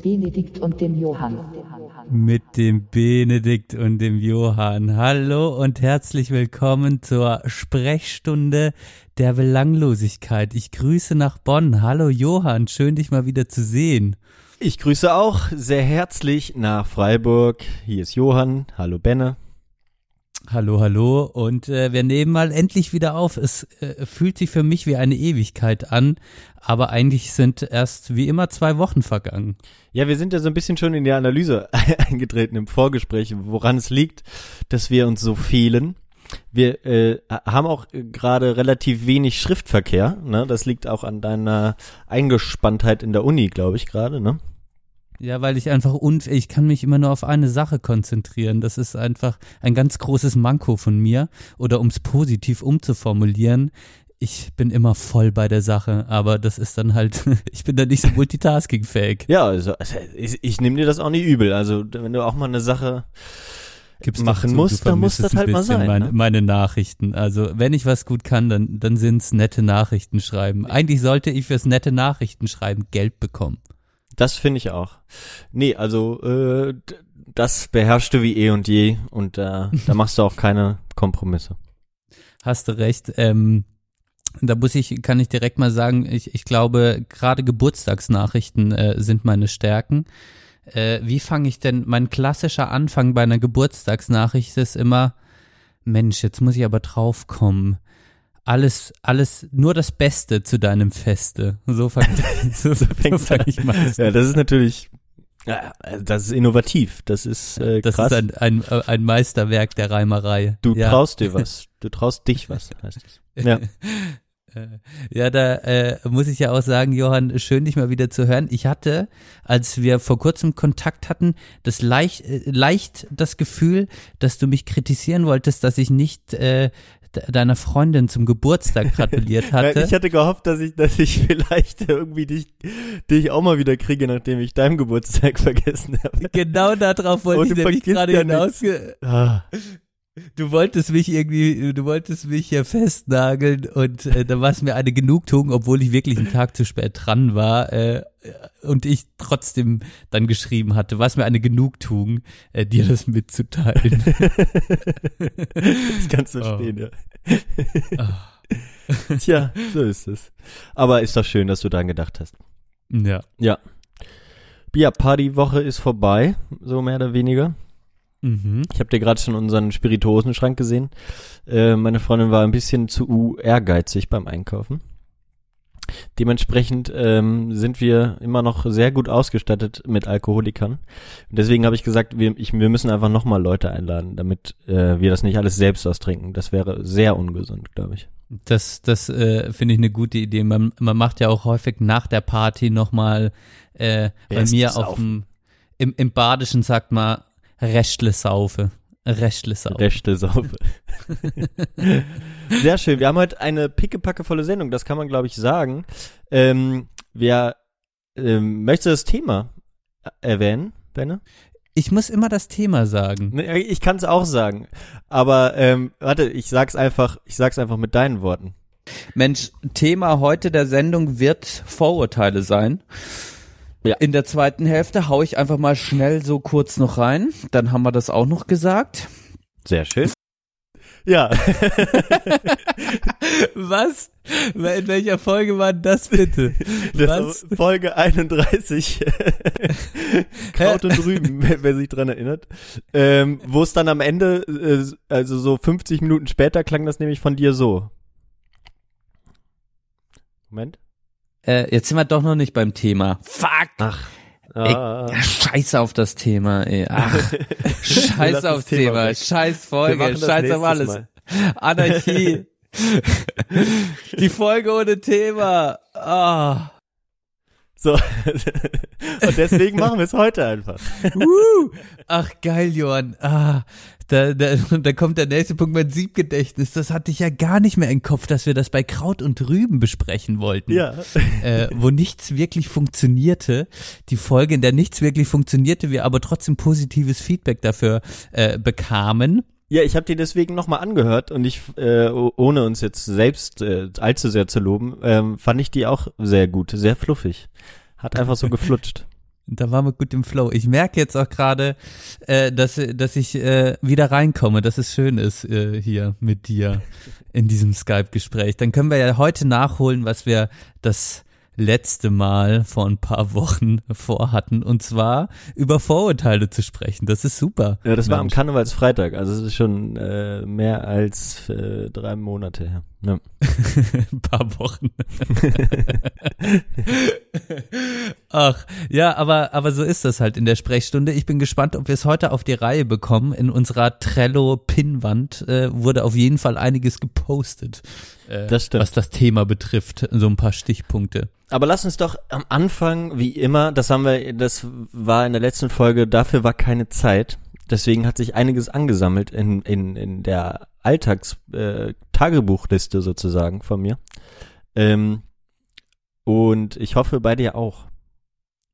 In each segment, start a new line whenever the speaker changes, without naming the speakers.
Mit dem Benedikt und dem Johann.
Mit dem Benedikt und dem Johann. Hallo und herzlich willkommen zur Sprechstunde der Belanglosigkeit. Ich grüße nach Bonn. Hallo Johann, schön dich mal wieder zu sehen.
Ich grüße auch sehr herzlich nach Freiburg. Hier ist Johann. Hallo Benne.
Hallo, hallo. Und äh, wir nehmen mal endlich wieder auf. Es äh, fühlt sich für mich wie eine Ewigkeit an, aber eigentlich sind erst wie immer zwei Wochen vergangen.
Ja, wir sind ja so ein bisschen schon in die Analyse eingetreten im Vorgespräch, woran es liegt, dass wir uns so fehlen. Wir äh, haben auch gerade relativ wenig Schriftverkehr. Ne? Das liegt auch an deiner Eingespanntheit in der Uni, glaube ich, gerade. Ne?
Ja, weil ich einfach unfähig, ich kann mich immer nur auf eine Sache konzentrieren. Das ist einfach ein ganz großes Manko von mir. Oder um es positiv umzuformulieren, ich bin immer voll bei der Sache, aber das ist dann halt, ich bin da nicht so multitaskingfähig.
Ja, also, also ich, ich nehme dir das auch nicht übel. Also wenn du auch mal eine Sache Gibt's machen musst, dann muss das halt mal sein.
Meine,
ne?
meine Nachrichten. Also wenn ich was gut kann, dann, dann sind's nette Nachrichten schreiben. Eigentlich sollte ich fürs nette Nachrichten schreiben Geld bekommen.
Das finde ich auch. Nee, also äh, das beherrschst du wie eh und je und äh, da machst du auch keine Kompromisse.
Hast du recht. Ähm, da muss ich, kann ich direkt mal sagen, ich, ich glaube, gerade Geburtstagsnachrichten äh, sind meine Stärken. Äh, wie fange ich denn, mein klassischer Anfang bei einer Geburtstagsnachricht ist immer, Mensch, jetzt muss ich aber draufkommen alles, alles, nur das Beste zu deinem Feste. So fange
so, so so fang ich mal Ja, das ist natürlich, das ist innovativ. Das ist äh,
Das
krass.
ist ein, ein, ein Meisterwerk der Reimerei.
Du
ja.
traust dir was. Du traust dich was, heißt es. Ja.
Ja, da äh, muss ich ja auch sagen, Johann, schön dich mal wieder zu hören. Ich hatte, als wir vor kurzem Kontakt hatten, das leicht, äh, leicht das Gefühl, dass du mich kritisieren wolltest, dass ich nicht äh, deiner Freundin zum Geburtstag gratuliert hatte.
ich hatte gehofft, dass ich, dass ich vielleicht irgendwie dich, dich auch mal wieder kriege, nachdem ich deinen Geburtstag vergessen habe.
Genau darauf wollte ich nämlich gerade ja hinaus. Ah. Du wolltest mich irgendwie, du wolltest mich hier festnageln und äh, da war es mir eine Genugtuung, obwohl ich wirklich einen Tag zu spät dran war äh, und ich trotzdem dann geschrieben hatte, war es mir eine Genugtuung, äh, dir das mitzuteilen.
das kannst du verstehen, oh. ja. Oh. Tja, so ist es. Aber ist doch schön, dass du daran gedacht hast.
Ja.
Ja. Ja, Partywoche ist vorbei, so mehr oder weniger. Mhm. Ich habe dir gerade schon unseren Spirituosenschrank gesehen. Äh, meine Freundin war ein bisschen zu ehrgeizig beim Einkaufen. Dementsprechend ähm, sind wir immer noch sehr gut ausgestattet mit Alkoholikern. Und deswegen habe ich gesagt, wir, ich, wir müssen einfach nochmal Leute einladen, damit äh, wir das nicht alles selbst austrinken. Das wäre sehr ungesund, glaube ich.
Das, das äh, finde ich eine gute Idee. Man, man macht ja auch häufig nach der Party nochmal äh, bei mir auf dem, im, im Badischen sagt man Rechtle saufe. Rechtle saufe.
Rechtle saufe. Sehr schön. Wir haben heute eine pickepackevolle Sendung, das kann man, glaube ich, sagen. Ähm, wer ähm, möchte das Thema erwähnen, Benne?
Ich muss immer das Thema sagen.
Ich kann es auch sagen. Aber ähm, warte, ich sag's einfach, ich sag's einfach mit deinen Worten.
Mensch, Thema heute der Sendung wird Vorurteile sein. Ja. In der zweiten Hälfte hau ich einfach mal schnell so kurz noch rein. Dann haben wir das auch noch gesagt.
Sehr schön. Ja.
Was? In welcher Folge war das bitte?
Das Was? Folge 31. Kraut und Rüben, wer, wer, sich dran erinnert. Ähm, Wo es dann am Ende, äh, also so 50 Minuten später, klang das nämlich von dir so. Moment.
Äh, jetzt sind wir doch noch nicht beim Thema. Fuck!
Ach.
Ah. Ey, scheiß auf das Thema, ey. Ach, scheiß aufs Thema, Thema. scheiß Folge, scheiß auf alles. Mal. Anarchie. Die Folge ohne Thema. Ah.
So. Und deswegen machen wir es heute einfach.
Uh, ach geil, Johann. Ah, da, da, da kommt der nächste Punkt, mein Siebgedächtnis. Das hatte ich ja gar nicht mehr im Kopf, dass wir das bei Kraut und Rüben besprechen wollten.
Ja.
Äh, wo nichts wirklich funktionierte. Die Folge, in der nichts wirklich funktionierte, wir aber trotzdem positives Feedback dafür äh, bekamen.
Ja, ich habe die deswegen nochmal angehört und ich, äh, ohne uns jetzt selbst äh, allzu sehr zu loben, ähm, fand ich die auch sehr gut, sehr fluffig. Hat einfach so geflutscht.
Da waren wir gut im Flow. Ich merke jetzt auch gerade, äh, dass, dass ich äh, wieder reinkomme, dass es schön ist äh, hier mit dir in diesem Skype-Gespräch. Dann können wir ja heute nachholen, was wir das letzte Mal vor ein paar Wochen vorhatten, und zwar über Vorurteile zu sprechen. Das ist super.
Ja, das war am
Mensch.
Karnevalsfreitag, also es ist schon äh, mehr als äh, drei Monate her. Ja.
ein paar Wochen. Ach, ja, aber, aber so ist das halt in der Sprechstunde. Ich bin gespannt, ob wir es heute auf die Reihe bekommen. In unserer Trello-Pinnwand äh, wurde auf jeden Fall einiges gepostet, äh,
Das stimmt.
was das Thema betrifft. So ein paar Stichpunkte.
Aber lass uns doch am Anfang, wie immer, das haben wir, das war in der letzten Folge, dafür war keine Zeit. Deswegen hat sich einiges angesammelt in, in, in der Alltags-Tagebuchliste sozusagen von mir. Ähm, und ich hoffe bei dir auch.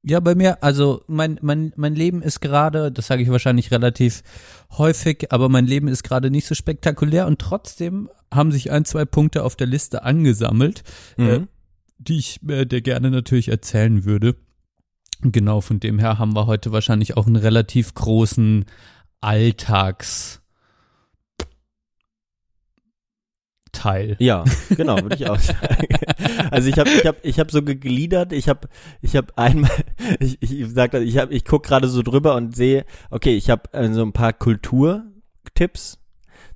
Ja, bei mir, also mein, mein, mein Leben ist gerade, das sage ich wahrscheinlich relativ häufig, aber mein Leben ist gerade nicht so spektakulär und trotzdem haben sich ein, zwei Punkte auf der Liste angesammelt, äh,
Mhm.
die ich äh, dir gerne natürlich erzählen würde. Genau, von dem her haben wir heute wahrscheinlich auch einen relativ großen Alltags Teil.
Ja, genau, würde ich auch sagen. Also ich habe ich hab, ich hab so gegliedert, ich habe ich hab einmal ich ich sag das, ich habe ich guck gerade so drüber und sehe, okay, ich habe äh, so ein paar Kulturtipps.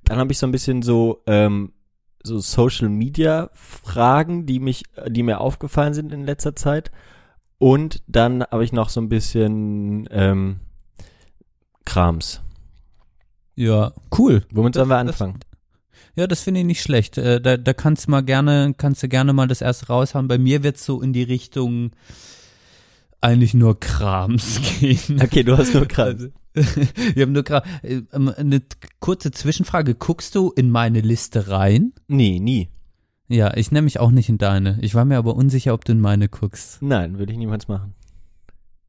Dann habe ich so ein bisschen so ähm, so Social Media Fragen, die mich die mir aufgefallen sind in letzter Zeit und dann habe ich noch so ein bisschen ähm, Krams.
Ja, cool.
Womit sollen wir
Das- das-
anfangen?
Ja, das finde ich nicht schlecht. Äh, da, da kannst du mal gerne, kannst du gerne mal das erste raushauen. Bei mir wird's so in die Richtung eigentlich nur Krams gehen.
Okay, du hast nur Krams.
Also, wir haben nur Kram. Äh, ähm, Eine kurze Zwischenfrage. Guckst du in meine Liste rein?
Nee, nie.
Ja, ich nehme mich auch nicht in deine. Ich war mir aber unsicher, ob du in meine guckst.
Nein, würde ich niemals machen.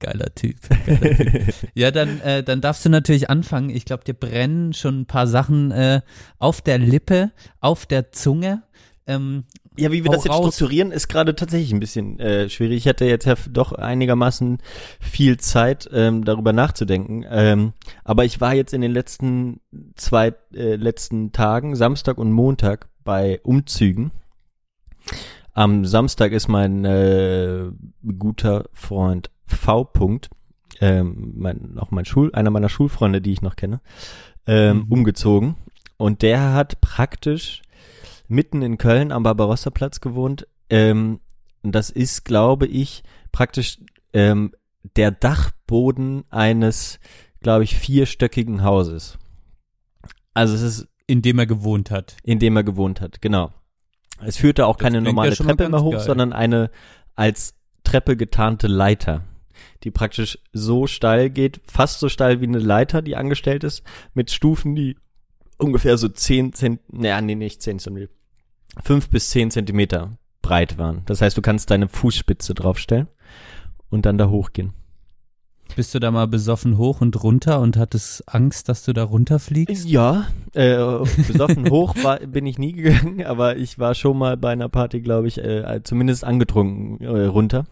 Geiler Typ. Geiler typ. Ja, dann, äh, dann darfst du natürlich anfangen. Ich glaube, dir brennen schon ein paar Sachen äh, auf der Lippe, auf der Zunge. Ähm,
Ja, wie wir das jetzt
raus.
strukturieren, ist gerade tatsächlich ein bisschen äh, schwierig. Ich hatte jetzt ja doch einigermaßen viel Zeit, ähm, darüber nachzudenken. Ähm, aber ich war jetzt in den letzten zwei äh, letzten Tagen, Samstag und Montag, bei Umzügen. Am Samstag ist mein äh, guter Freund V. Punkt, ähm, mein, auch mein Schul, einer meiner Schulfreunde, die ich noch kenne, ähm,
Mhm.
umgezogen. Und der hat praktisch mitten in Köln am Barbarossa-Platz gewohnt. Ähm, und das ist, glaube ich, praktisch ähm, der Dachboden eines, glaube ich, vierstöckigen Hauses. Also es ist,
in dem er gewohnt hat.
in dem er gewohnt hat, genau. Es führte auch
Das
keine
ja
normale
mal
Treppe mehr hoch,
geil.
sondern eine als Treppe getarnte Leiter, die praktisch so steil geht, fast so steil wie eine Leiter, die angestellt ist, mit Stufen, die ungefähr so 10 Zent, naja, nee, nicht 10 Zentimeter, 5 bis 10 Zentimeter breit waren. Das heißt, du kannst deine Fußspitze draufstellen und dann da hochgehen.
Bist du da mal besoffen hoch und runter und hattest Angst, dass du da runterfliegst?
Ja, äh, besoffen hoch war, bin ich nie gegangen, aber ich war schon mal bei einer Party, glaube ich, äh, zumindest angetrunken äh, runter.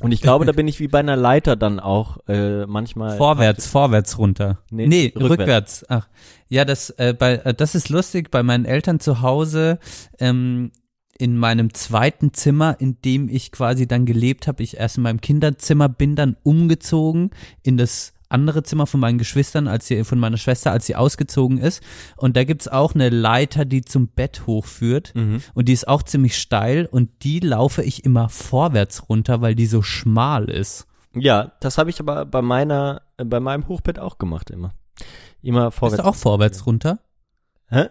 Und ich glaube, da bin ich wie bei einer Leiter dann auch äh, manchmal.
Vorwärts, vorwärts runter.
Nee,
Nee,
rückwärts.
rückwärts. Ach, ja, das, äh, bei, äh, das ist lustig. Bei meinen Eltern zu Hause, ähm, in meinem zweiten Zimmer, in dem ich quasi dann gelebt habe, ich erst in meinem Kinderzimmer bin, dann umgezogen in das andere Zimmer von meinen Geschwistern, als sie, von meiner Schwester, als sie ausgezogen ist. Und da gibt's auch eine Leiter, die zum Bett hochführt.
Mhm.
Und die ist auch ziemlich steil und die laufe ich immer vorwärts runter, weil die so schmal ist.
Ja, das habe ich aber bei meiner, äh, bei meinem Hochbett auch gemacht immer. Immer
Bist
vorwärts.
du auch vorwärts runter?
Hä?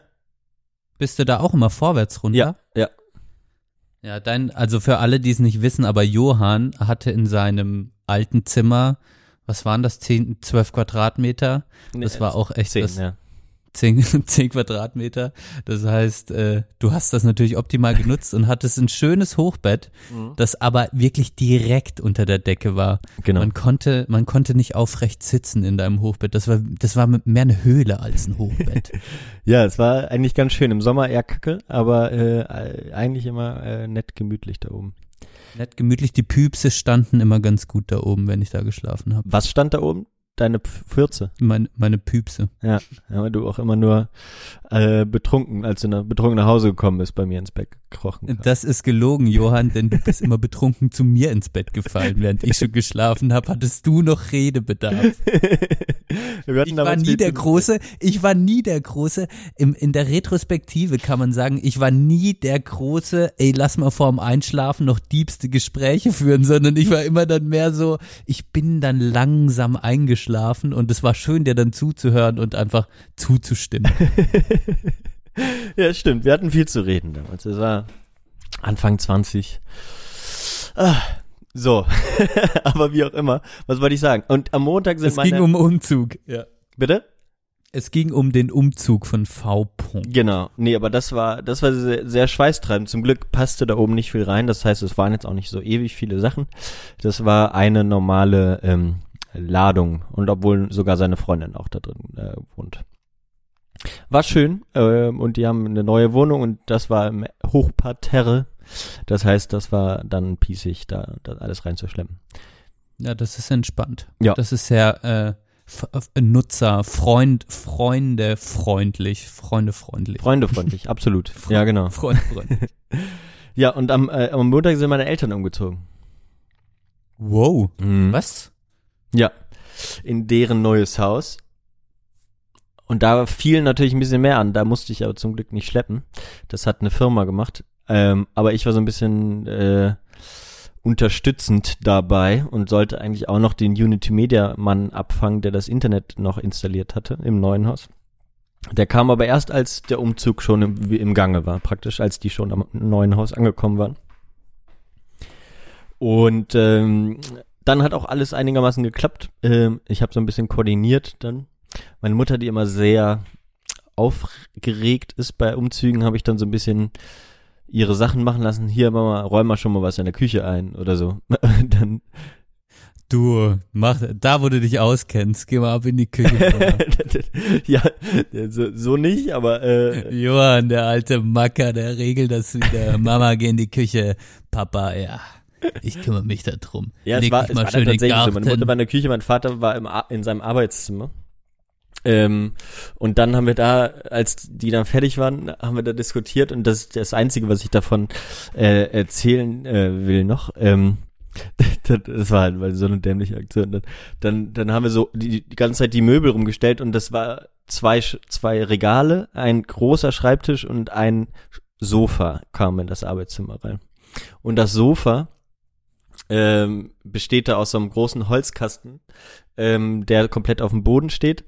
Bist du da auch immer vorwärts runter?
Ja, ja.
Ja, dein, also für alle, die es nicht wissen, aber Johann hatte in seinem alten Zimmer, was waren das, 10, 12 Quadratmeter? Das war auch echt
Zehn,
das,
ja.
10, 10 Quadratmeter. Das heißt, äh, du hast das natürlich optimal genutzt und hattest ein schönes Hochbett,
Mhm.
das aber wirklich direkt unter der Decke war.
Genau.
Man konnte, man konnte nicht aufrecht sitzen in deinem Hochbett. Das war, das war mehr eine Höhle als ein Hochbett.
Ja, es war eigentlich ganz schön. Im Sommer eher kacke, aber äh, eigentlich immer äh, nett gemütlich da oben.
Nett gemütlich, die Püpse standen immer ganz gut da oben, wenn ich da geschlafen habe.
Was stand da oben? Deine Pfürze.
Meine, meine Püpse.
Ja, ja, weil du auch immer nur äh, betrunken, als du nach, betrunken nach Hause gekommen bist, bei mir ins Bett gekrochen. kamst.
Das ist gelogen, Johann, denn du bist immer betrunken zu mir ins Bett gefallen, während ich schon geschlafen habe. Hattest du noch Redebedarf? Ich war nie der große, ich war nie der große, im, in der Retrospektive kann man sagen, ich war nie der große, ey, lass mal vorm Einschlafen noch diebste Gespräche führen, sondern ich war immer dann mehr so, ich bin dann langsam eingeschlafen und es war schön, dir dann zuzuhören und einfach zuzustimmen.
Ja, stimmt. Wir hatten viel zu reden damals. Es war Anfang 20. Ah, so. Aber wie auch immer. Was wollte ich sagen? Und am Montag sind
Es
meine...
ging um Umzug. Ja.
Bitte?
Es ging um den Umzug von V. Punkt.
Genau. Nee, aber das war, das war sehr, sehr schweißtreibend. Zum Glück passte da oben nicht viel rein. Das heißt, es waren jetzt auch nicht so ewig viele Sachen. Das war eine normale ähm, Ladung. Und obwohl sogar seine Freundin auch da drin äh, wohnt. War schön. Ähm, und die haben eine neue Wohnung und das war im Hochparterre. Das heißt, das war dann pießig, da, da alles reinzuschleppen.
Ja, das ist entspannt.
Ja.
Das ist sehr äh, Nutzer, Freund, Freunde freundlich, Freunde freundlich.
Freundefreundlich, absolut. Ja, genau.
Freund freundlich.
Ja, und am, äh, am Montag sind meine Eltern umgezogen.
Wow.
Mhm.
Was?
Ja, in deren neues Haus. Und da fiel natürlich ein bisschen mehr an. Da musste ich aber zum Glück nicht schleppen. Das hat eine Firma gemacht. Ähm, aber ich war so ein bisschen äh, unterstützend dabei und sollte eigentlich auch noch den Unity Media Mann abfangen, der das Internet noch installiert hatte im neuen Haus. Der kam aber erst, als der Umzug schon im, im Gange war, praktisch, als die schon am neuen Haus angekommen waren. Und ähm, dann hat auch alles einigermaßen geklappt. Ähm, ich habe so ein bisschen koordiniert dann. Meine Mutter, die immer sehr aufgeregt ist bei Umzügen, habe ich dann so ein bisschen ihre Sachen machen lassen. Hier, Mama, räum mal schon mal was in der Küche ein oder so. dann
Du, mach, da wo du dich auskennst, geh mal ab in die Küche.
ja, so, so nicht, aber äh,
Johann, der alte Macker, der regelt das wieder. Mama, geh in die Küche. Papa, ja. Ich kümmere mich da drum.
Ja, es
Leg
war,
dich
es
mal
war
schön
tatsächlich so. Meine Mutter war in der Küche, mein Vater war im, in seinem Arbeitszimmer. Ähm, und dann haben wir da, als die dann fertig waren, haben wir da diskutiert und das ist das Einzige, was ich davon äh, erzählen äh, will noch. Ähm, das, war halt so eine dämliche Aktion. Dann, dann, haben wir so die, die ganze Zeit die Möbel rumgestellt und das war zwei, zwei Regale, ein großer Schreibtisch und ein Sofa kam in das Arbeitszimmer rein. Und das Sofa ähm, besteht da aus so einem großen Holzkasten, ähm, der komplett auf dem Boden steht.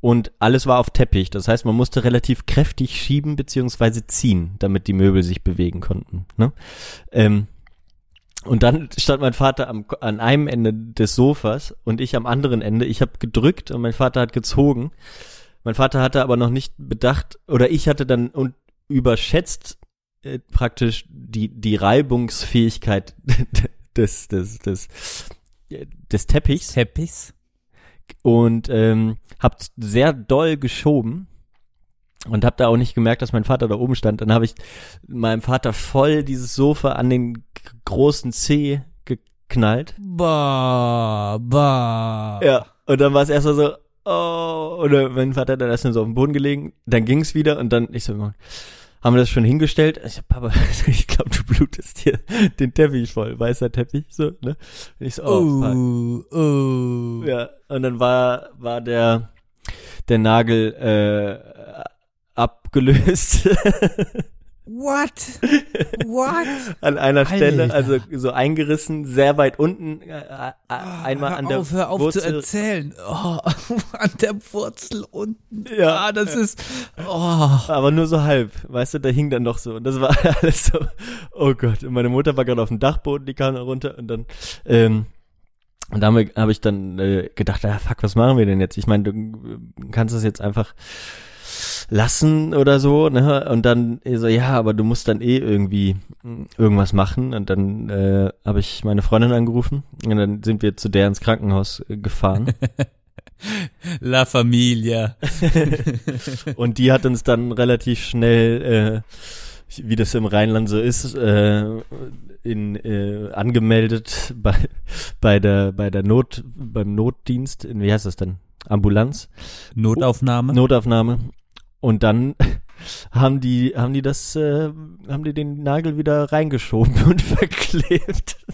Und alles war auf Teppich. Das heißt, man musste relativ kräftig schieben beziehungsweise ziehen, damit die Möbel sich bewegen konnten. Ne? Ähm, und dann stand mein Vater am, an einem Ende des Sofas und ich am anderen Ende. Ich habe gedrückt und mein Vater hat gezogen. Mein Vater hatte aber noch nicht bedacht, oder ich hatte dann und überschätzt äh, praktisch die, die Reibungsfähigkeit des, des, des, des Teppichs
Teppichs.
und ähm, hab sehr doll geschoben und hab da auch nicht gemerkt, dass mein Vater da oben stand. Dann habe ich meinem Vater voll dieses Sofa an den großen Zeh geknallt.
Bah, bah.
Ja. Und dann war es erstmal so, oh, oder mein Vater hat dann erstmal so auf dem Boden gelegen, dann ging's wieder und dann, ich so, haben wir das schon hingestellt? Ich so, Papa, ich glaube, du blutest hier den Teppich voll, weißer Teppich, so, ne? Und ich so, oh.
Oh, oh.
Ja, und dann war, war der, der Nagel äh, abgelöst
What? What?
an einer Stelle,
Alter.
also so eingerissen, sehr weit unten, äh, äh, einmal
hör
an der
auf, hör auf
Wurzel.
zu erzählen. Oh, an der Wurzel unten.
Ja.
ah, das ist. Oh.
Aber nur so halb, weißt du, da hing dann noch so. Und das war alles so, oh Gott. Und meine Mutter war gerade auf dem Dachboden, die kam da runter und dann, ähm, und da habe hab ich dann äh, gedacht, ja fuck, was machen wir denn jetzt? Ich meine, du kannst das jetzt einfach lassen oder so, ne? Und dann so, ja, aber du musst dann eh irgendwie mm, irgendwas machen. Und dann äh, habe ich meine Freundin angerufen und dann sind wir zu der ins Krankenhaus äh, gefahren.
La Familia.
Und die hat uns dann relativ schnell, äh, wie das im Rheinland so ist, äh, in äh, angemeldet bei bei der bei der Not beim Notdienst in wie heißt das denn Ambulanz
Notaufnahme.
Notaufnahme und dann haben die haben die das äh, haben die den Nagel wieder reingeschoben und verklebt.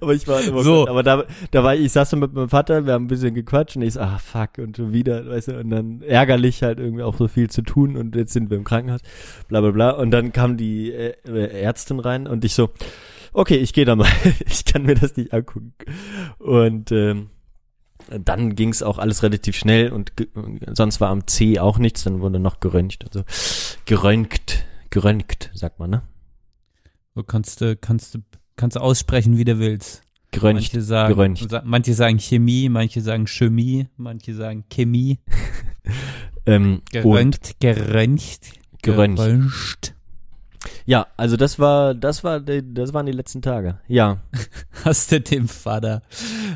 aber ich war immer
So.
aber da da war ich, ich saß so mit meinem Vater, wir haben ein bisschen gequatscht und ich so, ah fuck und schon wieder, weißt du, und dann ärgerlich halt irgendwie auch so viel zu tun und jetzt sind wir im Krankenhaus, bla bla bla und dann kam die äh, äh, Ärztin rein und ich so, okay, ich gehe da mal, ich kann mir das nicht angucken und ähm, dann ging es auch alles relativ schnell und sonst war am C auch nichts, dann wurde noch geröntgt, also geröntgt, geröntgt, sagt man, ne?
Du kannst du, kannst du, kannst du aussprechen, wie du willst.
Geröntgt.
Manche sagen,
geröntgt.
manche sagen Chemie, manche sagen Chemie, manche sagen Chemie.
Ähm,
Geröntgt, geröntgt,
geröntgt.
geröntgt.
Ja, also das war, das war, das waren die letzten Tage. Ja,
Hast du dem Vater,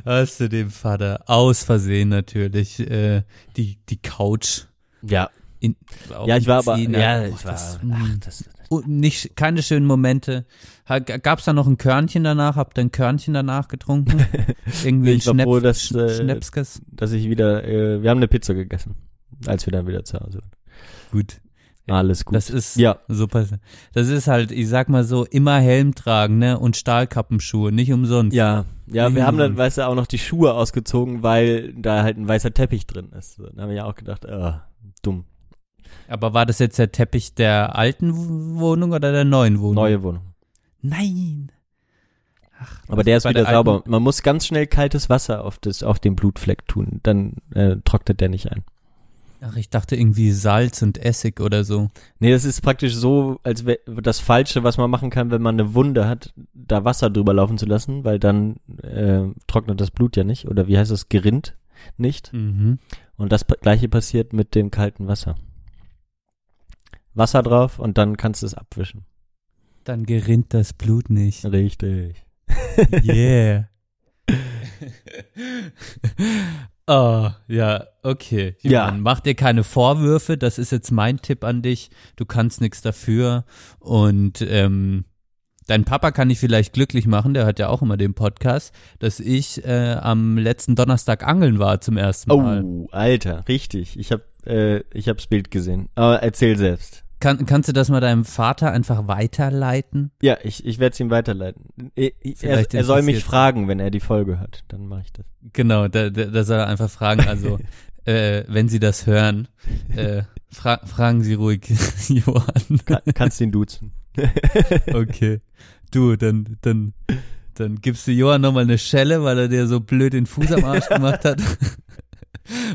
hast du dem Vater aus Versehen natürlich äh, die die Couch
ja,
in
ja, ich war aber, ja,
Oh,
ich war,
das,
ach, das,
nicht keine schönen Momente. Gab es da noch ein Körnchen danach? Habt ihr ein Körnchen danach getrunken? Irgendwie ein
Ich war
Schnaps,
froh, dass, äh,
Schnäpskes?
dass ich wieder, äh, wir haben eine Pizza gegessen, als wir dann wieder zu Hause waren.
Gut.
Alles gut.
Das ist
ja,
super. Das ist halt, ich sag mal so, immer Helm tragen, ne? Und Stahlkappenschuhe, nicht umsonst.
ja, ja, wir haben dann,
Mhm.
weißt du, auch noch die Schuhe ausgezogen, weil da halt ein weißer Teppich drin ist. Dann haben wir ja auch gedacht, äh, dumm.
Aber war das jetzt der Teppich der alten Wohnung oder der neuen Wohnung?
Neue Wohnung.
Nein.
Aber der ist wieder
der
sauber. Man muss ganz schnell kaltes Wasser auf das, auf den Blutfleck tun, dann äh, trocknet der nicht ein.
Ach, ich dachte irgendwie Salz und Essig oder so.
Nee, das ist praktisch so, als wär das Falsche, was man machen kann, wenn man eine Wunde hat, da Wasser drüber laufen zu lassen, weil dann äh, trocknet das Blut ja nicht. Oder wie heißt das? Gerinnt nicht.
Mhm.
Und das gleiche passiert mit dem kalten Wasser. Wasser drauf und dann kannst du es abwischen.
Dann gerinnt das Blut nicht.
Richtig.
Yeah. oh, ja, okay.
Ja.
Mach dir keine Vorwürfe, das ist jetzt mein Tipp an dich. Du kannst nichts dafür. Und ähm, dein Papa kann ich vielleicht glücklich machen, der hat ja auch immer den Podcast, dass ich äh, am letzten Donnerstag angeln war zum ersten Mal.
Oh, Alter, richtig. Ich hab, äh, ich hab's Bild gesehen. Aber erzähl selbst.
Kann, kannst du das mal deinem Vater einfach weiterleiten?
Ja, ich, ich werde es ihm weiterleiten. Ich, er, er soll mich fragen, wenn er die Folge hört. Dann mache ich das.
Genau, da, da, da soll er einfach fragen, also äh, wenn Sie das hören, äh, fra fragen Sie ruhig Johann.
Ka kannst ihn duzen.
Okay. Du, dann, dann, dann gibst du Johann nochmal eine Schelle, weil er dir so blöd den Fuß am Arsch gemacht hat.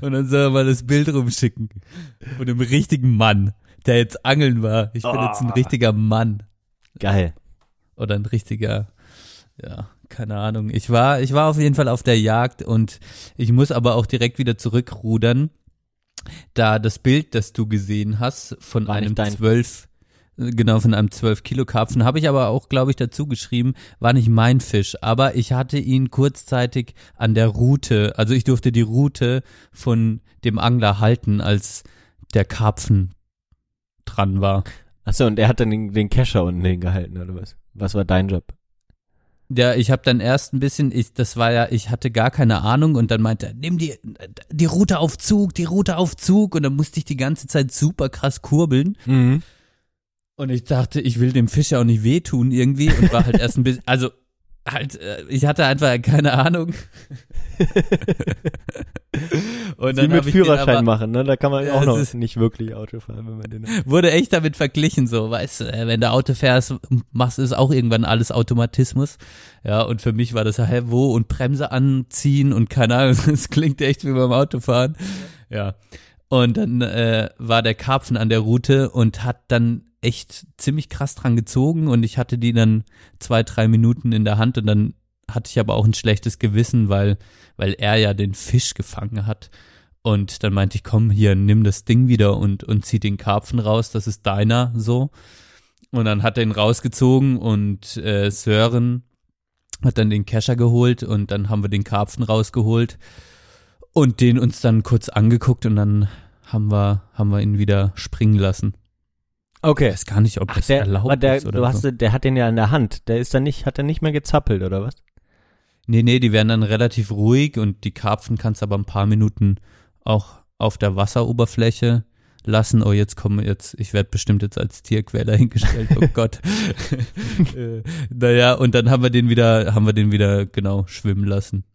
Und dann soll er mal das Bild rumschicken. Von dem richtigen Mann, der jetzt angeln war. Ich bin jetzt ein
Ah.
richtiger Mann.
Geil.
Oder ein richtiger, ja, keine Ahnung. Ich war, ich war auf jeden Fall auf der Jagd und ich muss aber auch direkt wieder zurückrudern, da das Bild, das du gesehen hast, von
War
einem zwölf, genau, von einem zwölf Kilo Karpfen, habe ich aber auch, glaube ich, dazu geschrieben, war nicht mein Fisch, aber ich hatte ihn kurzzeitig an der Route, also ich durfte die Route von dem Angler halten, als der Karpfen dran war.
Achso, und er hat dann den, den Kescher unten hingehalten, oder was? Was war dein Job?
Ja, ich habe dann erst ein bisschen, ich, das war ja, ich hatte gar keine Ahnung und dann meinte er, nimm die, die Route auf Zug, die Route auf Zug und dann musste ich die ganze Zeit super krass kurbeln
Mhm.
und ich dachte, ich will dem Fisch ja auch nicht wehtun irgendwie und war halt erst ein bisschen, also halt, äh, ich hatte einfach keine Ahnung. und
Wie mit Führerschein
aber-
machen, ne? Da kann man auch
es
noch
ist-
nicht wirklich Auto fahren, wenn man den
wurde echt damit verglichen, so, weißt du, äh, wenn du Auto fährst, machst du es auch irgendwann alles Automatismus. Ja, und für mich war das, hä, wo und Bremse anziehen und keine Ahnung, das klingt echt wie beim Autofahren. Ja. Und dann äh, war der Karpfen an der Route und hat dann echt ziemlich krass dran gezogen und ich hatte die dann zwei, drei Minuten in der Hand und dann hatte ich aber auch ein schlechtes Gewissen, weil, weil er ja den Fisch gefangen hat. Und dann meinte ich, komm, hier, nimm das Ding wieder und, und zieh den Karpfen raus, das ist deiner, so. Und dann hat er ihn rausgezogen und äh, Sören hat dann den Kescher geholt und dann haben wir den Karpfen rausgeholt und den uns dann kurz angeguckt und dann haben wir, haben wir ihn wieder springen lassen. Ich
Okay.
weiß gar nicht, ob
Ach,
das
der,
erlaubt
aber der,
ist oder
du hast,
so.
der hat den ja in der Hand. Der ist dann nicht, hat er nicht mehr gezappelt, oder was?
Nee, nee, die werden dann relativ ruhig und die Karpfen kannst aber ein paar Minuten auch auf der Wasseroberfläche lassen. Oh, jetzt komme jetzt, ich werde bestimmt jetzt als Tierquäler hingestellt. Oh Gott. äh, naja, und dann haben wir den wieder, haben wir den wieder genau schwimmen lassen.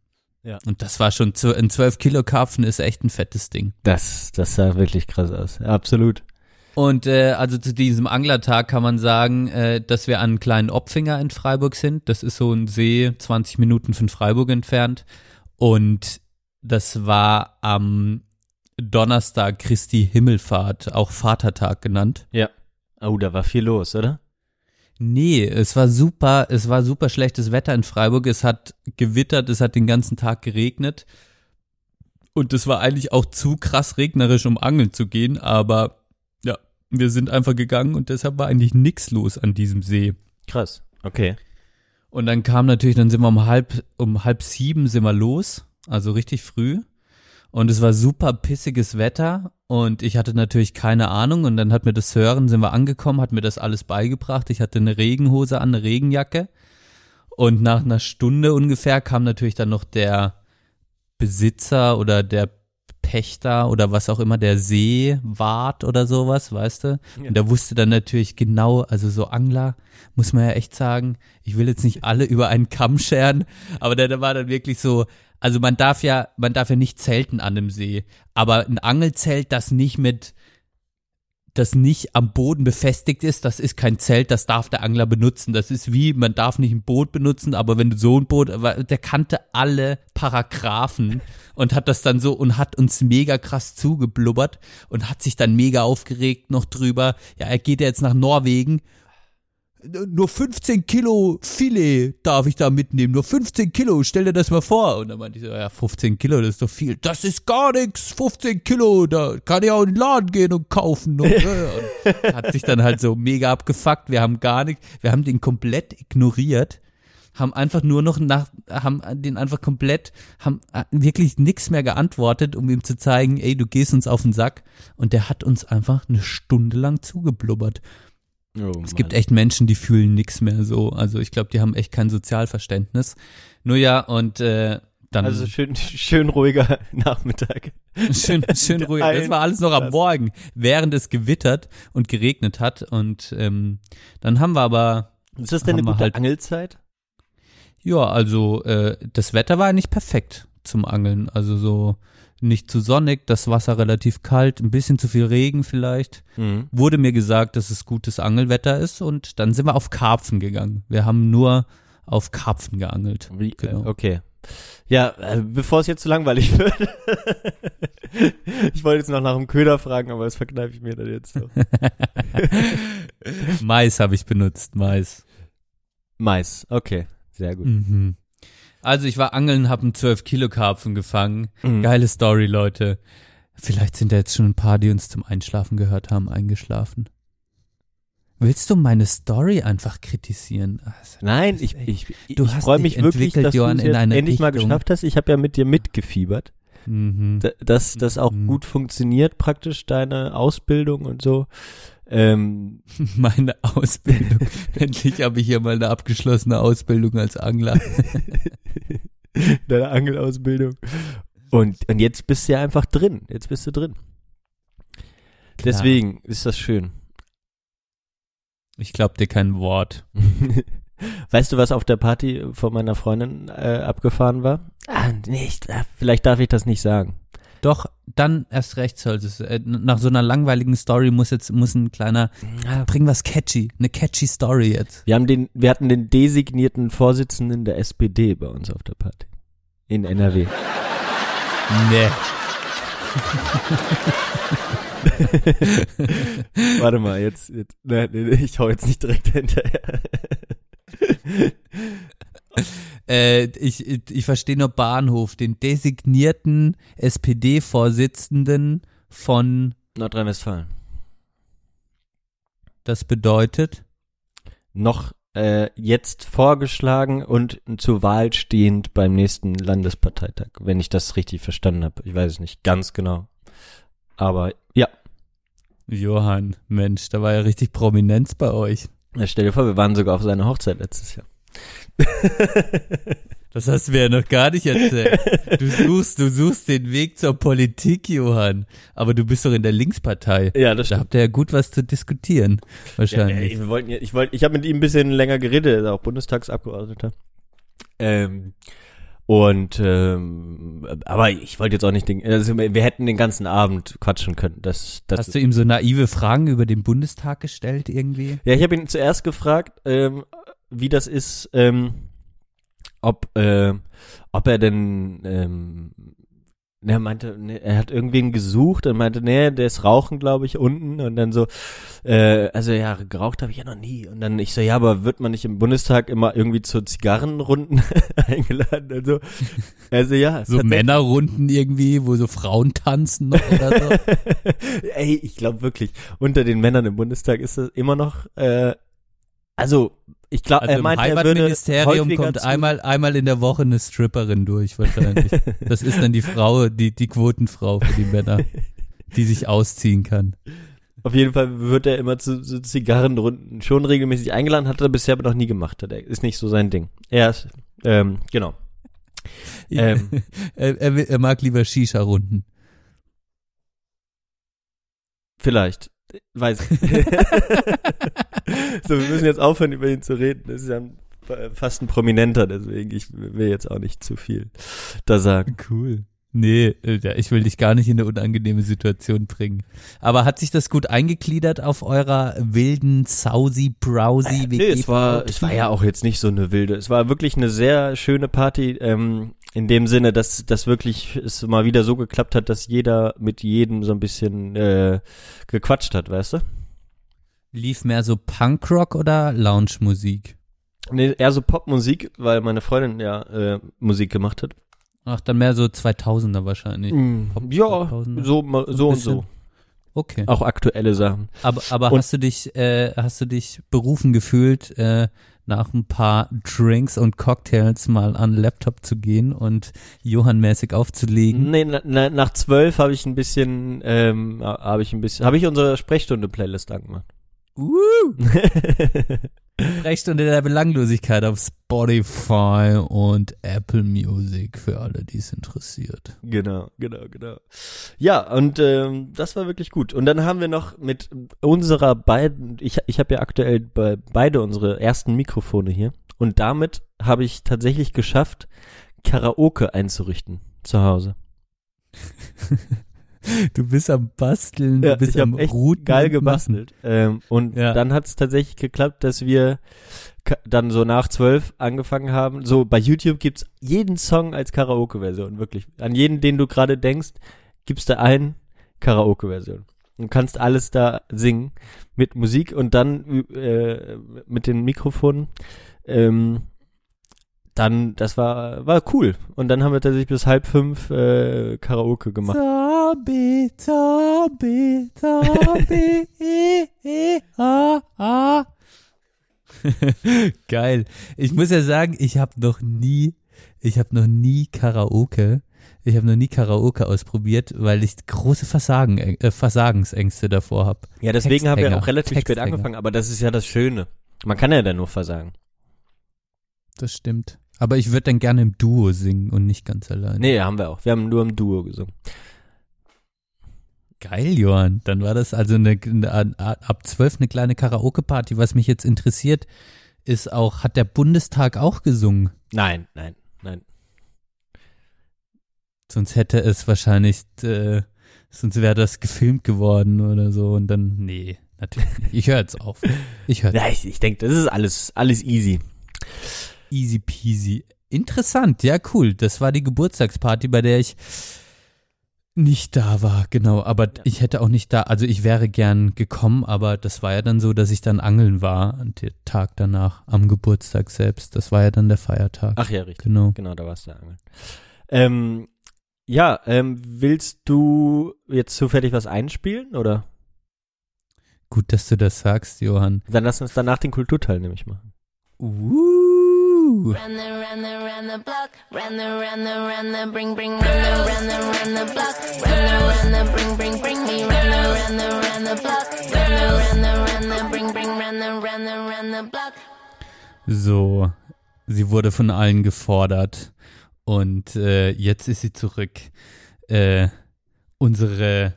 Ja.
Und das war schon ein 12 Kilo Karpfen ist echt ein fettes Ding.
Das, das sah wirklich krass aus. Absolut.
Und äh, also zu diesem Anglertag kann man sagen, äh, dass wir an einen kleinen Opfinger in Freiburg sind. Das ist so ein See, 20 Minuten von Freiburg entfernt. Und das war am Donnerstag Christi Himmelfahrt, auch Vatertag genannt.
Ja. Oh, da war viel los, oder?
Nee, es war super, es war super schlechtes Wetter in Freiburg. Es hat gewittert, es hat den ganzen Tag geregnet. Und es war eigentlich auch zu krass regnerisch, um angeln zu gehen, aber wir sind einfach gegangen und deshalb war eigentlich nichts los an diesem See.
Krass. Okay.
Und dann kam natürlich, dann sind wir um halb, um halb sieben sind wir los, also richtig früh. Und es war super pissiges Wetter und ich hatte natürlich keine Ahnung und dann hat mir das Hören, sind wir angekommen, hat mir das alles beigebracht. Ich hatte eine Regenhose an, eine Regenjacke und nach einer Stunde ungefähr kam natürlich dann noch der Besitzer oder der Pächter oder was auch immer, der Seewart oder sowas, weißt du?
Ja.
Und der wusste dann natürlich genau, also so Angler, muss man ja echt sagen, ich will jetzt nicht alle über einen Kamm scheren, aber der, der war dann wirklich so, also man darf ja, man darf ja nicht zelten an dem See, aber ein Angelzelt, das nicht mit, das nicht am Boden befestigt ist, das ist kein Zelt, das darf der Angler benutzen. Das ist wie, man darf nicht ein Boot benutzen, aber wenn du so ein Boot, der kannte alle Paragraphen und hat das dann so und hat uns mega krass zugeblubbert und hat sich dann mega aufgeregt noch drüber. Ja, er geht jetzt nach Norwegen. Nur 15 Kilo Filet darf ich da mitnehmen. Nur 15 Kilo, stell dir das mal vor. Und dann meinte ich so, ja, 15 Kilo, das ist doch viel. Das ist gar nichts, 15 Kilo, da kann ich auch in den Laden gehen und kaufen. Und, und hat sich dann halt so mega abgefuckt. Wir haben gar nicht, wir haben den komplett ignoriert haben einfach nur noch nach, haben den einfach komplett, haben äh, wirklich nichts mehr geantwortet, um ihm zu zeigen, ey, du gehst uns auf den Sack. Und der hat uns einfach eine Stunde lang zugeblubbert.
Oh,
Es gibt echt Menschen, die fühlen nichts mehr so. Also ich glaube, die haben echt kein Sozialverständnis. Nur ja, und äh, dann
Also schön, schön ruhiger Nachmittag.
schön, schön ruhig. Das war alles noch am Morgen, während es gewittert und geregnet hat. Und ähm, dann haben wir aber
Ist das denn eine gute
halt-
Angelzeit?
Ja, also äh, das Wetter war nicht perfekt zum Angeln. Also so nicht zu sonnig, das Wasser relativ kalt, ein bisschen zu viel Regen vielleicht.
Mhm.
Wurde mir gesagt, dass es gutes Angelwetter ist und dann sind wir auf Karpfen gegangen. Wir haben nur auf Karpfen geangelt.
Wie,
Genau.
äh, okay. Ja, äh, bevor es jetzt zu langweilig wird. ich wollte jetzt noch nach dem Köder fragen, aber das verkneife ich mir dann jetzt so.
Mais habe ich benutzt, Mais.
Mais, okay. Sehr gut.
Mhm. Also ich war angeln, habe einen 12 Kilo Karpfen gefangen.
Mhm.
Geile Story, Leute. Vielleicht sind da jetzt schon ein paar, die uns zum Einschlafen gehört haben, eingeschlafen. Willst du meine Story einfach kritisieren? Also,
Nein, ich, ich, ich, ich freue mich wirklich, dass du es endlich mal
Richtung.
geschafft hast. Ich habe ja mit dir mitgefiebert,
Mhm.
dass das auch
Mhm.
gut funktioniert, praktisch deine Ausbildung und so. Ähm,
Meine Ausbildung. Endlich habe ich hier mal eine abgeschlossene Ausbildung als Angler.
deine Angelausbildung. Und, und jetzt bist du ja einfach drin. Jetzt bist du drin. Deswegen ist das schön.
Ich glaub dir kein Wort.
Weißt du, was auf der Party von meiner Freundin äh, abgefahren war? Ah, nicht. Vielleicht darf ich das nicht sagen.
Doch, dann erst recht sollte es. Äh, nach so einer langweiligen Story muss jetzt muss ein kleiner bring was catchy, eine catchy Story jetzt.
Wir haben den, wir hatten den designierten Vorsitzenden der SPD bei uns auf der Party. In NRW.
Nee.
Warte mal, jetzt, jetzt nein, nee, nee, ich hau jetzt nicht direkt hinterher.
Äh, ich ich, verstehe nur Bahnhof, den designierten SPD-Vorsitzenden von,
Nordrhein-Westfalen.
das bedeutet,
Noch äh, jetzt vorgeschlagen und zur Wahl stehend beim nächsten Landesparteitag, wenn ich das richtig verstanden habe. Ich weiß es nicht ganz genau. Aber ja,
Johann, Mensch, da war ja richtig Prominenz bei euch.
Ja, stell dir vor, wir waren sogar auf seiner Hochzeit letztes Jahr.
Das hast du mir ja noch gar nicht erzählt. Du suchst, du suchst den Weg zur Politik, Johann. Aber du bist doch in der Linkspartei.
Ja, das
Da habt ihr ja gut was zu diskutieren.
Ja,
Wahrscheinlich.
ey, wir wollten, ja- ich wollte, ich habe mit ihm ein bisschen länger geredet, er ist auch Bundestagsabgeordneter. Ähm, und ähm, aber ich wollte jetzt auch nicht den, also wir hätten den ganzen Abend quatschen können. Das, das
Hast du ihm so naive Fragen über den Bundestag gestellt irgendwie?
Ja, ich habe ihn zuerst gefragt, ähm, wie das ist, ähm, ob, äh, ob er denn, ähm, ne, er meinte, ne, er hat irgendwen gesucht und meinte, nee, der ist rauchen, glaube ich, unten und dann so, äh, also ja, geraucht habe ich ja noch nie und dann ich so, ja, aber wird man nicht im Bundestag immer irgendwie zu Zigarrenrunden eingeladen und so, also ja,
So. Männerrunden irgendwie, wo so Frauen tanzen noch oder so?
Ey, ich glaube wirklich, unter den Männern im Bundestag ist es immer noch, äh, also ich glaube,
Also
er
im
meint, würde
Heimatministerium kommt einmal, einmal in der Woche eine Stripperin durch wahrscheinlich. Das ist dann die Frau, die, die Quotenfrau für die Männer, die sich ausziehen kann.
Auf jeden Fall wird er immer zu, zu Zigarrenrunden schon regelmäßig eingeladen, hat er bisher aber noch nie gemacht. Hat er, ist nicht so sein Ding. Er ist, ähm, genau. Ähm.
er, er, er mag lieber Shisha-Runden.
Vielleicht. Weiß ich. so, wir müssen jetzt aufhören, über ihn zu reden. Das ist ja ein, fast ein Prominenter, deswegen ich will jetzt auch nicht zu viel da sagen.
Cool. Nee, äh, ja, ich will dich gar nicht in eine unangenehme Situation bringen. Aber hat sich das gut eingegliedert auf eurer wilden Sausi Browsi
Äh, Nee, es war, es war ja auch jetzt nicht so eine wilde. Es war wirklich eine sehr schöne Party, ähm, in dem Sinne, dass das wirklich es mal wieder so geklappt hat, dass jeder mit jedem so ein bisschen äh, gequatscht hat, weißt du?
Lief mehr so Punkrock oder Lounge-Musik?
Nee, eher so Popmusik, weil meine Freundin ja äh, Musik gemacht hat.
Ach, dann mehr so 2000er wahrscheinlich. Pop
ja,
2000er.
so, so und so.
Okay.
Auch aktuelle Sachen.
Aber, aber
Und-
hast du dich, äh, hast du dich berufen gefühlt, äh, nach ein paar Drinks und Cocktails mal an den Laptop zu gehen und Johann-mäßig aufzulegen?
Nee, na, na, nach zwölf habe ich ein bisschen, ähm, habe ich ein bisschen, habe ich unsere Sprechstunde-Playlist angemacht.
Uh, Sprechstunde der Belanglosigkeit auf Spotify und Apple Music für alle, die es interessiert.
Genau, genau, genau. Ja, und ähm, das war wirklich gut. Und dann haben wir noch mit unserer beiden, ich, ich habe ja aktuell bei beide unsere ersten Mikrofone hier. Und damit habe ich tatsächlich geschafft, Karaoke einzurichten zu Hause.
Du bist am Basteln,
Ja,
du bist
ich
am
echt
Routen
geil
und
gebastelt. Ähm, und
Ja.
dann hat es tatsächlich geklappt, dass wir dann so nach zwölf angefangen haben. So bei YouTube gibt's jeden Song als Karaoke-Version, wirklich. An jeden, den du gerade denkst, gibst du ein Karaoke-Version. Du kannst alles da singen mit Musik und dann äh, mit den Mikrofonen. Ähm, dann, das war, war cool. Und dann haben wir tatsächlich bis halb fünf äh, Karaoke gemacht.
Tabi, tabi, tabi, eh, eh, ah, ah. Geil. Ich muss ja sagen, ich habe noch nie, ich habe noch nie Karaoke, ich habe noch nie Karaoke ausprobiert, weil ich große Versagen, äh, Versagensängste davor habe.
Ja, deswegen haben wir auch relativ spät angefangen, aber das ist ja das Schöne. Man kann ja dann nur versagen.
Das stimmt. Aber ich würde dann gerne im Duo singen und nicht ganz allein.
Nee, haben wir auch. Wir haben nur im Duo gesungen.
Geil, Johann. Dann war das also eine, eine ab zwölf eine kleine Karaoke-Party. Was mich jetzt interessiert, ist auch, hat der Bundestag auch gesungen?
Nein, nein, nein.
Sonst hätte es wahrscheinlich, äh, sonst wäre das gefilmt geworden oder so. Und dann, nee, natürlich nicht. Ich höre jetzt auf. Ich höre
Ja, ich, ich denke, das ist alles, alles easy.
Easy peasy. Interessant, ja, cool. Das war die Geburtstagsparty, bei der ich nicht da war, genau. Aber ich hätte auch nicht da, also ich wäre gern gekommen, aber das war ja dann so, dass ich dann angeln war, den Tag danach, am Geburtstag selbst. Das war ja dann der Feiertag.
Ach ja, richtig.
Genau.
Genau, da warst du ja angeln. Ähm, ja, ähm, willst du jetzt zufällig was einspielen oder?
Gut, dass du das sagst, Johann.
Dann lass uns danach den Kulturteil nämlich machen.
Uh. Woo!
Run the, run the, run the block. Run the, run the, run the, bring, bring. Run the, run the, run the block. Run the, run the, bring, bring, bring me. Run the, run the, run the block. Run the, run the, run the, bring, bring. Run the, run the, run the block.
So, sie wurde von allen gefordert und äh, jetzt ist sie zurück. Äh, unsere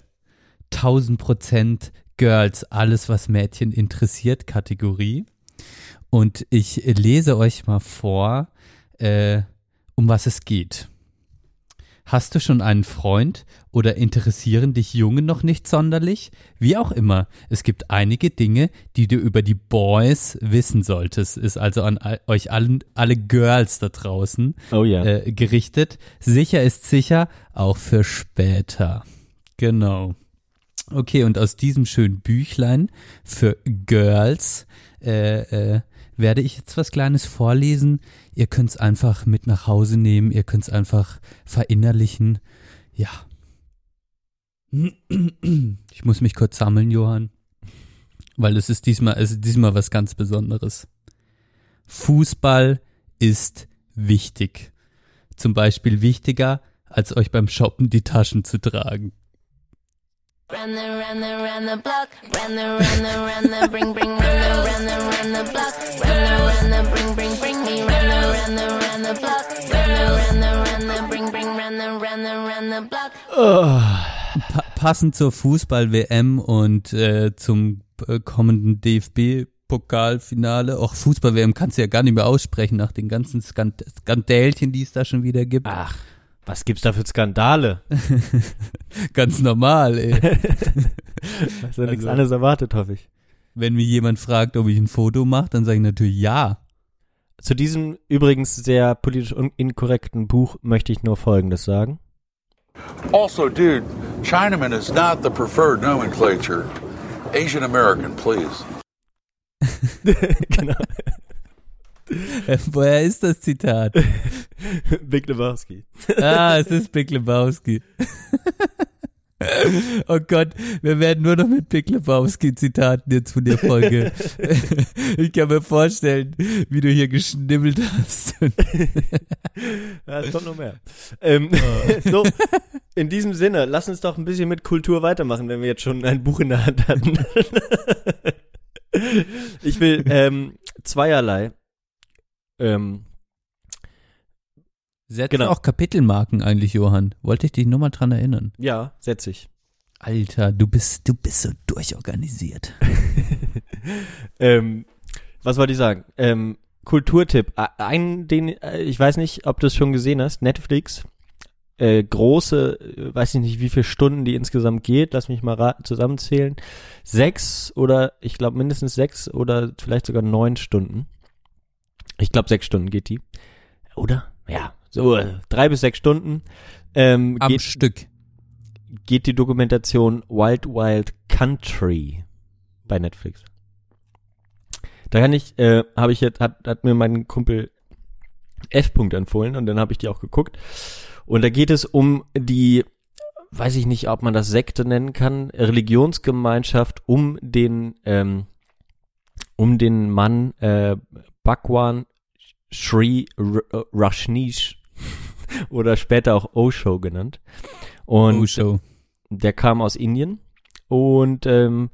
1000% Girls, alles was Mädchen interessiert Kategorie. Und ich lese euch mal vor, äh, um was es geht. Hast du schon einen Freund oder interessieren dich Jungen noch nicht sonderlich? Wie auch immer, es gibt einige Dinge, die du über die Boys wissen solltest. Ist also an euch allen, alle Girls da draußen
Oh ja.
äh, gerichtet. Sicher ist sicher, auch für später. Genau. Okay, und aus diesem schönen Büchlein für Girls äh, äh, werde ich jetzt was Kleines vorlesen. Ihr könnt es einfach mit nach Hause nehmen, ihr könnt es einfach verinnerlichen. Ja. Ich muss mich kurz sammeln, Johann, weil es ist diesmal, es ist diesmal was ganz Besonderes. Fußball ist wichtig. Zum Beispiel wichtiger, als euch beim Shoppen die Taschen zu tragen.
Run the, run the, run the block. Run the, run the, run the, bring, bring. Run the, run the, run the block. Run the, run the, bring, bring, bring me. Run the, run the, run the block. Run the, run the, run the, bring, bring. Run the, run the, run the block.
Pa passend zur Fußball-WM und äh, zum äh, kommenden DFB-Pokalfinale. Auch Fußball-WM kannst du ja gar nicht mehr aussprechen nach den ganzen Skand Skandälchen, die es da schon wieder gibt.
Ach, was gibt's da für Skandale?
Ganz normal, ey.
Hast du nichts
Also-
anderes erwartet, hoffe ich.
Wenn mich jemand fragt, ob ich ein Foto mache, dann sage ich natürlich ja.
Zu diesem übrigens sehr politisch inkorrekten Buch möchte ich nur Folgendes sagen.
Also, dude, Chinaman is not the preferred nomenclature. Asian American, please.
genau.
Woher ist das Zitat?
Big Lebowski.
Ah, es ist Big Lebowski. Oh Gott, wir werden nur noch mit Big Lebowski Zitaten jetzt von der Folge. Ich kann mir vorstellen, wie du hier geschnibbelt hast.
Ja, es kommt noch mehr. Ähm, so, in diesem Sinne, lass uns doch ein bisschen mit Kultur weitermachen, wenn wir jetzt schon ein Buch in der Hand hatten. ich will ähm, zweierlei. Ähm,
Setzt
Genau.
auch Kapitelmarken eigentlich, Johann. Wollte ich dich nur mal dran erinnern.
ja, setz ich.
Alter, du bist, du bist so durchorganisiert.
Ähm, was wollte ich sagen? Ähm, Kulturtipp. Einen, den, äh, ich weiß nicht, ob du es schon gesehen hast, Netflix. Äh, große, äh, weiß ich nicht, wie viele Stunden die insgesamt geht. Lass mich mal raten, zusammenzählen. Sechs oder, ich glaube mindestens sechs oder vielleicht sogar neun Stunden. Ich glaube sechs Stunden geht die. Oder? Ja, so drei bis sechs Stunden. Ähm,
Am
geht,
Stück.
geht die Dokumentation Wild Wild Country bei Netflix. Da kann ich, äh, habe ich jetzt, hat, hat mir mein Kumpel F. -Punkt empfohlen und dann habe ich die auch geguckt. Und da geht es um die, weiß ich nicht, ob man das Sekte nennen kann, Religionsgemeinschaft um den, ähm, um den Mann äh, Bhagwan Sri äh, Rajneesh oder später auch Osho genannt. Und
Show.
der kam aus Indien und ähm,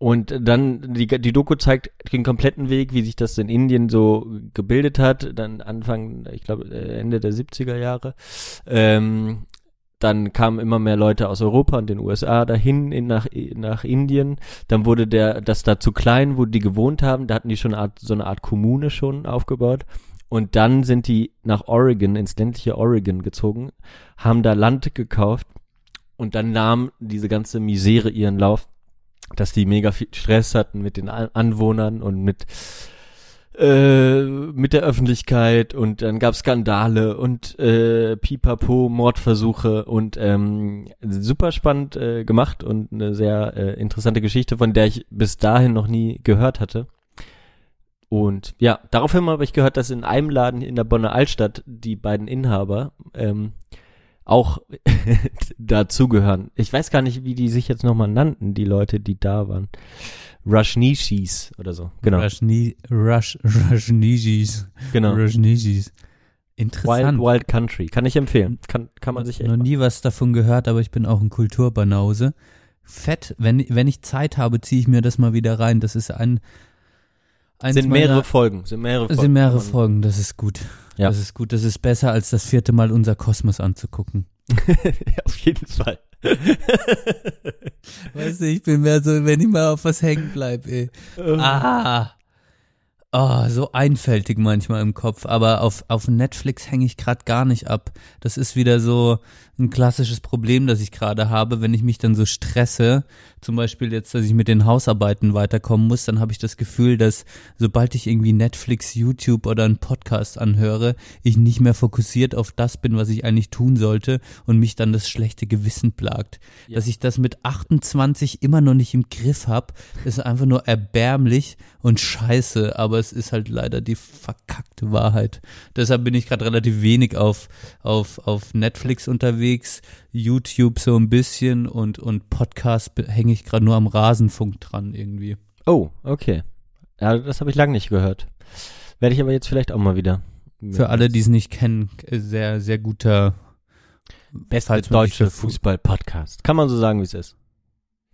und dann die die Doku zeigt den kompletten Weg, wie sich das in Indien so gebildet hat. Dann Anfang, ich glaube Ende der 70er Jahre. Ähm, dann kamen immer mehr Leute aus Europa und den USA dahin in, nach nach Indien. Dann wurde der das da zu klein, wo die gewohnt haben. Da hatten die schon eine Art, so eine Art Kommune schon aufgebaut. Und dann sind die nach Oregon ins ländliche Oregon gezogen, haben da Land gekauft und dann nahm diese ganze Misere ihren Lauf, dass die mega viel Stress hatten mit den An- Anwohnern und mit äh, mit der Öffentlichkeit und dann gab Skandale und äh, Pipapo, Mordversuche und ähm, super spannend äh, gemacht und eine sehr äh, interessante Geschichte, von der ich bis dahin noch nie gehört hatte. Und ja, daraufhin habe ich gehört, dass in einem Laden in der Bonner Altstadt die beiden Inhaber ähm, auch dazugehören. Ich weiß gar nicht, wie die sich jetzt nochmal nannten, die Leute, die da waren. Rushnishis oder so. Genau.
Rajni, Rush, Rajnijis.
genau. Wild,
Interessant.
Wild Country. Kann ich empfehlen. Kann, kann man sich echt
noch nie was davon gehört, aber ich bin auch ein Kulturbanause. Fett, wenn, wenn ich Zeit habe, ziehe ich mir das mal wieder rein. Das ist ein
Sind mehrere Folgen. Sind mehrere Folgen.
sind mehrere Folgen, das ist gut.
Ja.
Das ist gut, das ist besser als das vierte Mal unser Kosmos anzugucken.
auf jeden Fall.
Weißt du, ich bin mehr so, wenn ich mal auf was hängen bleib, ey. Ah. Oh, so einfältig manchmal im Kopf, aber auf, auf Netflix hänge ich gerade gar nicht ab. Das ist wieder so ein klassisches Problem, das ich gerade habe, wenn ich mich dann so stresse, zum Beispiel jetzt, dass ich mit den Hausarbeiten weiterkommen muss, dann habe ich das Gefühl, dass sobald ich irgendwie Netflix, YouTube oder einen Podcast anhöre, ich nicht mehr fokussiert auf das bin, was ich eigentlich tun sollte und mich dann das schlechte Gewissen plagt. Dass ich das mit 28 immer noch nicht im Griff habe, ist einfach nur erbärmlich und scheiße, aber es ist halt leider die verkackte Wahrheit. Deshalb bin ich gerade relativ wenig auf, auf, auf Netflix unterwegs, YouTube so ein bisschen und, und Podcast hänge ich gerade nur am Rasenfunk dran irgendwie.
Oh, okay. Ja, das habe ich lange nicht gehört. Werde ich aber jetzt vielleicht auch mal wieder.
Für alle, die es nicht kennen, sehr, sehr guter
Beste
falls man sich
deutsche Fußball-Podcast. Kann man so sagen, wie es ist.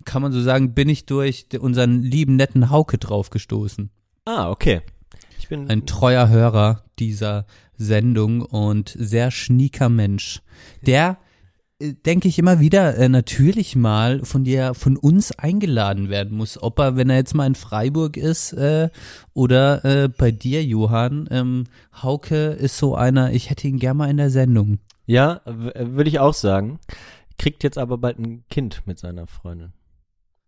kann man so sagen, bin ich durch unseren lieben netten Hauke draufgestoßen.
Ah, okay. Ich bin
Ein treuer Hörer dieser Sendung und sehr schnieker Mensch. Der, denke ich immer wieder, äh, natürlich mal von dir, von uns eingeladen werden muss. Ob er, wenn er jetzt mal in Freiburg ist äh, oder äh, bei dir, Johann. Ähm, Hauke ist so einer, ich hätte ihn gern mal in der Sendung.
Ja, würde ich auch sagen. Kriegt jetzt aber bald ein Kind mit seiner Freundin.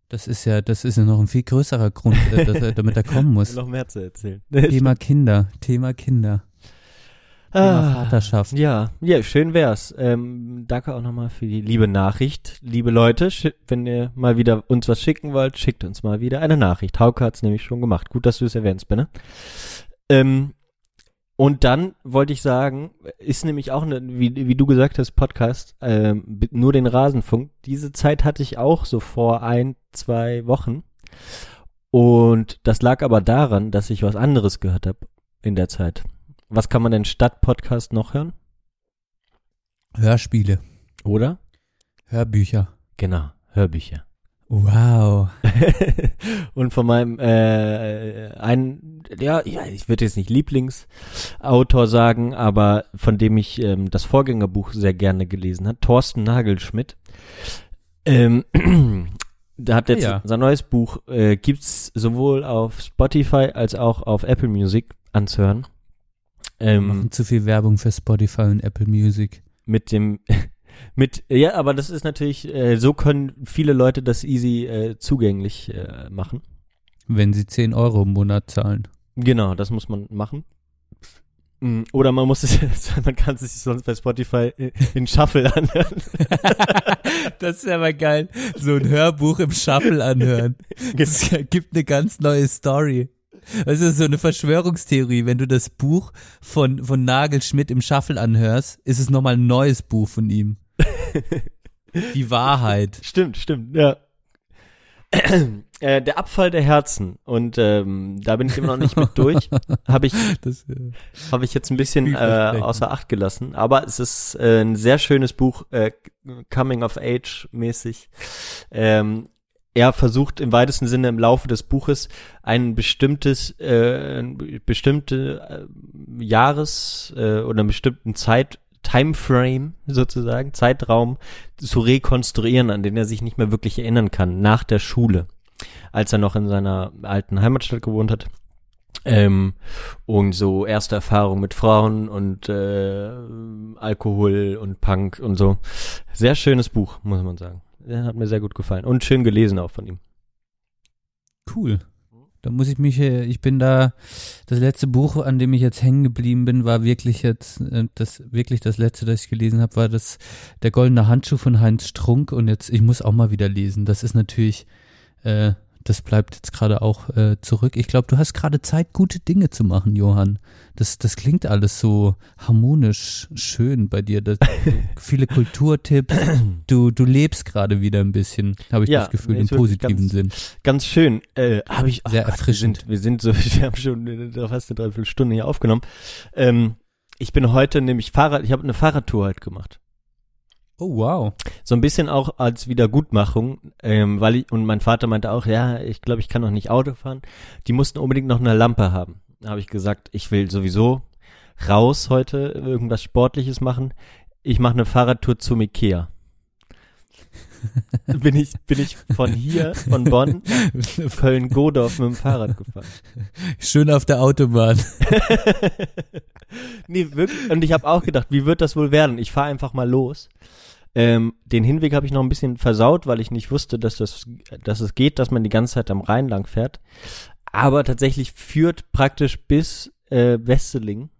Das ist ja, das ist ja noch ein viel größerer Grund, äh, dass er, damit er kommen muss.
Noch mehr zu erzählen.
Thema Kinder, Thema Kinder, Thema Vaterschaft.
Ah, Ja, ja, schön wär's. Ähm, danke auch nochmal für die liebe Nachricht. Liebe Leute, wenn ihr mal wieder uns was schicken wollt, schickt uns mal wieder eine Nachricht. Hauke hat's nämlich schon gemacht. Gut, dass du es erwähnst, Benne. Ähm, und dann wollte ich sagen, ist nämlich auch, eine, wie, wie du gesagt hast, Podcast, ähm, nur den Rasenfunk. Diese Zeit hatte ich auch so vor ein, zwei Wochen. Und das lag aber daran, dass ich was anderes gehört habe in der Zeit. Was kann man denn statt Podcast noch hören?
Hörspiele,
Oder?
Hörbücher.
Genau, Hörbücher.
Wow.
und von meinem äh, ein ja, ja ich würde jetzt nicht Lieblingsautor sagen, aber von dem ich ähm, das Vorgängerbuch sehr gerne gelesen habe, Thorsten Nagelschmidt. Ähm, der hat jetzt
Ja.
sein neues Buch äh, gibt's sowohl auf Spotify als auch auf Apple Music anzuhören. Ähm,
Machen zu viel Werbung für Spotify und Apple Music.
mit dem mit ja, aber das ist natürlich äh, so können viele Leute das easy äh, zugänglich äh, machen.
Wenn sie 10 Euro im Monat zahlen.
Genau, das muss man machen. Mm, Oder man muss es, man kann es sich sonst bei Spotify in- in Shuffle anhören.
das ist aber geil. So ein Hörbuch im Shuffle anhören. Das gibt eine ganz neue Story. Das ist so eine Verschwörungstheorie. Wenn du das Buch von, von Nagelschmidt im Shuffle anhörst, ist es nochmal ein neues Buch von ihm. Die Wahrheit.
Stimmt, stimmt, ja. äh, der Abfall der Herzen und ähm, da bin ich immer noch nicht mit durch. Habe ich
Das, äh,
habe ich jetzt ein bisschen äh, außer Acht gelassen. Aber es ist äh, ein sehr schönes Buch, äh, Coming of Age mäßig. Ähm, er versucht im weitesten Sinne im Laufe des Buches ein bestimmtes, äh, bestimmte äh, Jahres äh, oder einen bestimmten Zeit Timeframe sozusagen, Zeitraum zu rekonstruieren, an den er sich nicht mehr wirklich erinnern kann, nach der Schule, als er noch in seiner alten Heimatstadt gewohnt hat. Ähm, und so erste Erfahrung mit Frauen und äh, Alkohol und Punk und so. Sehr schönes Buch, muss man sagen. Der hat mir sehr gut gefallen. Und schön gelesen auch von ihm.
Cool. Da muss ich mich, äh, ich bin da, das letzte Buch, an dem ich jetzt hängen geblieben bin, war wirklich jetzt, äh, das, wirklich das letzte, das ich gelesen habe, war das, der goldene Handschuh von Heinz Strunk und jetzt, ich muss auch mal wieder lesen. Das ist natürlich, äh, das bleibt jetzt gerade auch äh, zurück. Ich glaube, du hast gerade Zeit, gute Dinge zu machen, Johann. Das, das klingt alles so harmonisch schön bei dir. Das, viele Kulturtipps. Du, du lebst gerade wieder ein bisschen, habe ich
Ja,
das Gefühl,
nee,
im positiven
ganz-
Sinn.
Ganz schön. Äh, habe ich
Sehr
ach,
erfrischend.
Wir sind, wir sind so, wir haben schon fast eine Dreiviertelstunde hier aufgenommen. Ähm, ich bin heute nämlich Fahrrad, ich habe eine Fahrradtour heute gemacht.
Oh, wow.
So ein bisschen auch als Wiedergutmachung, ähm, weil ich, und mein Vater meinte auch, ja, ich glaube, ich kann noch nicht Auto fahren. Die mussten unbedingt noch eine Lampe haben. Da habe ich gesagt, ich will sowieso raus heute, irgendwas Sportliches machen. Ich mache eine Fahrradtour zum Ikea. bin ich, bin ich von hier, von Bonn, Köln-Godorf mit dem Fahrrad gefahren.
Schön auf der Autobahn.
nee, wirklich. Und ich habe auch gedacht, wie wird das wohl werden? Ich fahre einfach mal los. Ähm, den Hinweg habe ich noch ein bisschen versaut, weil ich nicht wusste, dass das, dass es geht, dass man die ganze Zeit am Rhein lang fährt. Aber tatsächlich führt praktisch bis äh, Wesseling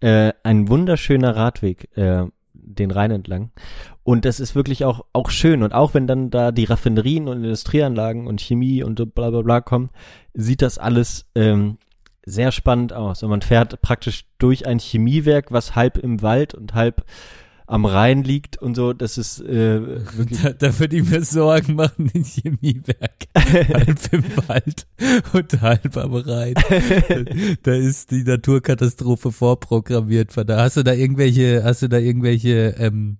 äh, ein wunderschöner Radweg äh, den Rhein entlang. Und das ist wirklich auch, auch schön. Und auch wenn dann da die Raffinerien und Industrieanlagen und Chemie und so bla bla bla kommen, sieht das alles ähm, sehr spannend aus. Und man fährt praktisch durch ein Chemiewerk, was halb im Wald und halb am Rhein liegt und so. Das ist äh.
Da, da würde ich mir Sorgen machen, in Chemiewerk. halb im Wald und halb am Rhein. Da ist die Naturkatastrophe vorprogrammiert. Da hast du da irgendwelche, hast du da irgendwelche ähm,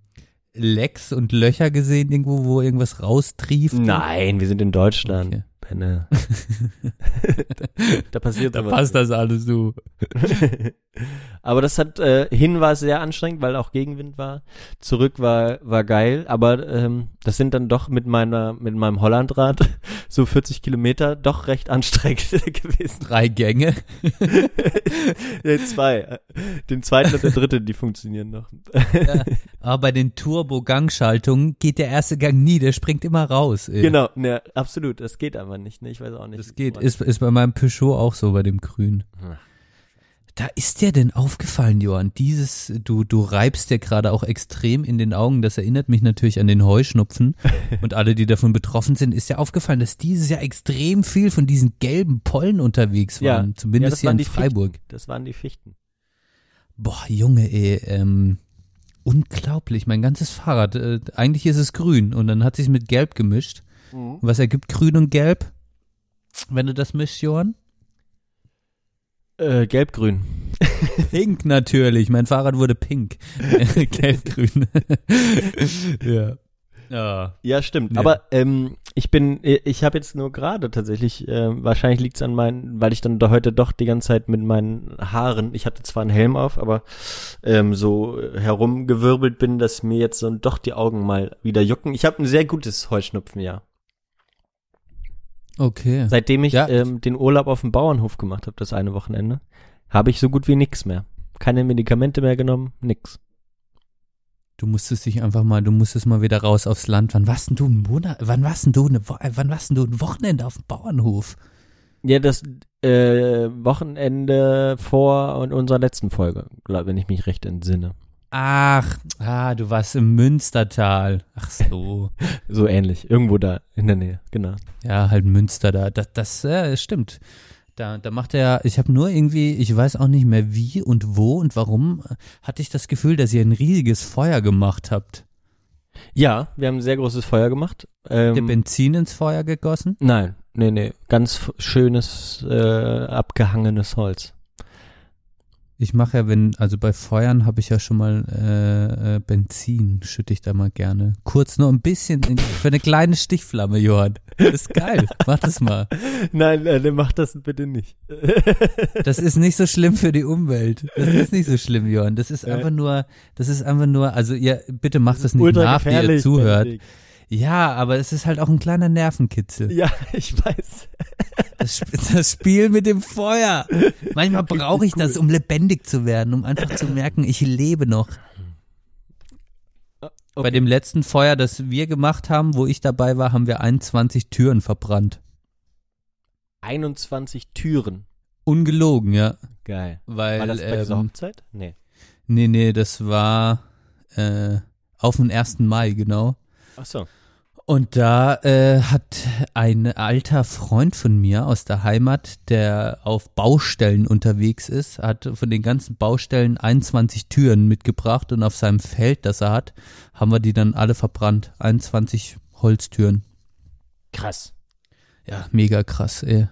Lecks und Löcher gesehen, irgendwo, wo irgendwas raustrieft?
Nein, wir sind in Deutschland.
Okay.
Benne. da, passiert
Da passt das alles so.
aber das hat äh, hin war es sehr anstrengend, weil auch Gegenwind war. Zurück war war geil, aber ähm, das sind dann doch mit meiner mit meinem Hollandrad so 40 Kilometer doch recht anstrengend gewesen.
Drei Gänge.
nee, zwei. Den zweiten und der dritte, die funktionieren noch.
Ja. Aber bei den Turbo-Gangschaltungen geht der erste Gang nie, der springt immer raus. Ey.
Genau, ne, absolut. Das geht aber nicht. Ne, ich weiß auch nicht.
Das geht, ist, ist bei meinem Peugeot auch so, bei dem Grün.
Hm.
Da ist dir denn aufgefallen, Johann, dieses, du, du reibst dir gerade auch extrem in den Augen, das erinnert mich natürlich an den Heuschnupfen und alle, die davon betroffen sind, ist ja aufgefallen, dass dieses Jahr extrem viel von diesen gelben Pollen unterwegs
Ja.
waren,
ja,
zumindest
das
hier
waren
in Freiburg.
Fichten. Das waren die Fichten.
Boah, Junge, ey, ähm, unglaublich, mein ganzes Fahrrad, äh, eigentlich ist es grün und dann hat sich mit gelb gemischt. Was ergibt grün und gelb, wenn du das mischst, Johann?
Äh, gelb-grün.
Pink natürlich. Mein Fahrrad wurde pink. Gelb-grün. ja. Ja.
Ja, stimmt.
Ja.
Aber ähm, ich bin, ich habe jetzt nur gerade tatsächlich, äh, wahrscheinlich liegt es an meinen, weil ich dann da heute doch die ganze Zeit mit meinen Haaren, ich hatte zwar einen Helm auf, aber ähm, so herumgewirbelt bin, dass mir jetzt so doch die Augen mal wieder jucken. Ich habe ein sehr gutes Heuschnupfenjahr.
Okay.
Seitdem ich
Ja.
ähm, den Urlaub auf dem Bauernhof gemacht habe, das eine Wochenende, habe ich so gut wie nix mehr. Keine Medikamente mehr genommen, nix.
Du musstest dich einfach mal, du musstest mal wieder raus aufs Land. Wann warst denn du einen Monat, wann warst denn du eine, wann warst denn du ein Wochenende auf dem Bauernhof?
Ja, das äh, Wochenende vor und unserer letzten Folge, glaub, wenn ich mich recht entsinne.
Ach, ah, du warst im Münstertal. Ach so.
So ähnlich, irgendwo da in der Nähe, genau.
Ja, halt Münster da. Das, das äh, stimmt. Da, da macht er, ich habe nur irgendwie, ich weiß auch nicht mehr wie und wo und warum, äh, hatte ich das Gefühl, dass ihr ein riesiges Feuer gemacht habt.
Ja, wir haben ein sehr großes Feuer gemacht. Ähm,
ihr Benzin ins Feuer gegossen?
nein, nee, nee, ganz schönes, äh, abgehangenes Holz.
Ich mache ja, wenn, also bei Feuern habe ich ja schon mal äh, äh, Benzin, schütte ich da mal gerne. Kurz nur ein bisschen, in, für eine kleine Stichflamme, Johann. Das ist geil, mach das mal.
Nein, äh, mach das bitte nicht.
Das ist nicht so schlimm für die Umwelt. Das ist nicht so schlimm, Johann. Das ist einfach nur, das ist einfach nur, also ihr, bitte macht das, nicht
Ultra
nach, wie ihr zuhört.
Benedikt.
Ja, aber es ist halt auch ein kleiner Nervenkitzel.
Ja, ich weiß.
Das, das Spiel mit dem Feuer. Manchmal brauche ich das, um lebendig zu werden, um einfach zu merken, ich lebe noch. Bei dem letzten Feuer, das wir gemacht haben, wo ich dabei war, haben wir 21 Türen verbrannt.
21 Türen.
Ungelogen, ja.
Geil.
Weil,
War das bei dieser
ähm,
Hochzeit? Nee.
nee, nee, das war äh, auf den 1. Mai, genau.
Ach so.
Und da äh, hat ein alter Freund von mir aus der Heimat, der auf Baustellen unterwegs ist, hat von den ganzen Baustellen 21 Türen mitgebracht und auf seinem Feld, das er hat, haben wir die dann alle verbrannt. 21 Holztüren.
Krass.
Ja, mega krass, ey.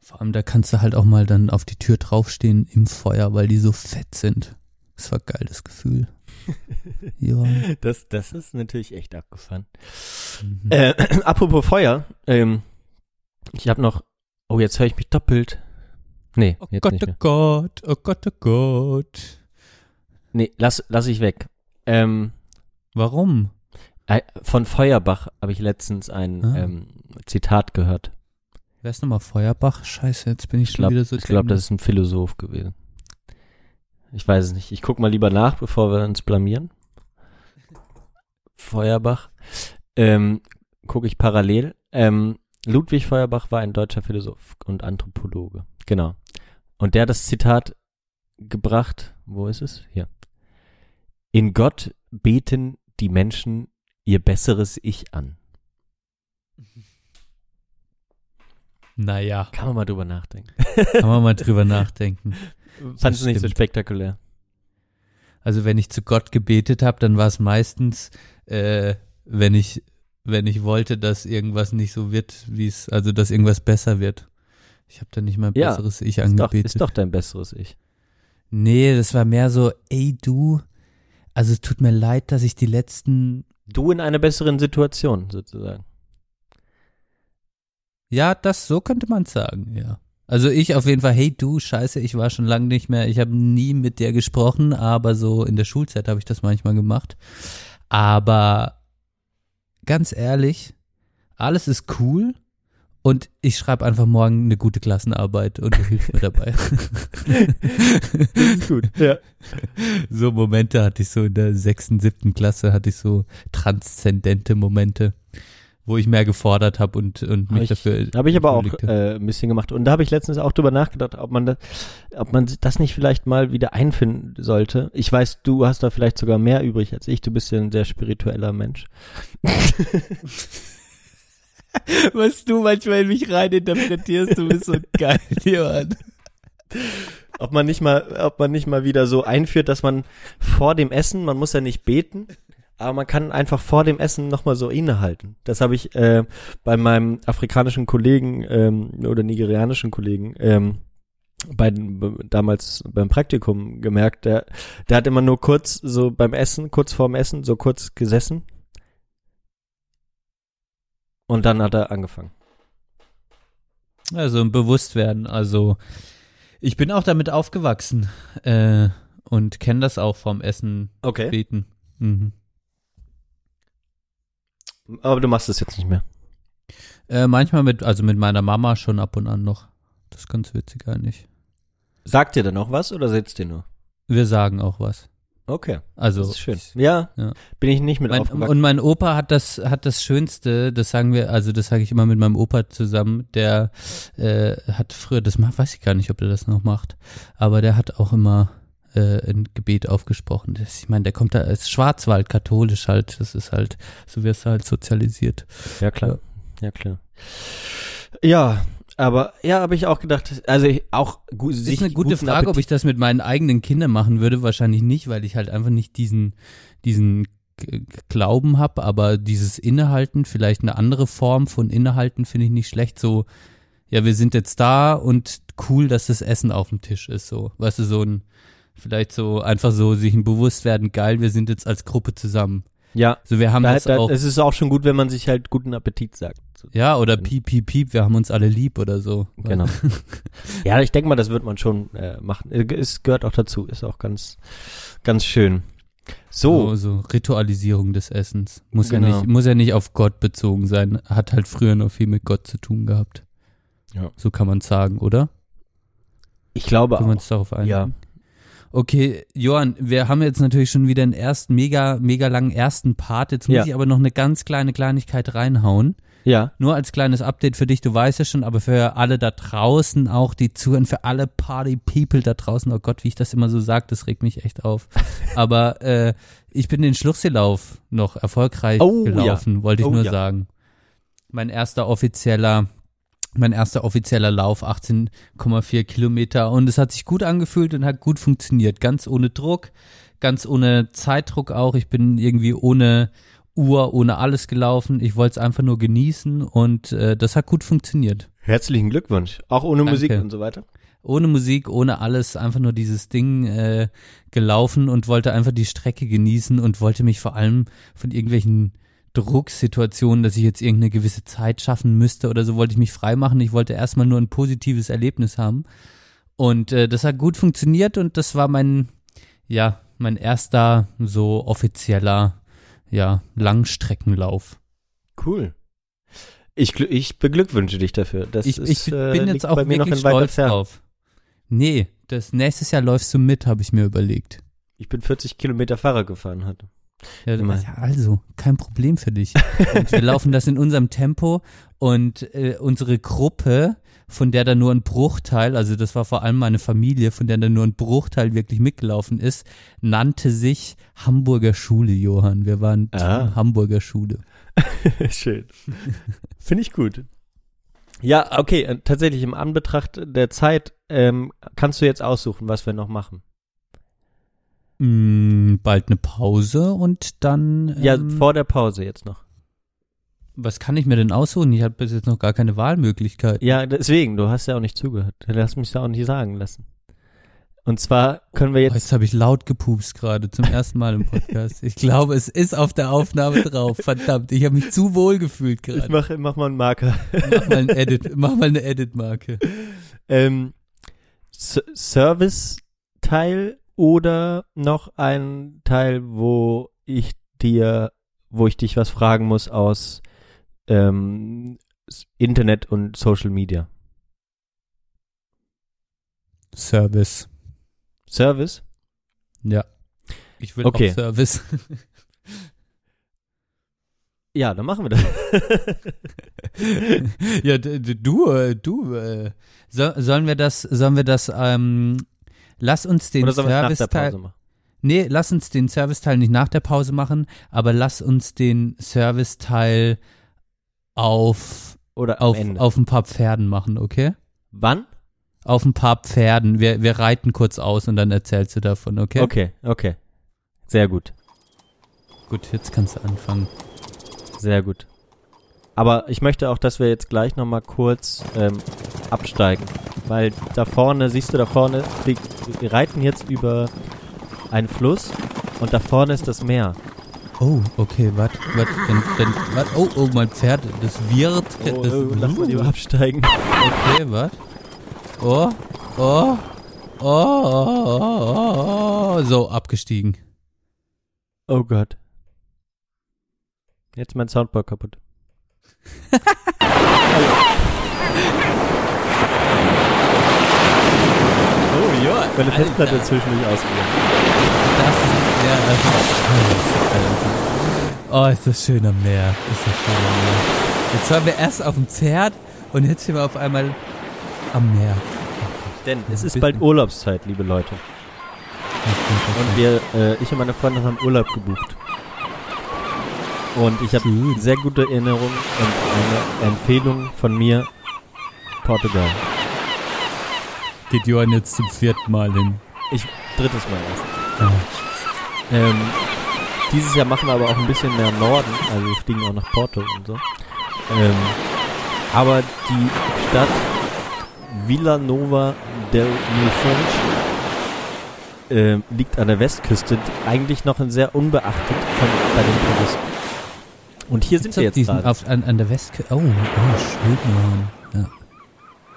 Vor allem, da kannst du halt auch mal dann auf die Tür draufstehen im Feuer, weil die so fett sind. Das war geil, das Gefühl. ja.
Das, das ist natürlich echt abgefahren.
Mhm.
Äh, apropos Feuer, ähm, ich habe noch, oh, jetzt höre ich mich doppelt. Nee,
Oh
jetzt
Gott,
nicht
oh
mehr.
Gott, oh Gott, oh Gott.
Nee, lass, lass ich weg. Ähm,
Warum?
äh, von Feuerbach habe ich letztens ein
Ah.
ähm, Zitat gehört.
Wer ist nochmal Feuerbach? Scheiße, jetzt bin ich,
Ich
schon
glaube,
wieder so
ich glaub, das ist ein Philosoph gewesen. Ich weiß es nicht. Ich guck mal lieber nach, bevor wir uns blamieren. Feuerbach. Ähm, gucke ich parallel. Ähm, Ludwig Feuerbach war ein deutscher Philosoph und Anthropologe. Genau. Und der hat das Zitat gebracht. Wo ist es? Hier. In Gott beten die Menschen ihr besseres Ich an.
Naja,
Kann man mal drüber nachdenken.
kann man mal drüber nachdenken.
Fandest du nicht so spektakulär?
Also wenn ich zu Gott gebetet habe, dann war es meistens, äh, wenn ich, wenn ich wollte, dass irgendwas nicht so wird, wie es, also dass irgendwas besser wird. Ich habe dann nicht mein
Ja,
besseres Ich
Ist doch,
angebetet.
ist doch dein besseres Ich.
Nee, das war mehr so, ey du, also es tut mir leid, dass ich die letzten,
Du in einer besseren Situation, sozusagen.
ja, das, so könnte man sagen, ja. Also ich auf jeden Fall, hey du, scheiße, ich war schon lange nicht mehr, ich habe nie mit dir gesprochen, aber so in der Schulzeit habe ich das manchmal gemacht. Aber ganz ehrlich, alles ist cool und ich schreibe einfach morgen eine gute Klassenarbeit und du hilfst mir dabei.
Das ist gut. Ja.
so Momente hatte ich so in der sechsten, siebten Klasse, hatte ich so transzendente Momente, wo ich mehr gefordert habe und, und
Hab
mich
ich,
dafür.
Habe ich aber auch
hab.
äh, ein bisschen gemacht. Und da habe ich letztens auch drüber nachgedacht, ob man, das, ob man das nicht vielleicht mal wieder einfinden sollte. Ich weiß, du hast da vielleicht sogar mehr übrig als ich. Du bist ja ein sehr spiritueller Mensch.
Was du manchmal in mich reininterpretierst, du bist so geil, Johann.
Ob man nicht mal, ob man nicht mal wieder so einführt, dass man vor dem Essen, man muss ja nicht beten, aber man kann einfach vor dem Essen nochmal so innehalten. Das habe ich äh, bei meinem afrikanischen Kollegen ähm, oder nigerianischen Kollegen ähm, bei, damals beim Praktikum gemerkt, der, der hat immer nur kurz so beim Essen, kurz vorm Essen, so kurz gesessen. Und dann hat er angefangen.
Also ein Bewusstwerden. Also ich bin auch damit aufgewachsen äh, und kenne das auch vom Essen
Okay.
beten. Mhm.
Aber du machst es jetzt nicht mehr.
Äh, manchmal mit, also mit meiner Mama schon ab und an noch. Das ist ganz witzig eigentlich.
Sagt ihr denn noch was oder sitzt ihr nur?
Wir sagen auch was.
Okay.
Also
Das ist schön. Ja,
Ja.
bin ich nicht mit
Mein,
aufgewachsen.
und mein Opa hat das hat das Schönste, das sagen wir, also das sage ich immer mit meinem Opa zusammen. Der äh, hat früher, das macht, weiß ich gar nicht, ob er das noch macht, aber der hat auch immer äh, ein Gebet aufgesprochen. Das, ich meine, der kommt da als Schwarzwald katholisch halt. Das ist halt, so wirst du halt sozialisiert.
Ja, klar. Ja, klar. Ja, aber ja, habe ich auch gedacht, also ich- auch gut,
Das ist eine gute Frage, ob ich das mit meinen eigenen Kindern machen würde. Wahrscheinlich nicht, weil ich halt einfach nicht diesen, diesen Glauben habe, aber dieses Innehalten, vielleicht eine andere Form von Innehalten finde ich nicht schlecht. So, ja, wir sind jetzt da und cool, dass das Essen auf dem Tisch ist. So, weißt du, so ein, vielleicht so einfach so sich ein Bewusstwerden, geil, wir sind jetzt als Gruppe zusammen.
ja,
So, wir haben
da,
das
da,
auch,
es ist auch schon gut, wenn man sich halt guten Appetit sagt.
Ja, oder piep, piep, piep, wir haben uns alle lieb oder so.
Genau. ja, ich denke mal, das wird man schon äh, machen. Äh, Es gehört auch dazu, ist auch ganz, ganz schön.
So,
So,
so Ritualisierung des Essens. Muss
Genau.
ja nicht, muss ja nicht auf Gott bezogen sein. Hat halt früher noch viel mit Gott zu tun gehabt.
Ja.
So kann man sagen, oder?
ich glaube
Können wir
auch.
uns darauf einigen?
Ja.
Okay, Johann, wir haben jetzt natürlich schon wieder einen ersten, mega, mega langen ersten Part. Jetzt muss
Ja.
ich aber noch eine ganz kleine Kleinigkeit reinhauen.
Ja,
Nur als kleines Update für dich, du weißt ja schon, aber für alle da draußen auch, die zuhören, für alle Party-People da draußen, oh Gott, wie ich das immer so sage, das regt mich echt auf. Aber äh, Ich bin den Schluchseelauf noch erfolgreich
Oh, ja.
gelaufen, wollte ich
Oh,
nur
ja.
sagen. Mein erster offizieller, mein erster offizieller Lauf, 18,4 Kilometer und es hat sich gut angefühlt und hat gut funktioniert. Ganz ohne Druck, ganz ohne Zeitdruck auch. Ich bin irgendwie ohne Uhr, ohne alles gelaufen. Ich wollte es einfach nur genießen und äh, das hat gut funktioniert.
Herzlichen Glückwunsch. Auch ohne
Danke.
Musik und so weiter.
ohne Musik, ohne alles, einfach nur dieses Ding äh, gelaufen und wollte einfach die Strecke genießen und wollte mich vor allem von irgendwelchen Drucksituationen, dass ich jetzt irgendeine gewisse Zeit schaffen müsste oder so, wollte ich mich frei machen. Ich wollte erstmal nur ein positives Erlebnis haben. Und äh, das hat gut funktioniert und das war mein, ja, mein erster so offizieller, ja, Langstreckenlauf.
Cool. Ich, ich beglückwünsche dich dafür. Das
Ich,
ist,
ich
äh,
bin
liegt
jetzt auch wirklich stolz drauf. Nee, das nächstes Jahr läufst du mit, habe ich mir überlegt.
Ich bin 40 Kilometer Fahrrad gefahren hatte.
Ja, ja, also, kein Problem für dich. Und wir laufen das in unserem Tempo und äh, unsere Gruppe, von der da nur ein Bruchteil, also das war vor allem meine Familie, von der da nur ein Bruchteil wirklich mitgelaufen ist, nannte sich Hamburger Schule, Johann. Wir waren
Ah.
Hamburger Schule.
Schön. Finde ich gut. Ja, okay, äh, tatsächlich im Anbetracht der Zeit ähm, kannst du jetzt aussuchen, was wir noch machen.
Mm, bald eine Pause und dann.
Ja,
ähm,
vor der Pause jetzt noch.
was kann ich mir denn aussuchen? Ich habe bis jetzt noch gar keine Wahlmöglichkeit.
Ja, deswegen, du hast ja auch nicht zugehört. Du hast mich ja auch nicht sagen lassen. Und zwar können wir
Oh,
jetzt,
jetzt habe ich laut gepupst gerade zum ersten Mal im Podcast. Ich glaube, es ist auf der Aufnahme drauf. Verdammt, ich habe mich zu wohl gefühlt
ich
gerade.
mach, mach mal einen Marker.
Mach mal ein Edit, mach mal eine Edit-Marke.
ähm, Service-Teil oder noch ein Teil, wo ich dir, wo ich dich was fragen muss aus ähm, Internet und Social Media.
Service.
Service?
Ja. Ich will
Okay.
auch Service.
Ja, dann machen wir das.
ja, du, äh, du, äh, so, sollen wir das, sollen wir das, ähm, lass uns den Serviceteil,
Pause machen?
nee, lass uns den Serviceteil nicht nach der Pause machen, aber lass uns den Serviceteil auf,
Oder
auf,
Ende?
auf ein paar Pferden machen, okay?
Wann?
Auf ein paar Pferden. Wir, wir reiten kurz aus und dann erzählst du davon, okay?
Okay, okay. Sehr gut,
Gut, jetzt kannst du anfangen.
sehr gut. Aber ich möchte auch, dass wir jetzt gleich nochmal kurz ähm, absteigen. Weil da vorne, siehst du, da vorne, wir, wir reiten jetzt über einen Fluss und da vorne ist das Meer.
Oh, okay, warte, warte, dann, dann, wart, oh, oh, mein Pferd, das wird,
Oh,
das,
oh, lass mal lieber absteigen.
Okay, warte. Oh, oh, oh, oh, oh, oh, oh, so, abgestiegen.
Oh Gott. Jetzt mein Soundboard kaputt.
Oh.
Meine Festplatte ist zwischendurch ausgegangen.
Das ist, ja, das Oh, ist das schön am Meer. Ist das schön am Meer. Jetzt waren wir erst auf dem Pferd und jetzt sind wir auf einmal am Meer.
Denn es ist bald Urlaubszeit, liebe Leute. Und wir, äh, ich und meine Freundin haben Urlaub gebucht. Und ich habe sehr gute Erinnerungen und eine Empfehlung von mir, Portugal.
Geht Johann jetzt zum vierten Mal hin.
Ich, drittes Mal erst.
Ja.
Ähm, dieses Jahr machen wir aber auch ein bisschen mehr Norden, also wir fliegen auch nach Porto und so. Ähm, aber die Stadt Villanova del Milfontes ähm, liegt an der Westküste, eigentlich noch sehr unbeachtet von, bei den Touristen. Und hier sind wir jetzt
diesen, auf, an, an der Westküste. Oh, oh, schön, Johann. Ja.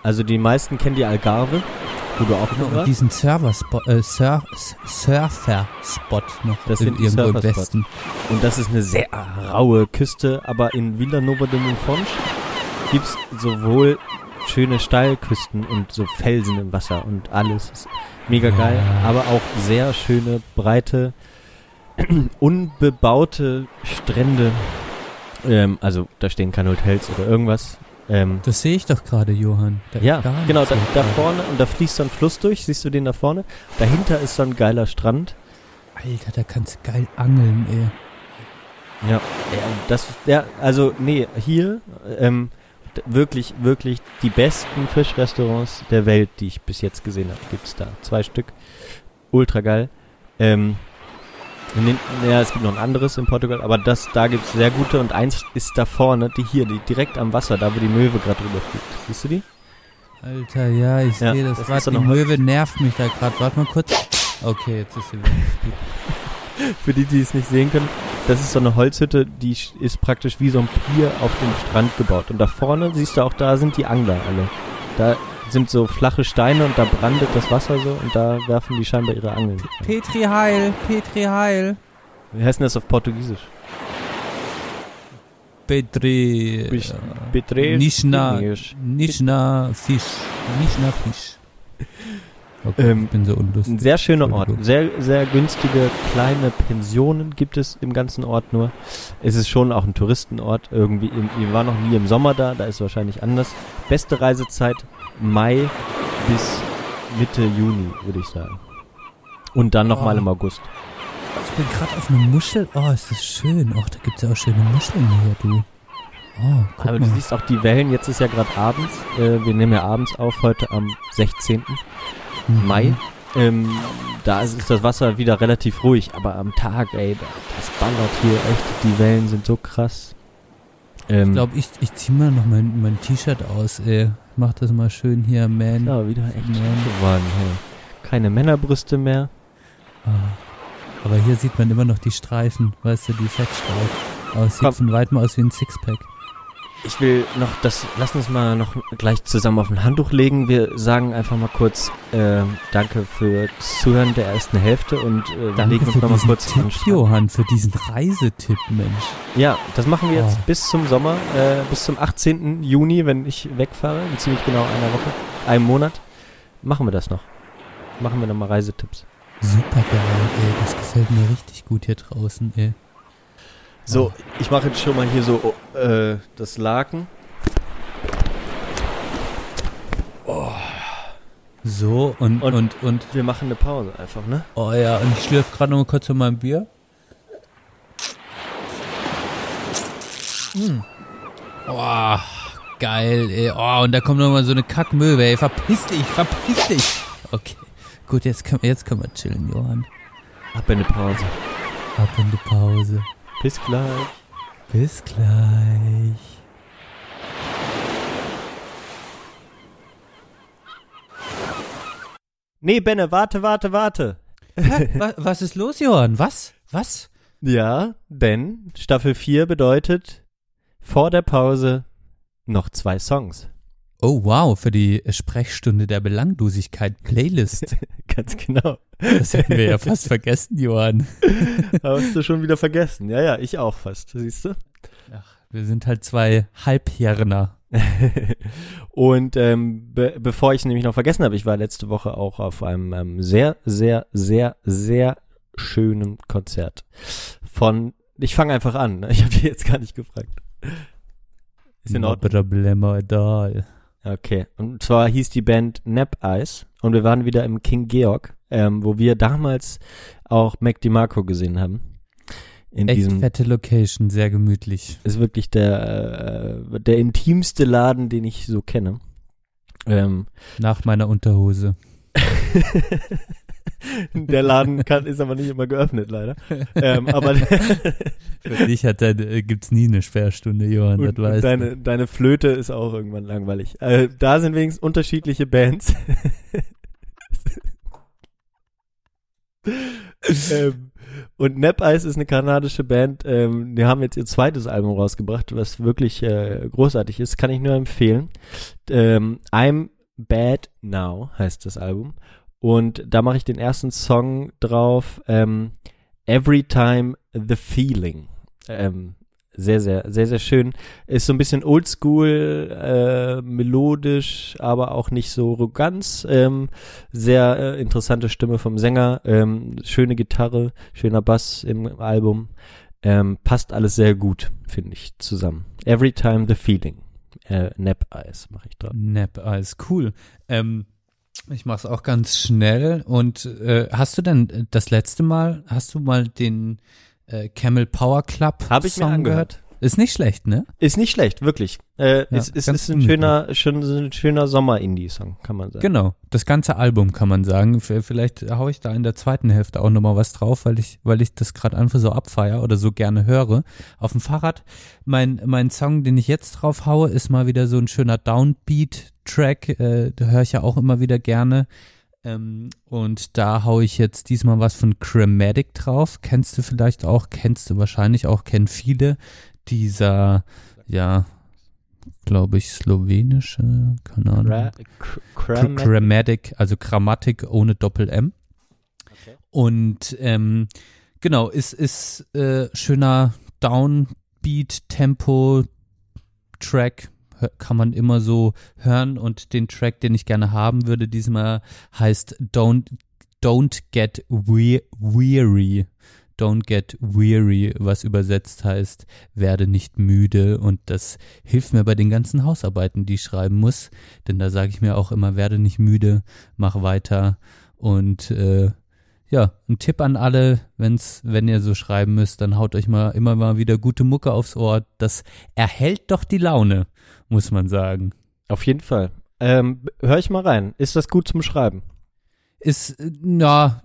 Also die meisten kennen die Algarve, auch
Genau,
noch
diesen Server-Spot, äh, Sur Surfer-Spot noch
Das
in
sind die
irgendwo im. Westen.
Und das ist eine sehr raue Küste, aber in Villanova de Monfontes gibt's sowohl schöne Steilküsten und so Felsen im Wasser und alles ist mega
Ja.
geil, aber auch sehr schöne, breite, unbebaute Strände. Ähm, also da stehen keine Hotels oder irgendwas. Ähm,
Das sehe ich doch gerade, Johann. Da ist
ja, genau, da, da vorne, und da fließt so ein Fluss durch, siehst du den da vorne? Dahinter ist so ein geiler Strand.
Alter, da kannst du geil angeln, ey.
Ja, das, ja, also nee, hier ähm, wirklich, wirklich die besten Fischrestaurants der Welt, die ich bis jetzt gesehen habe, gibt's da. Zwei Stück, ultra geil. Ähm, in ja, es gibt noch ein anderes in Portugal, aber das, da gibt's sehr gute und eins ist da vorne, die hier, die direkt am Wasser, da wo die Möwe gerade drüber fliegt. Siehst du die?
Alter, ja, ich
Ja,
sehe das.
das so
die Möwe nervt mich da gerade. Warte mal kurz. Okay, jetzt ist sie wieder.
Für die, die es nicht sehen können, das ist so eine Holzhütte, die ist praktisch wie so ein Pier auf dem Strand gebaut. Und da vorne, siehst du auch, da sind die Angler alle. Da sind so flache Steine und da brandet das Wasser so und da werfen die scheinbar ihre Angeln.
Petri Heil, Petri Heil.
Wie heißt denn das auf Portugiesisch?
Petri.
Bis-
äh, Nischna,
Englisch.
Nischna Fisch. Nischna Fisch. Okay,
Ähm,
ich bin so unlustig.
Ein sehr schöner Ort. Sehr, sehr günstige kleine Pensionen gibt es im ganzen Ort nur. Es ist schon auch ein Touristenort. Irgendwie, wir waren noch nie im Sommer da, da ist es wahrscheinlich anders. Beste Reisezeit Mai bis Mitte Juni, würde ich sagen. Und dann nochmal
Oh.
im August.
Ich bin gerade auf einer Muschel. Oh, ist das schön. Och, da gibt es ja auch schöne Muscheln hier, du. Oh, guck
Aber du
mal.
siehst auch die Wellen, jetzt ist ja gerade abends. Äh, wir nehmen ja abends auf, heute am 16.
Mhm.
Mai. Ähm, da ist, ist das Wasser wieder relativ ruhig, aber am Tag, ey, da- das ballert hier echt. Die Wellen sind so krass. Ähm,
Ich glaube, ich, ich ziehe mal noch mein, mein T-Shirt aus, ey. Mach das mal schön hier, man.
ja, wieder echt schön geworden. Hey. Keine Männerbrüste mehr.
Ah. Aber hier sieht man immer noch die Streifen, weißt du, die Fettstreifen. Aber es sieht
Komm.
von weitem aus wie ein Sixpack.
Ich will noch das, lass uns mal noch gleich zusammen auf ein Handtuch legen. Wir sagen einfach mal kurz äh, Danke für das Zuhören der ersten Hälfte und äh,
Danke
legen uns
für
noch mal
diesen
kurz
Tipp,
Start.
Johann, für diesen Reisetipp, Mensch.
Ja, das machen wir jetzt
Oh.
bis zum Sommer, äh, bis zum 18. Juni, wenn ich wegfahre, in ziemlich genau einer Woche, einem Monat, machen wir das noch. Machen wir nochmal Reisetipps.
Super geil, ey. Das gefällt mir richtig gut hier draußen, ey.
So, ich mache jetzt schon mal hier so oh, äh, das Laken.
So, und,
Und-
und, und,
Wir machen eine Pause einfach, ne?
oh ja, und ich schlürfe gerade noch mal kurz von meinem Bier. Mm. Oh, geil, ey. Oh, und da kommt noch mal so eine Kackmöwe, ey. Verpiss dich, verpiss dich. Okay, gut, jetzt können, jetzt können wir chillen, Johann.
Ab in eine Pause.
Ab in die Pause.
Bis gleich.
Bis gleich.
Nee, Benne, warte, warte, warte.
Hä? Wa- Was ist los, Johann? Was? Was?
Ja, denn Staffel 4 bedeutet vor der Pause noch zwei Songs.
Oh, wow, für die Sprechstunde der Belanglosigkeit Playlist.
Ganz genau.
Das hätten wir ja fast vergessen, Johann.
Hast du schon wieder vergessen. Ja, ja, ich auch fast, siehst du?
Ach, wir sind halt zwei Halbhirner.
Und ähm, be bevor ich es nämlich noch vergessen habe, ich war letzte Woche auch auf einem ähm, sehr, sehr, sehr, sehr schönen Konzert von, ich fange einfach an, ich habe dir jetzt gar nicht gefragt. Ist in
No
Ordnung.
Problema at all.
Okay, und zwar hieß die Band Nap Eyes und wir waren wieder im King Georg, ähm, wo wir damals auch Mac DiMarco gesehen haben. In
Echt
diesem
fette Location, sehr gemütlich.
ist wirklich der äh, der intimste Laden, den ich so kenne. Ähm,
Nach meiner Unterhose.
der Laden kann, ist aber nicht immer geöffnet, leider. ähm, aber
Für dich hat da, äh, gibt's nie eine Sperrstunde, Johann,
und,
das weißt
deine, deine Flöte ist auch irgendwann langweilig. Äh, da sind wenigstens unterschiedliche Bands. ähm, und Nap Eyes ist eine kanadische Band. Ähm, die haben jetzt ihr zweites Album rausgebracht, was wirklich äh, großartig ist. Kann ich nur empfehlen. Ähm, I'm Bad Now heißt das Album. Und da mache ich den ersten Song drauf. Ähm, Every Time the Feeling. Ähm, sehr, sehr, sehr, sehr schön. Ist so ein bisschen oldschool, äh, melodisch, aber auch nicht so ganz. Ähm, sehr äh, interessante Stimme vom Sänger, ähm, schöne Gitarre, schöner Bass im Album. Ähm, passt alles sehr gut, finde ich, zusammen. Every Time the Feeling. Äh, Nap Eyes mache ich drauf.
Nap, alles cool. Ähm, Ich mach's auch ganz schnell. Und äh, hast du denn das letzte Mal, hast du mal den äh, Camel Power Club
Hab ich mir
Song
angehört.
gehört? Ist nicht schlecht, ne?
Ist nicht schlecht, wirklich. Äh,
Ja,
es, es
ganz
ist ein schöner, schön, ein schöner Sommer-Indie-Song, kann man sagen.
Genau, das ganze Album kann man sagen. Vielleicht hau ich da in der zweiten Hälfte auch nochmal was drauf, weil ich, weil ich das gerade einfach so abfeier oder so gerne höre. Auf dem Fahrrad, mein, mein Song, den ich jetzt drauf haue, ist mal wieder so ein schöner Downbeat-Track. Äh, da höre ich ja auch immer wieder gerne. Ähm, und da hau ich jetzt diesmal was von Chromatic drauf. Kennst du vielleicht auch, kennst du wahrscheinlich auch, kennen viele. Dieser, ja, glaube ich, slowenische, keine Ahnung. Grammatic, also Grammatik ohne Doppel-M.
Okay.
Und ähm, genau, ist, ist äh, schöner Downbeat, Tempo, Track, hö- kann man immer so hören. Und den Track, den ich gerne haben würde, diesmal heißt Don't, Don't Get we Weary. Don't get weary, was übersetzt heißt, werde nicht müde. Und das hilft mir bei den ganzen Hausarbeiten, die ich schreiben muss. Denn da sage ich mir auch immer, werde nicht müde, mach weiter. Und äh, ja, ein Tipp an alle, wenn's, wenn ihr so schreiben müsst, dann haut euch mal immer mal wieder gute Mucke aufs Ohr. Das erhält doch die Laune, muss man sagen.
Auf jeden Fall. Ähm, hör ich mal rein. Ist das gut zum Schreiben?
Ist, na,